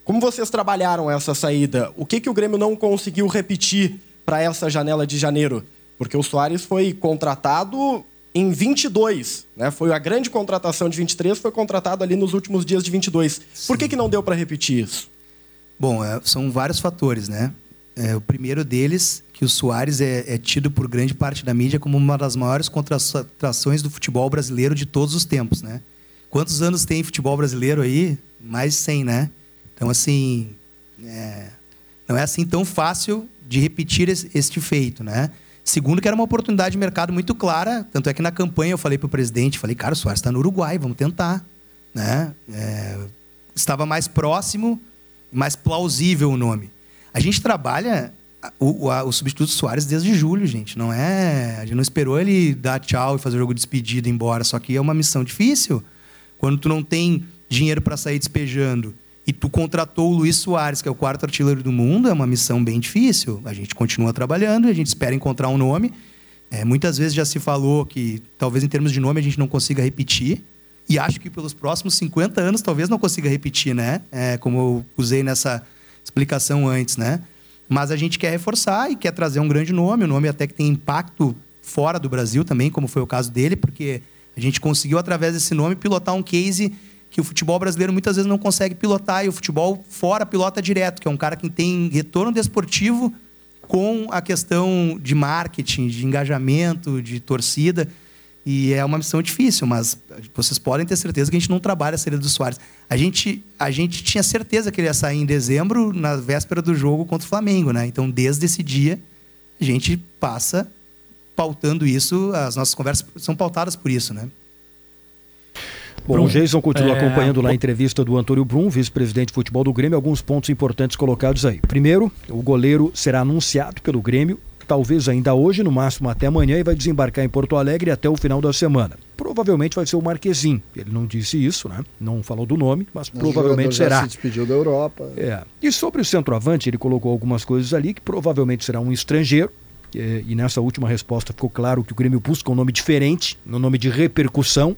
Como vocês trabalharam essa saída? O que, que o Grêmio não conseguiu repetir para essa janela de janeiro? Porque o Soares foi contratado em 22, né? Foi a grande contratação de 23, foi contratado ali nos últimos dias de 22. Sim. Por que, que não deu para repetir isso? Bom, é, são vários fatores, né? É, o primeiro deles, que o Soares é, é, tido por grande parte da mídia como uma das maiores contratações do futebol brasileiro de todos os tempos, né? Quantos anos tem futebol brasileiro aí? Mais de 100, né? Então, assim, é, não é assim tão fácil de repetir este feito, né? Segundo, que era uma oportunidade de mercado muito clara. Tanto é que na campanha eu falei para o presidente, falei, cara, o Soares está no Uruguai, vamos tentar. Né? É, estava mais próximo, mais plausível o nome. A gente trabalha o, o, o, substituto Soares desde julho, gente. Não é. A gente não esperou ele dar tchau e fazer o jogo de despedida e ir embora. Só que é uma missão difícil. Quando tu não tem dinheiro para sair despejando e tu contratou o Luiz Soares, que é o quarto artilheiro do mundo, é uma missão bem difícil. A gente continua trabalhando e a gente espera encontrar um nome. É, muitas vezes já se falou que talvez em termos de nome a gente não consiga repetir. E acho que pelos próximos 50 anos talvez não consiga repetir, né? É, como eu usei nessa explicação antes, né? Mas a gente quer reforçar e quer trazer um grande nome, um nome até que tem impacto fora do Brasil também, como foi o caso dele, porque A gente conseguiu, através desse nome, pilotar um case que o futebol brasileiro muitas vezes não consegue pilotar, e o futebol fora pilota direto, que é um cara que tem retorno desportivo com a questão de marketing, de engajamento, de torcida. E é uma missão difícil, mas vocês podem ter certeza que a gente não trabalha a saída do Soares. A gente, a gente tinha certeza que ele ia sair em dezembro, na véspera do jogo contra o Flamengo, né? Então, desde esse dia, a gente passa pautando isso, as nossas conversas são pautadas por isso, né? Bom, Brum, o Jason continua é, acompanhando lá a entrevista do Antônio Brum, vice-presidente de futebol do Grêmio, alguns pontos importantes colocados aí. Primeiro, o goleiro será anunciado pelo Grêmio, talvez ainda hoje, no máximo até amanhã, e vai desembarcar em Porto Alegre até o final da semana. Provavelmente vai ser o Marquezin. Ele não disse isso, né? Não falou do nome, mas O provavelmente jogador já será. se despediu da Europa. É. E sobre o centroavante, ele colocou algumas coisas ali que provavelmente será um estrangeiro. é, E nessa última resposta ficou claro que o Grêmio busca um nome diferente, um nome de repercussão,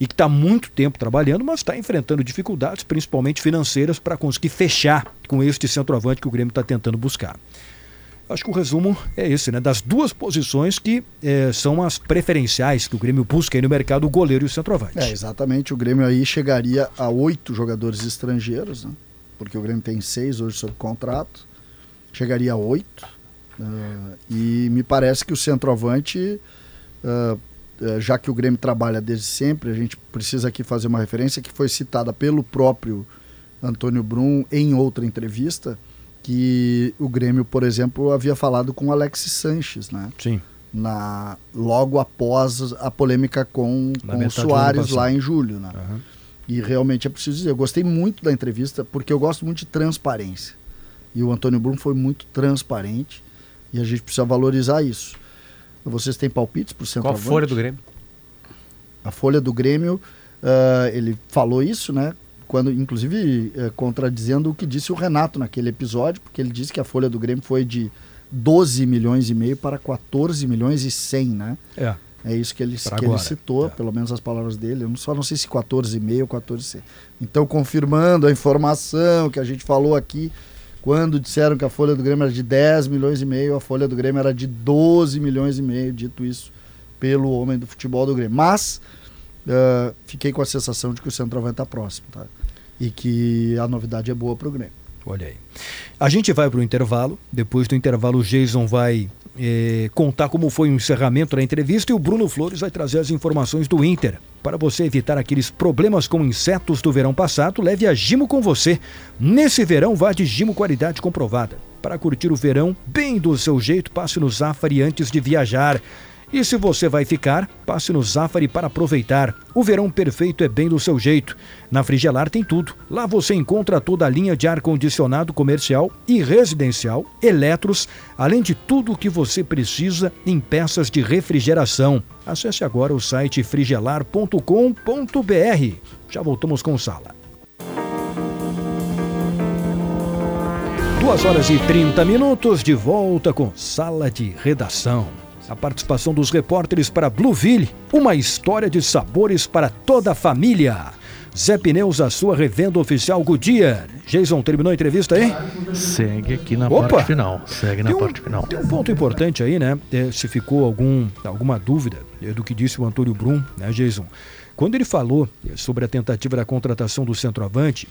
e que está muito tempo trabalhando, mas está enfrentando dificuldades, principalmente financeiras, para conseguir fechar com este centroavante que o Grêmio está tentando buscar. Acho que o resumo é esse, né? Das duas posições que eh, são as preferenciais que o Grêmio busca aí no mercado, o goleiro e o centroavante. É, exatamente. O Grêmio aí chegaria a oito jogadores estrangeiros, né? porque o Grêmio tem seis hoje sob contrato. Chegaria a oito. Ah, e me parece que o centroavante, eh, já que o Grêmio trabalha desde sempre, a gente precisa aqui fazer uma referência que foi citada pelo próprio Antônio Brum em outra entrevista, que o Grêmio, por exemplo, havia falado com o Alexis Sanches, né? Sim. Na, logo após a polêmica com, Na com o Soares lá em julho, né? E realmente é preciso dizer, eu gostei muito da entrevista porque eu gosto muito de transparência. E o Antônio Brum foi muito transparente e a gente precisa valorizar isso. Vocês têm palpites para o Qual a centroavante? folha do Grêmio? A Folha do Grêmio, ah, ele falou isso, né? Quando, inclusive, eh, contradizendo o que disse o Renato naquele episódio, porque ele disse que a Folha do Grêmio foi de 12 milhões e meio para 14 milhões e 100, né? É. É isso que ele, Pra que ele citou, pelo menos as palavras dele. Eu não- só não sei se 14,5 ou 14,100. Então, confirmando a informação que a gente falou aqui, quando disseram que a folha do Grêmio era de 10 milhões e meio, a folha do Grêmio era de 12 milhões e meio, dito isso pelo homem do futebol do Grêmio. Mas ah, fiquei com a sensação de que o centroavante está próximo, tá? E que a novidade é boa para o Grêmio. Olha aí. A gente vai para o intervalo. Depois do intervalo, o Jason vai eh, contar como foi o encerramento da entrevista e o Bruno Flores vai trazer as informações do Inter. Para você evitar aqueles problemas com insetos do verão passado, leve a Gimo com você. Nesse verão, vá de Gimo qualidade comprovada. Para curtir o verão bem do seu jeito, passe no Zafari antes de viajar. E se você vai ficar, passe no Zafari para aproveitar. O verão perfeito é bem do seu jeito. Na Frigelar tem tudo. Lá você encontra toda a linha de ar-condicionado comercial e residencial, eletros, além de tudo o que você precisa em peças de refrigeração. Acesse agora o site frigelar.com.br. Já voltamos com sala. Duas horas e 30 minutos de volta com Sala de Redação. A participação dos repórteres para Blueville, uma história de sabores para toda a família. Zé Pneus, a sua revenda oficial Goodyear. Jason, terminou a entrevista aí? Segue aqui na Opa! parte final. Segue na um- parte final. Tem um ponto importante aí, né? É, se ficou algum, alguma dúvida é, do que disse o Antônio Brum, né, Jason? Quando ele falou sobre a tentativa da contratação do centroavante,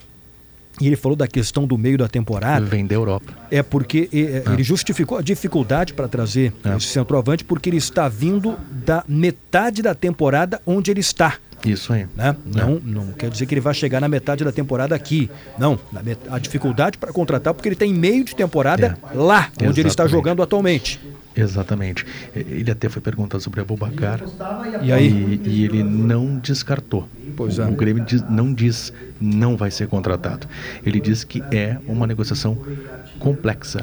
e ele falou da questão do meio da temporada. Vem da Europa. É porque é, Ah. ele justificou a dificuldade para trazer esse centroavante, porque ele está vindo da metade da temporada onde ele está. Isso aí. Né? Não, não quer dizer que ele vai chegar na metade da temporada aqui. Não, a dificuldade para contratar porque ele está em meio de temporada lá, onde ele está Exatamente. jogando atualmente. Exatamente. Ele até foi perguntado sobre Abubacar. E aí? E, e ele não descartou. Pois o, é. o Grêmio diz- não diz não vai ser contratado. Ele diz que é uma negociação complexa.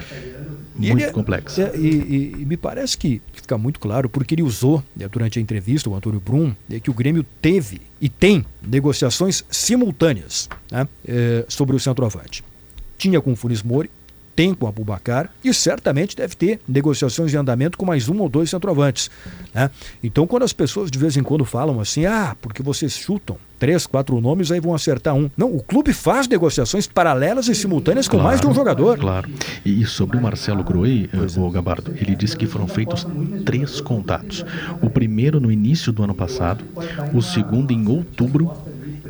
E Muito ele- complexa. é, e, e- e me parece que fica muito claro, porque ele usou né, durante a entrevista, o Antônio Brum, é que o Grêmio teve e tem negociações simultâneas né, é, sobre o centroavante. Tinha com o Funes Mori, tem com o Abubacar e certamente deve ter negociações em andamento com mais um ou dois centroavantes. Né? Então, quando as pessoas de vez em quando falam assim, ah, porque vocês chutam três, quatro nomes, aí vão acertar um. Não, o clube faz negociações paralelas e simultâneas com mais de um jogador. Claro. E, sobre o Marcelo Groi, eh, o Gabardo, ele disse que foram feitos três contatos. O primeiro no início do ano passado, o segundo em outubro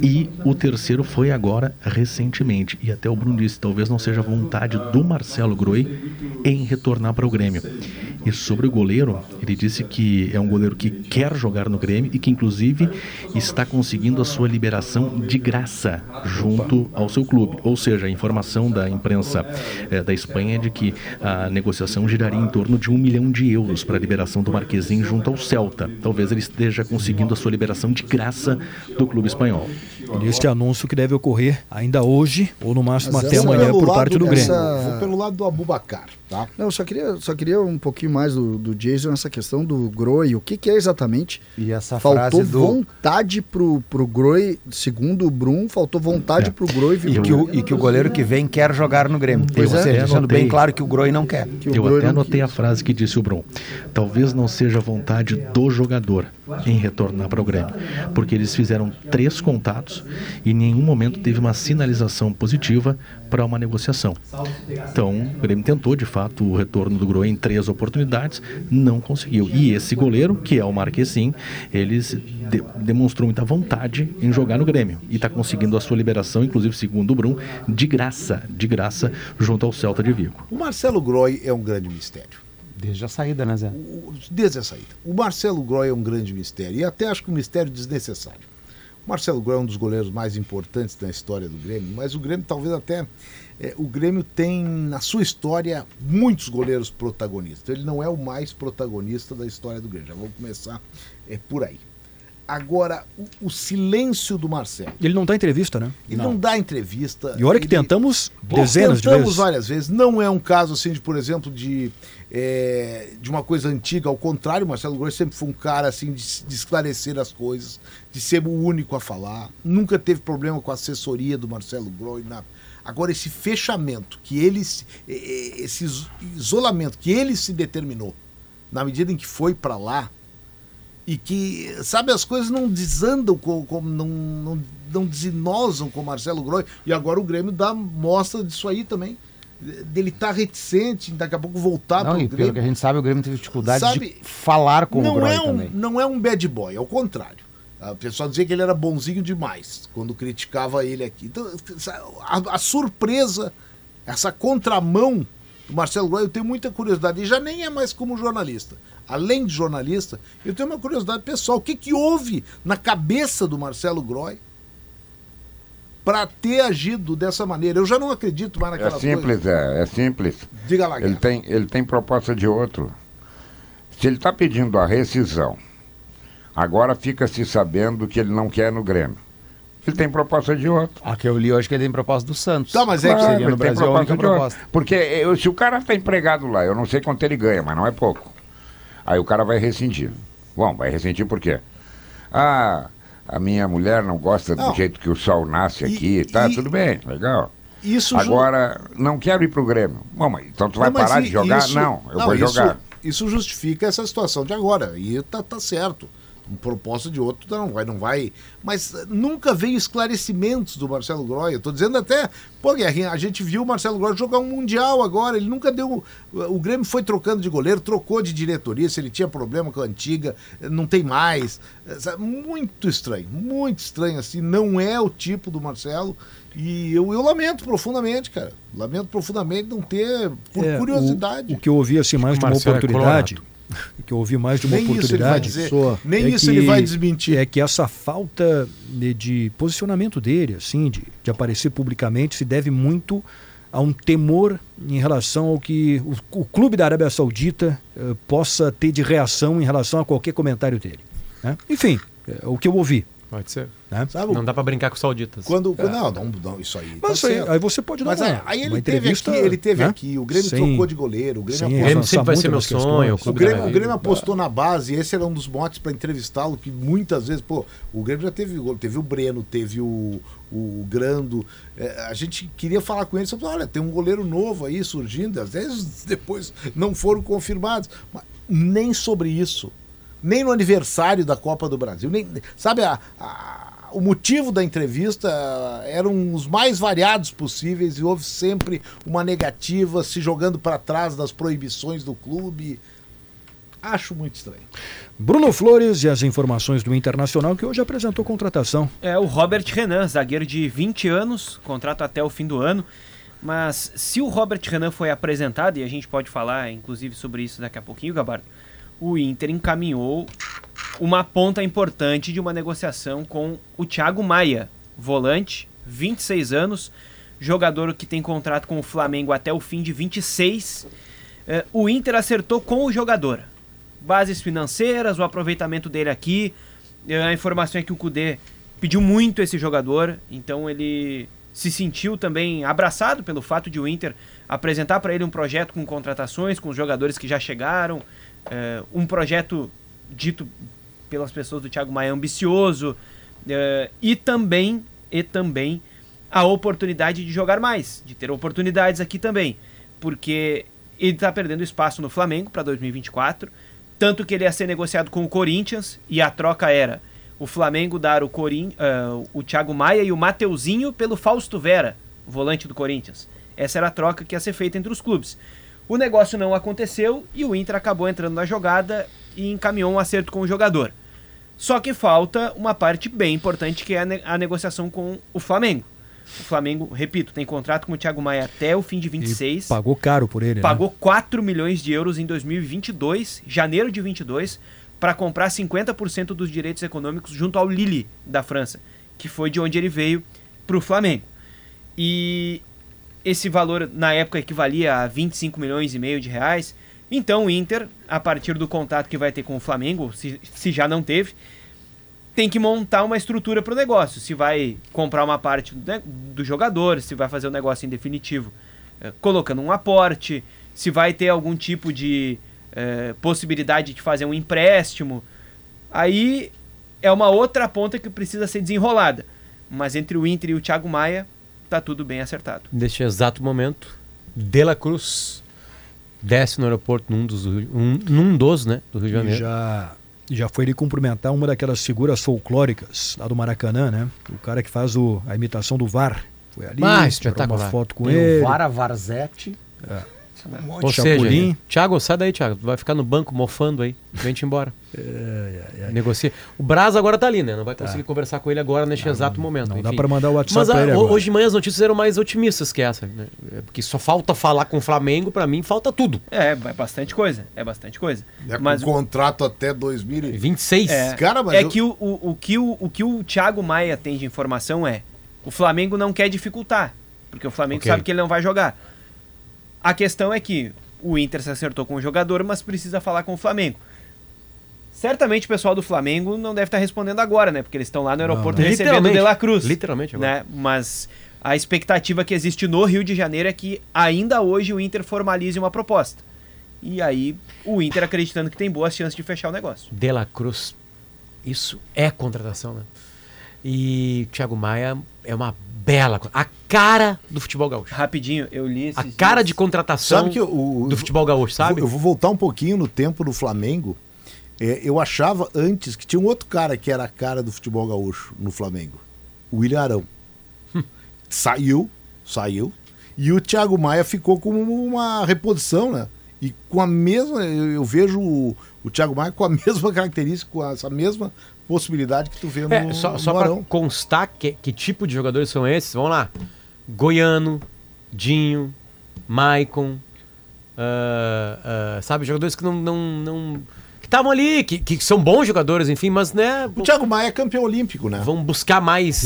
e o terceiro foi agora recentemente. E até o Bruno disse, talvez não seja vontade do Marcelo Groi em retornar para o Grêmio. E sobre o goleiro, ele disse que é um goleiro que quer jogar no Grêmio e que inclusive está conseguindo a sua liberação de graça junto ao seu clube. Ou seja, a informação da imprensa eh, da Espanha é de que a negociação giraria em torno de um milhão de euros para a liberação do Marquezinho junto ao Celta. Talvez ele esteja conseguindo a sua liberação de graça do clube espanhol. Este anúncio que deve ocorrer ainda hoje ou no máximo Mas até essa- amanhã por parte do Grêmio. Vou pelo lado do Abubacar, tá? Não, eu só queria, só queria um pouquinho mais do, do Jason nessa questão do Groi. O que, que é exatamente? E essa faltou frase do- vontade pro, pro Groi, segundo o Brum, faltou vontade pro Groi vir E que, o, e que o goleiro que vem quer jogar no Grêmio. Pois Ou é, seja, deixando anotei. bem claro que o Groi não quer. é Eu até anotei a frase que disse o Brum. Talvez não seja vontade do jogador em retornar para o Grêmio, porque eles fizeram três contatos e em nenhum momento teve uma sinalização positiva para uma negociação. Então, o Grêmio tentou de fato o retorno do Groi em três oportunidades, não conseguiu. E esse goleiro, que é o Marquesim, eles de- demonstrou muita vontade em jogar no Grêmio e está conseguindo a sua liberação, inclusive segundo o Brum, de graça, de graça junto ao Celta de Vigo. O Marcelo Groi é um grande mistério. Desde a saída, né, Zé? Desde a saída. O Marcelo Groi é um grande mistério. E até acho que um mistério desnecessário. O Marcelo Groi é um dos goleiros mais importantes da história do Grêmio, mas o Grêmio talvez até. é, o Grêmio tem na sua história muitos goleiros protagonistas. Ele não é o mais protagonista da história do Grêmio. Já vamos começar é, por aí. Agora, o, o silêncio do Marcelo. Ele não dá entrevista, né? Ele não, dá entrevista. E olha que ele- tentamos dezenas de tentamos vezes. várias vezes. Não é um caso assim de, por exemplo, de, é, de uma coisa antiga. Ao contrário, o Marcelo Gross sempre foi um cara assim de, de esclarecer as coisas, de ser o único a falar. Nunca teve problema com a assessoria do Marcelo Gross. Nada. Agora, esse fechamento, que ele, é, é, esse is- isolamento que ele se determinou, na medida em que foi para lá, e que, sabe, as coisas não desandam, com, não, não, não desinosam com o Marcelo Groy. E agora o Grêmio dá mostra disso aí também. Dele estar reticente, daqui a pouco voltar Não, para e o pelo Grêmio. que a gente sabe, o Grêmio teve dificuldade Sabe, de falar com o Groi é um, também. Não é um bad boy, ao contrário. O pessoal dizia que ele era bonzinho demais quando criticava ele aqui. Então, a, a surpresa, essa contramão do Marcelo Groy, eu tenho muita curiosidade. E já nem é mais como jornalista. Além de jornalista, eu tenho uma curiosidade pessoal. O que, que houve na cabeça do Marcelo Groy para ter agido dessa maneira? Eu já não acredito mais É naquela simples, coisa. é, é simples. Diga lá, ele tem, ele tem proposta de outro. Se ele está pedindo a rescisão, agora fica se sabendo que ele não quer no Grêmio. Ele tem proposta de outro. A que eu li hoje que ele tem proposta do Santos. Tá, mas Claro, seria ele no tem Brasil a proposta única de outro. proposta. Porque eu- se o cara está empregado lá, eu não sei quanto ele ganha, mas não é pouco. Aí o cara vai rescindir. Bom, vai rescindir por quê? Ah, a minha mulher não gosta Não. do jeito que o sol nasce aqui, tá? Tudo bem, legal. Isso ju- Agora, não quero ir pro Grêmio. Bom, mas então tu vai Não, parar de jogar? isso- não, eu vou isso- jogar. Isso justifica essa situação de agora. E tá, tá certo. Um proposta de outro não vai, não vai. Mas eh, nunca veio esclarecimentos do Marcelo Groy. Eu tô dizendo até, pô, Guerrinha, a gente viu o Marcelo Groy jogar um Mundial agora. Ele nunca deu. O Grêmio foi trocando de goleiro, trocou de diretoria. Se ele tinha problema com a antiga, eh, não tem mais. Eh, Muito estranho, muito estranho assim. Não é o tipo do Marcelo. E eu, eu lamento profundamente, cara. Lamento profundamente não ter, por É, curiosidade. O, o que eu ouvi assim mais de uma é oportunidade. o [LAUGHS] que eu ouvi mais de uma Nem isso ele vai oportunidade. dizer, nem é isso que- ele vai desmentir. É que essa falta de, de posicionamento dele, assim, de, de aparecer publicamente, se deve muito a um temor em relação ao que o, o clube da Arábia Saudita eh, possa ter de reação em relação a qualquer comentário dele. né? Enfim, é o que eu ouvi. Pode ser. Né? Sabe, Não dá pra brincar com sauditas. Quando, É. não, não, não, isso aí. Mas tá aí- aí você pode dar Mas aí, aí uma ele teve aqui, ele teve né? aqui. O Grêmio Sem- trocou de goleiro. O Grêmio sem apostou- Grêmio sempre vai ser meu sonho, o O Grêmio, o Grêmio apostou na base, e esse era um dos motes para entrevistá-lo, que muitas vezes, pô, o Grêmio já teve teve o Breno, teve o, o Grando. É, a gente queria falar com ele, só falou, olha, tem um goleiro novo aí surgindo, às vezes depois não foram confirmados. Mas nem sobre isso. Nem no aniversário da Copa do Brasil. Nem, sabe, a- a- o motivo da entrevista eram os mais variados possíveis e houve sempre uma negativa se jogando para trás das proibições do clube. Acho muito estranho. Bruno Flores e as informações do Internacional, que hoje apresentou contratação. É o Robert Renan, zagueiro de 20 anos, contrato até o fim do ano. Mas se o Robert Renan foi apresentado, e a gente pode falar inclusive sobre isso daqui a pouquinho, Gabardo, o Inter encaminhou uma ponta importante de uma negociação com o Thiago Maia, volante, 26 anos, jogador que tem contrato com o Flamengo até o fim de 26. Eh, o Inter acertou com o jogador. Bases financeiras, o aproveitamento dele aqui. Eh, A informação é que o Cudê pediu muito esse jogador, então ele se sentiu também abraçado pelo fato de o Inter apresentar para ele um projeto com contratações, com os jogadores que já chegaram, eh, um projeto dito pelas pessoas do Thiago Maia ambicioso eh, e também e também a oportunidade de jogar mais, de ter oportunidades aqui também, porque ele está perdendo espaço no Flamengo para 2024, tanto que ele ia ser negociado com o Corinthians e a troca era o Flamengo dar o, Corin, ah, o Thiago Maia e o Mateuzinho pelo Fausto Vera, volante do Corinthians. Essa era a troca que ia ser feita entre os clubes. O negócio não aconteceu e o Inter acabou entrando na jogada e encaminhou um acerto com o jogador. Só que falta uma parte bem importante que é a, ne- a negociação com o Flamengo. O Flamengo, repito, tem contrato com o Thiago Maia até o fim de 26. Pagou caro por ele, né? Pagou 4 milhões de euros em 2022, janeiro de 22, para comprar 50% dos direitos econômicos junto ao Lille da França, que foi de onde ele veio para o Flamengo. E esse valor na época equivalia a 25 milhões e meio de reais. Então o Inter, a partir do contato que vai ter com o Flamengo, se, se já não teve, tem que montar uma estrutura para o negócio. Se vai comprar uma parte do, ne- do jogador, se vai fazer o negócio em definitivo eh, colocando um aporte, se vai ter algum tipo de eh, possibilidade de fazer um empréstimo. Aí é uma outra ponta que precisa ser desenrolada. Mas entre o Inter e o Thiago Maia, tá tudo bem acertado. Neste exato momento, De La Cruz desce no aeroporto num dos, do Rio- um, num dos né, do Rio de E Janeiro. já, já foi ele cumprimentar uma daquelas figuras folclóricas lá do Maracanã, né? O cara que faz o, a imitação do VAR. Foi ali, Ah, tirou uma foto com Tem ele. o Vara Varzete. É. Um monte Ou de seja. Thiago, sai daí, Thiago. Tu vai ficar no banco mofando aí. Vem-te embora. [LAUGHS] É, Negocia. O Braz agora tá ali, né? Não vai conseguir conversar com ele agora neste exato momento. não dá pra mandar o WhatsApp Mas pra ah, ele hoje de manhã as notícias eram mais otimistas que essa. Né? É Porque só falta falar com o Flamengo, pra mim falta tudo. É, é bastante coisa. É bastante coisa. É Mas com contrato até 2026. 26. É, Cara, mas é eu- que o, o, o que o, o que o Thiago Maia tem de informação é o Flamengo não quer dificultar, porque o Flamengo Ok. sabe que ele não vai jogar. A questão é que o Inter se acertou com o jogador, mas precisa falar com o Flamengo. Certamente o pessoal do Flamengo não deve estar respondendo agora, né? Porque eles estão lá no aeroporto não. recebendo o. De La Cruz. Literalmente agora. Né? Mas a expectativa que existe no Rio de Janeiro é que ainda hoje o Inter formalize uma proposta. E aí o Inter acreditando que tem boas chances de fechar o negócio. De La Cruz. Isso é contratação, né? E Thiago Maia é uma bela. A cara do futebol gaúcho. Rapidinho, eu li A cara de contratação Sabe que o, do futebol gaúcho, sabe? Eu vou voltar um pouquinho no tempo do Flamengo. É, eu achava antes que tinha um outro cara que era a cara do futebol gaúcho no Flamengo. O William Arão. [LAUGHS] saiu, saiu. E o Thiago Maia ficou com uma reposição, né? E com a mesma. Eu, eu vejo o, o Thiago Maia com a [LAUGHS] mesma característica, com essa mesma possibilidade que tu vê no, É, só, só Arão. constar que, que tipo de jogadores são esses, vamos lá. Goiano, Dinho, Maicon, ah, ah, sabe, jogadores que não. não, não que estavam ali, que, que são bons jogadores, enfim, mas né. O Thiago Maia é campeão olímpico, né? Vão buscar mais.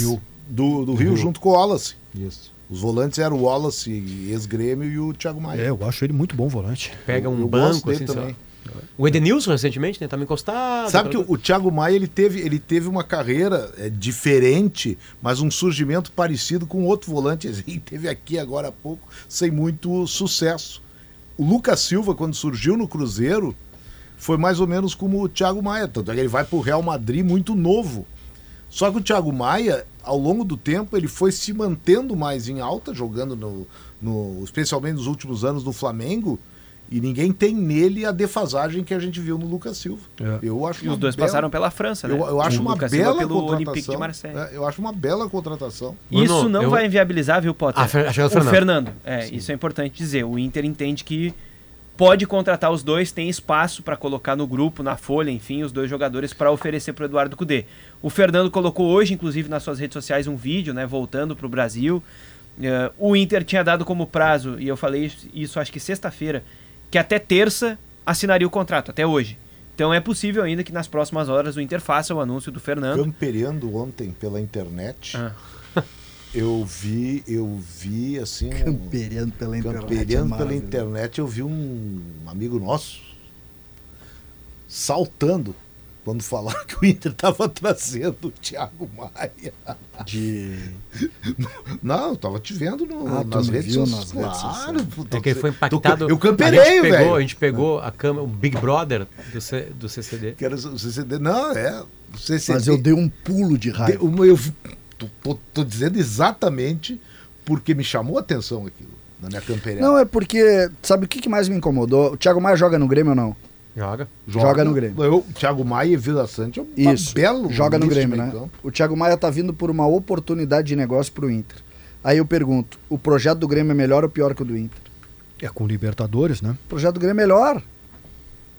Do, do Rio, Rio. junto com o Wallace. Isso. Os volantes eram o Wallace, ex-grêmio, e o Thiago Maia. É, eu acho ele muito bom volante. Pega um Eu banco, gosto dele assim, sei lá. O Edenilson, recentemente, né? Tava encostado. Sabe que o, o Thiago Maia ele teve, ele teve uma carreira é, diferente, mas um surgimento parecido com outro volante. Ele [LAUGHS] teve aqui agora há pouco, sem muito sucesso. O Lucas Silva, quando surgiu no Cruzeiro, foi mais ou menos como o Thiago Maia. Tanto é que ele vai para o Real Madrid muito novo. Só que o Thiago Maia, ao longo do tempo, ele foi se mantendo mais em alta, jogando no, no especialmente nos últimos anos no Flamengo. E ninguém tem nele a defasagem que a gente viu no Lucas Silva. Eu acho E os dois bela- passaram pela França, né? Eu, eu acho O uma Lucas Silva bela pelo contratação. Olympique de Marseille. É, eu acho uma bela contratação. Isso não vai inviabilizar, viu, Potter? Ah, Fer- que é o Fernando. Fernando. É, isso é importante dizer. O Inter entende que pode contratar os dois, tem espaço para colocar no grupo, na folha, enfim, os dois jogadores para oferecer para o Eduardo Cudê. O Fernando colocou hoje, inclusive, nas suas redes sociais um vídeo, né, voltando para o Brasil. Eh, o Inter tinha dado como prazo, e eu falei isso, isso acho que sexta-feira, que até terça assinaria o contrato, até hoje. Então é possível ainda que nas próximas horas o Inter faça o anúncio do Fernando. Camperiando ontem pela internet, Ah. [LAUGHS] eu vi, eu vi assim. Camperiando pela internet, Camperiando é pela internet, eu vi um amigo nosso saltando quando falaram que o Inter estava trazendo o Thiago Maia. De. Não, eu tava te vendo no- Ah, nas redes viu sociais. nas redes Claro, puta, É que ele foi tô- impactado. Eu camperei, velho. A gente pegou a cama, o Big Brother do, C, do CCD. Que era o CCD. Não, é. O CCD. Mas eu dei um pulo de raiva. Uma- eu tô, tô- tô dizendo exatamente porque me chamou a atenção aquilo na minha campeira. Não, é porque. Sabe o que, que mais me incomodou? O Thiago Maia joga no Grêmio ou não? Joga. Joga, no Grêmio. Eu, Thiago Maia e Vila Sante é um Isso. belo joga no Grêmio, né? O Thiago Maia tá vindo por uma oportunidade de negócio pro Inter. Aí eu pergunto: o projeto do Grêmio é melhor ou pior que o do Inter? É com Libertadores, né? O projeto do Grêmio é melhor.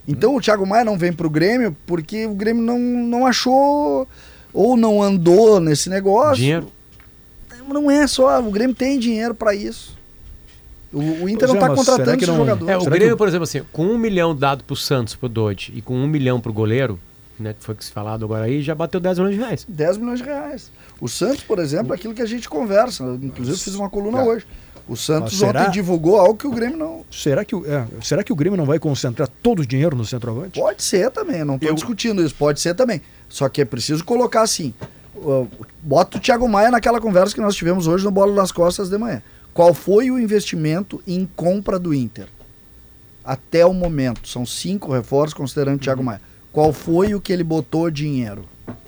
Então o Thiago Maia não vem pro Grêmio porque o Grêmio não, não achou ou não andou nesse negócio. Dinheiro. Não é só, o Grêmio tem dinheiro para isso. O, o Inter não é, tá mas contratando que não- jogador. É, o Grêmio, por exemplo, assim, com um milhão dado pro Santos, pro Dodge, e com um milhão pro goleiro, né, que foi que se falado agora aí, já bateu 10 milhões de reais. 10 milhões de reais. O Santos, por exemplo, é aquilo que a gente conversa. Inclusive, eu fiz uma coluna hoje. O Santos será- ontem divulgou algo que o Grêmio não. Será que, o- é, será que o Grêmio não vai concentrar todo o dinheiro no centroavante? Pode ser também, eu não estou discutindo isso, pode ser também. Só que é preciso colocar assim. uh, Bota o Thiago Maia naquela conversa que nós tivemos hoje no Bola das Costas de manhã. Qual foi o investimento em compra do Inter? Até o momento. São cinco reforços considerando o Thiago Maia. Qual foi o que ele botou dinheiro?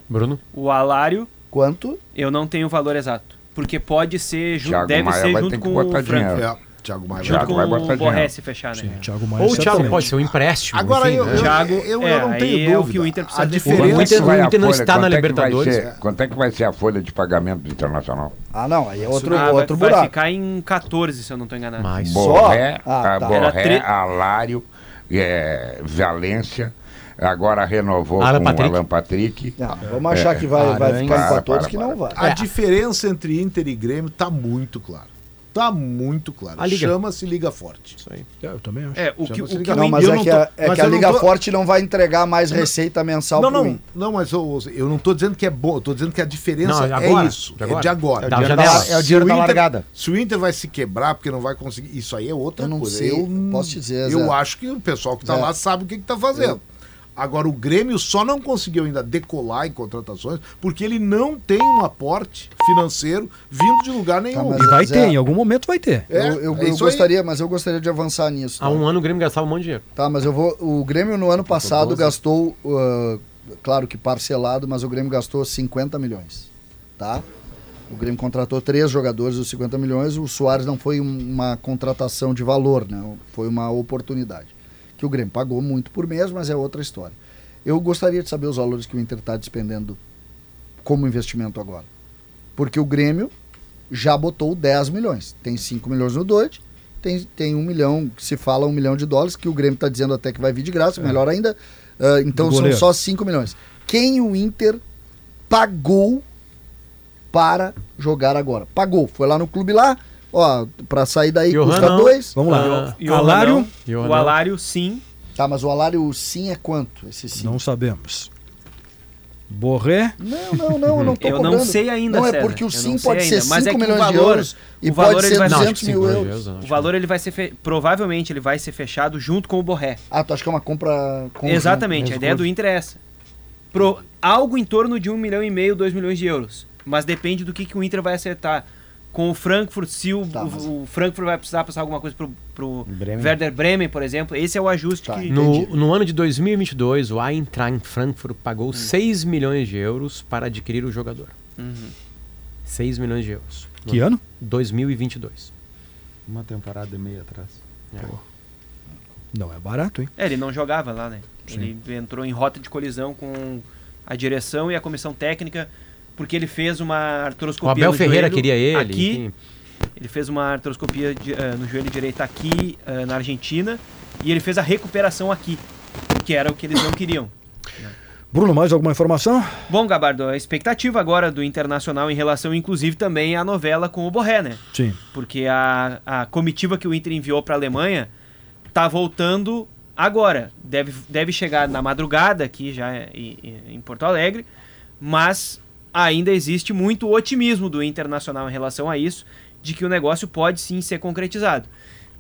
Bruno? O Alário. Quanto? Eu não tenho o valor exato. Porque pode ser, ju- Thiago deve Maia ser vai junto ter que com o Franco. dinheiro. É, Thiago Maia junto vai- com vai botar. Borré fechar, né? Sim, Thiago Maia Ou o Thiago pode ser um empréstimo. Agora enfim, eu, né? eu, Thiago, eu, eu é, não tenho é dúvida. o que o Inter precisa a diferença O Inter- Vai a o Inter não está na é que vai Libertadores. ser- quanto é que vai ser a folha de pagamento do Internacional? Ah, não, aí é outro, Ah, outro vai, vai buraco. ficar em 14, se eu não estou enganado. Borré, Ah, tá. Era Borré, tre- Alário, é, Valência, agora renovou Alan com Patrick. o Alan Patrick. Não, vamos achar que vai, vai ficar em Para, 14 para, que para. não vai. A diferença entre Inter e Grêmio tá muito clara. Tá muito claro. A Liga. Chama-se Liga Forte. Isso aí. É, eu também acho. É, o que, o que Não, mas eu é não que tô- a, é mas que a eu não Liga tô- Forte não vai entregar mais receita mensal Não, não, Inter. não, mas eu, eu não tô dizendo que é bom, eu tô dizendo que a diferença Não, é agora, isso. de É agora. de agora. É o Da dinheiro janela. da- é o dinheiro Se da Inter- largada. Se o Inter vai se quebrar porque não vai conseguir, isso aí é outra Eu não coisa. sei, eu posso dizer, Eu Zé. acho que o pessoal que tá Zé. lá sabe o que que tá fazendo. Agora, o Grêmio só não conseguiu ainda decolar em contratações porque ele não tem um aporte financeiro vindo de lugar nenhum. mas E vai Zé- ter, em algum momento vai ter. É, eu eu, é eu isso aí. gostaria, mas eu gostaria de avançar nisso. Há tá? um ano o Grêmio gastava um monte de dinheiro. Tá, mas eu vou. O Grêmio no ano passado gastou, uh, claro que parcelado, mas o Grêmio gastou 50 milhões. Tá? O Grêmio contratou três jogadores dos 50 milhões. O Soares não foi um- uma contratação de valor, né? Foi uma oportunidade. Que o Grêmio pagou muito por mês, mas é outra história. Eu gostaria de saber os valores que o Inter está despendendo como investimento agora. Porque o Grêmio já botou 10 milhões. Tem 5 milhões no Dodge, tem, tem um milhão, se fala um milhão de dólares, que o Grêmio está dizendo até que vai vir de graça, melhor ainda. Ah, então são só 5 milhões. Quem o Inter pagou para jogar agora? Pagou. Foi lá no clube lá, ó, para sair daí Johan custa não. dois. Vamos lá. O Alário? O Alário? Sim. Tá, mas o alário sim é quanto? Esse sim. Não sabemos. Borré? Não, não, não, eu não tô [LAUGHS] Eu não cobrando. sei ainda, Não, é César. porque o sim não pode ser ainda, mas 5 é milhões de valor- euros e o valor pode ser vai- não, 200 acho que mil euros. O valor ele vai ser fe... provavelmente ele vai ser fechado junto com o Borré. Ah, tu acha que é uma compra conjunta? Exatamente, a ideia do. Inter é essa. Pro, algo em torno de um milhão e meio, dois milhões de euros. Mas depende do que, que o Inter vai acertar. Com o Frankfurt, se o, Tá, o- o Frankfurt vai precisar passar alguma coisa pro, pro Bremen. Werder Bremen, por exemplo, esse é o ajuste Tá, que... No, no ano de 2022, o Eintracht Frankfurt pagou 6 milhões de euros para adquirir o jogador. Uhum. 6 milhões de euros. Que ano? 2022. Uma temporada e meia atrás. Não é barato, hein? É, ele não jogava lá, né? Ele entrou em rota de colisão com a direção e a comissão técnica, porque ele fez uma artroscopia O Abel no Ferreira joelho queria ele, Aqui, enfim. ele fez uma artroscopia de- eh, no joelho direito aqui, eh, na Argentina, e ele fez a recuperação aqui, que era o que eles não queriam. Bruno, mais alguma informação? Bom, Gabardo, a expectativa agora do Internacional em relação, inclusive, também à novela com o Borré, né? Sim. Porque a, a comitiva que o Inter enviou para a Alemanha tá voltando agora. Deve, deve chegar na madrugada aqui já em, em- em Porto Alegre, mas ainda existe muito otimismo do Internacional em relação a isso, de que o negócio pode sim ser concretizado.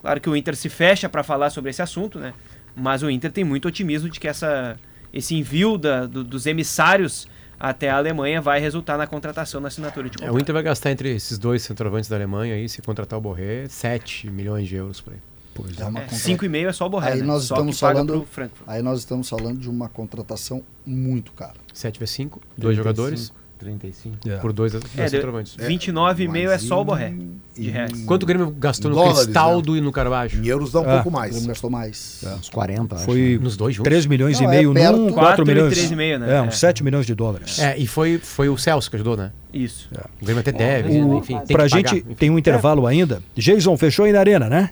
Claro que o Inter se fecha para falar sobre esse assunto, né? Mas o Inter tem muito otimismo de que essa, esse envio da- do- dos emissários até a Alemanha vai resultar na contratação, na assinatura de É, contrato. o Inter vai gastar entre esses dois centroavantes da Alemanha aí, se contratar o Borré, 7 milhões de euros por aí. Pois É É, contra- 5,5 é só o Borré, Aí né? nós Só estamos falando, aí nós estamos falando de uma contratação muito cara. 7 vezes 5, dois jogadores. 35. Por dois, dois É, centroavantes. 29,5 é só o Borré. De reais. Quanto o Grêmio gastou no dólares, Cristaldo e no Carvalho? Em euros dá um Ah, pouco O mais. Grêmio gastou mais. Uns 40, acho. Foi Nos dois juntos? 3 milhões Não, e é meio perto. num, 4 Quatro e milhões. 3,5, né? É, É. uns 7 milhões de dólares. É, e foi, foi o Celso que ajudou, né? Isso. O Grêmio até deve, O- enfim. Tem pra pagar, gente, enfim. tem um intervalo ainda. Jason, fechou aí na arena, né?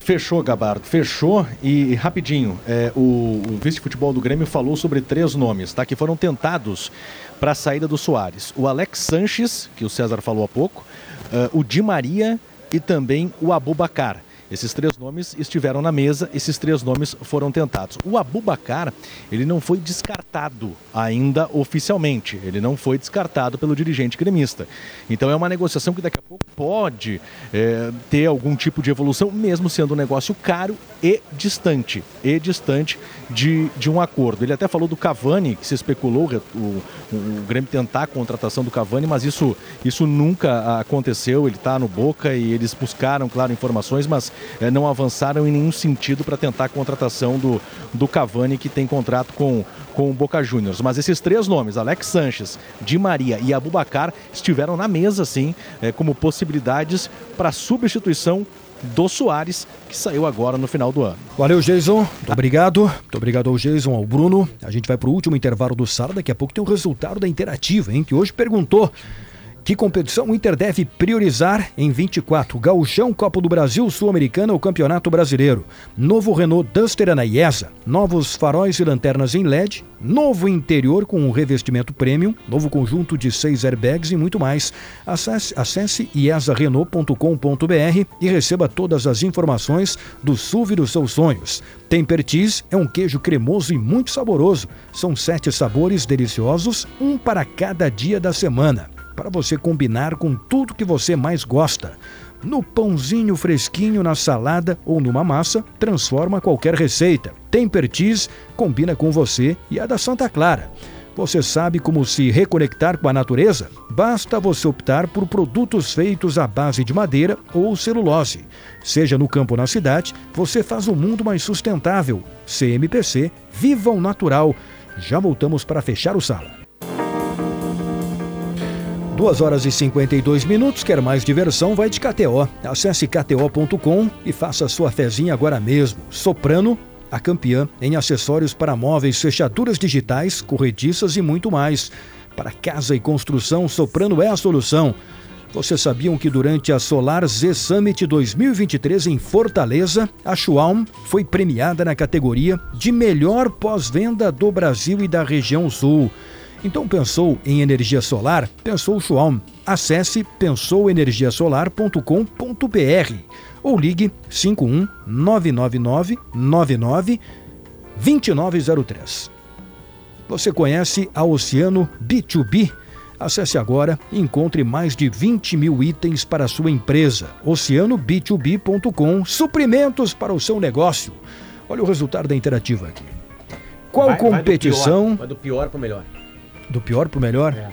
Fechou, Gabardo, fechou. E, e rapidinho, é, o, o vice-futebol do Grêmio falou sobre três nomes, tá? Que foram tentados para a saída do Soares. O Alex Sanches, que o César falou há pouco, ah, o Di Maria e também o Abubacar. Esses três nomes estiveram na mesa, esses três nomes foram tentados. O Abubacar, ele não foi descartado ainda oficialmente, ele não foi descartado pelo dirigente gremista. Então é uma negociação que daqui a pouco pode é, ter algum tipo de evolução, mesmo sendo um negócio caro e distante, e distante de, de um acordo. Ele até falou do Cavani, que se especulou o, o, o Grêmio tentar a contratação do Cavani, mas isso, isso nunca aconteceu. Ele está no Boca e eles buscaram, claro, informações, mas eh, não avançaram em nenhum sentido para tentar a contratação do, do Cavani, que tem contrato com, com o Boca Juniors. Mas esses três nomes, Alex Sanches, Di Maria e Abubacar, estiveram na mesa, sim, eh, como possibilidades para substituição do Soares, que saiu agora no final do ano. Valeu, Jason. Muito obrigado. Muito obrigado ao Jason, ao Bruno. A gente vai pro último intervalo do Sala. Daqui a pouco tem o resultado da interativa, hein? Que hoje perguntou que competição o Inter deve priorizar em 24? Gauchão, Copa do Brasil, Sul-Americana ou Campeonato Brasileiro? Novo Renault Duster Anaiesa, novos faróis e lanternas em LED, novo interior com um revestimento premium, novo conjunto de seis airbags e muito mais. Acesse, acesse iesarenault.com.br e receba todas as informações do SUV dos seus sonhos. Temper Cheese é um queijo cremoso e muito saboroso. São sete sabores deliciosos, um para cada dia da semana para você combinar com tudo que você mais gosta. No pãozinho fresquinho, na salada ou numa massa, transforma qualquer receita. Temper Cheese combina com você e a da Santa Clara. Você sabe como se reconectar com a natureza? Basta você optar por produtos feitos à base de madeira ou celulose. Seja no campo ou na cidade, você faz o mundo mais sustentável. CMPC, viva o natural. Já voltamos para fechar o sala. 2 horas e 52 minutos. Quer mais diversão? Vai de KTO. Acesse kto.com e faça sua fezinha agora mesmo. Soprano, a campeã em acessórios para móveis, fechaduras digitais, corrediças e muito mais. Para casa e construção, Soprano é a solução. Vocês sabiam que durante a Solar Z Summit 2023 em Fortaleza, a Schwalm foi premiada na categoria de melhor pós-venda do Brasil e da região sul. Então pensou em energia solar? Pensou Schwalm. Acesse pensouenergiasolar.com.br ou ligue 51 999 99 2903. Você conhece a Oceano B2B? Acesse agora e encontre mais de 20 mil itens para a sua empresa. oceanob2b.com Suprimentos para o seu negócio. Olha o resultado da interativa aqui. Qual Vai- competição. pior, Vai do pior pro melhor. Do pior pro melhor? É.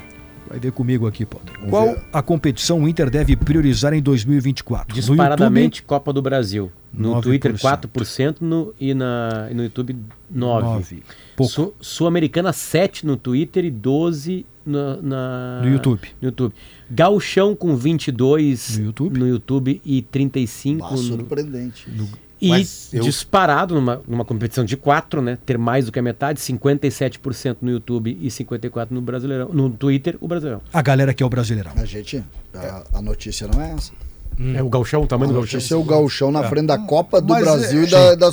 Vai ver comigo aqui, Potter. Qual a competição o Inter deve priorizar em 2024? Disparadamente Copa do Brasil. No 9%. Twitter 4% no, e, na, e no YouTube 9%. Nove. Su- Sul-Americana 7 no Twitter e 12 na, na- No YouTube. no YouTube. Gauchão com 22 no YouTube, e 35 Ah, no, surpreendente. E Mas eu- disparado numa, numa competição de 4, né? Ter mais do que a metade, 57% no YouTube e 54% no Brasileirão. No Twitter, o Brasileirão. A galera que é o Brasileirão. A gente, a, a notícia não é essa. É o Gauchão, o tamanho a do Gauchão. é o gauchão na É. frente da Copa do Mas, Brasil é, e da, da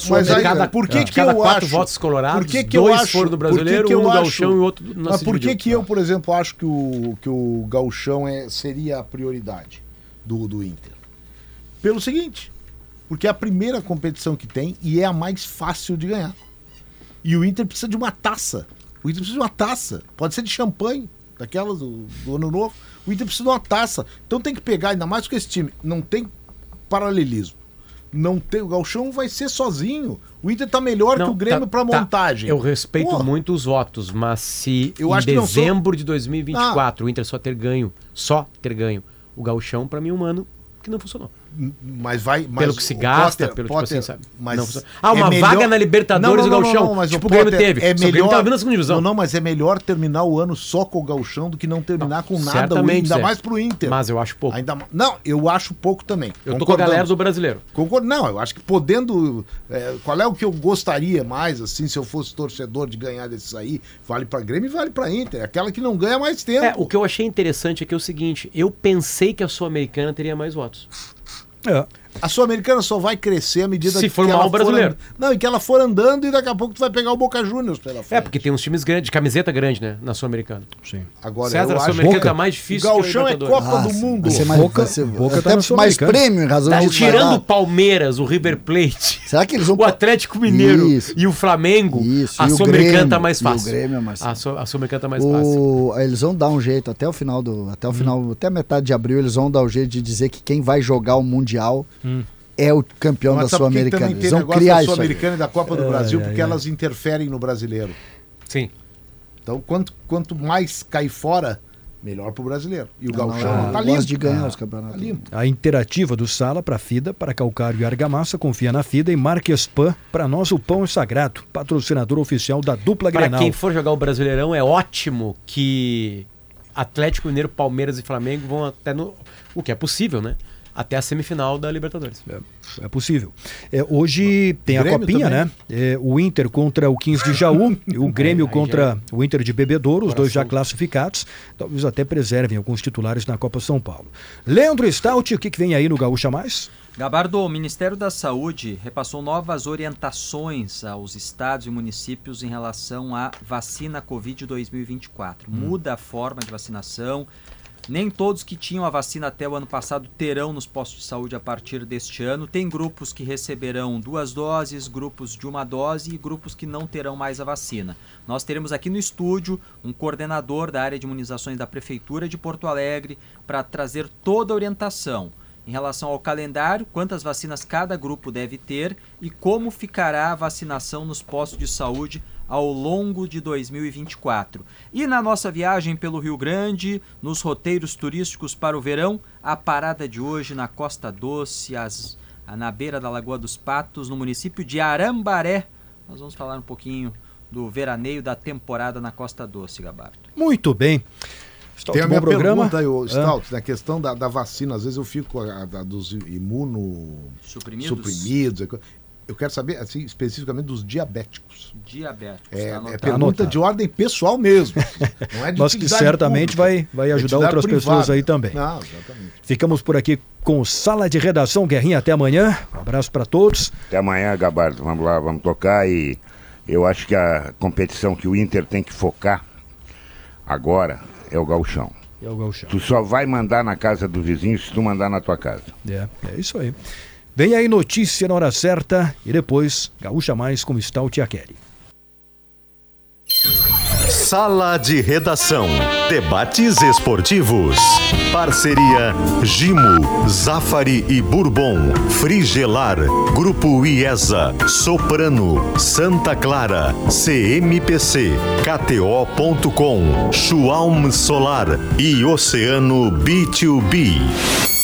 aí, por que, É. que Cada eu quatro acho? votos colorados, por que que dois eu acho, foram do por que brasileiro, que um eu do acho- gauchão e outro na Mas por que que eu, por exemplo, acho que o, que o gauchão é, seria a prioridade do, do Inter? Pelo seguinte, porque é a primeira competição que tem e é a mais fácil de ganhar. E o Inter precisa de uma taça. O Inter precisa de uma taça. Pode ser de champanhe, daquelas do, do ano novo. O Inter precisa de uma taça. Então tem que pegar, ainda mais com esse time. Não tem paralelismo. Não tem, o Galchão vai ser sozinho. O Inter tá melhor que o Grêmio pra tá. montagem. Eu respeito Porra. muito os votos, mas se Eu em não sou- dezembro de 2024 o Inter só ter ganho, só ter ganho o gauchão, pra mim é um ano que não funcionou. Mas vai. Mas pelo que se o gasta, Potter- pelo Potter, tipo assim, sabe? mas Não funciona. ah, uma é melhor- vaga na Libertadores Não, não, o não, não, mas tipo o o Grêmio Potter, teve. É o melhor, vindo na segunda divisão. Não, não, mas é melhor terminar o ano só com o gauchão do que não terminar com nada, Certamente, ainda Zé. mais pro Inter. Mas eu acho pouco. Ainda, não, eu acho pouco também. Eu tô com a galera do brasileiro. Concordo, não, eu acho que podendo. é, qual é o que eu gostaria mais, assim, se eu fosse torcedor de ganhar desses aí? Vale pra Grêmio e vale pra Inter. Aquela que não ganha mais tempo. É, o que eu achei interessante é que é o seguinte, eu pensei que a Sul-Americana teria mais votos. É. A Sul-Americana só vai crescer à medida Se que for ela mal o brasileiro. and- Não, e que ela for andando e daqui a pouco tu vai pegar o Boca Juniors pela frente. É, porque tem uns times grandes, de camiseta grande, né, na Sul-Americana. Sim. Agora, César, eu a Sul-Americana tá mais difícil O Gauchão é. Copa do Mundo. vai ser mais- Boca- vai ser- Boca até tá mais prêmio em razão Tá da tirando o Palmeiras, o River Plate, [LAUGHS] Será que eles vão [LAUGHS] o Atlético Mineiro Isso. e o Flamengo, Isso, a Sul-Americana tá mais e o fácil. Grêmio é mais A Sul- A Sul-Americana tá mais fácil. O- Eles vão dar um jeito até o final do. Até o final, até a metade de abril, eles vão dar o jeito de dizer que quem vai jogar o Mundial Hum. é o campeão Mas da Sul-Americana. Eles vão criar da. Sul-Americana e da Copa do Ai, Brasil, ai, porque ai. elas interferem no brasileiro. Sim. Então, quanto, quanto mais cai fora, melhor pro brasileiro. E o Não, Gauchão não, tá gosta limpo. de ganhar os campeonatos. Tá limpo. A interativa do Sala para Fida, para Calcário e Argamassa, confia na Fida e Marques Pan, para nós o pão é sagrado, patrocinador oficial da dupla Pra Grenal. quem for jogar o Brasileirão, é ótimo que Atlético Mineiro, Palmeiras e Flamengo vão até no. O que é possível, né? Até a semifinal da Libertadores. É possível. É, hoje tem a copinha, também. né? É, o Inter contra o 15 de Jaú, e o [LAUGHS] Grêmio contra o Inter de Bebedouro, os dois já classificados. Talvez até preservem alguns titulares na Copa São Paulo. Leandro Stout, o que, que vem aí no Gaúcha Mais? Gabardo, o Ministério da Saúde repassou novas orientações aos estados e municípios em relação à vacina Covid 2024. Hum. Muda a forma de vacinação. Nem todos que tinham a vacina até o ano passado terão nos postos de saúde a partir deste ano. Tem grupos que receberão duas doses, grupos de uma dose e grupos que não terão mais a vacina. Nós teremos aqui no estúdio um coordenador da área de imunizações da Prefeitura de Porto Alegre para trazer toda a orientação em relação ao calendário, quantas vacinas cada grupo deve ter e como ficará a vacinação nos postos de saúde ao longo de 2024. E na nossa viagem pelo Rio Grande, nos roteiros turísticos para o verão, a parada de hoje na Costa Doce, as- na beira da Lagoa dos Patos, no município de Arambaré. Nós vamos falar um pouquinho do veraneio da temporada na Costa Doce, Gabardo. Muito bem. Stout, Tem a minha programa. pergunta aí, ô, Ah. Stout, na questão da, da vacina. Às vezes eu fico a, da- dos imuno... Suprimidos? suprimidos. Eu quero saber, assim, especificamente dos diabéticos. Diabéticos, É, tá é pergunta anotado. de ordem pessoal mesmo. [LAUGHS] Não é de Mas que certamente pública. vai, vai É ajudar outras pessoas privada. aí também. Não, exatamente. Ficamos por aqui com Sala de Redação Guerrinha. Até amanhã. Um abraço para todos. Até amanhã, Gabardo. Vamos lá, vamos tocar e eu acho que a competição que o Inter tem que focar agora é o gauchão. É o gauchão. Tu só vai mandar na casa do vizinho se tu mandar na tua casa. É, é isso aí. Vem aí notícia na hora certa e depois Gaúcha Mais com Stout e a Kelly. Sala de Redação. Debates esportivos. Parceria Gimo, Zafari e Bourbon. Frigelar. Grupo IESA. Soprano. Santa Clara. CMPC. KTO.com. Schwalm Solar. E Oceano B2B.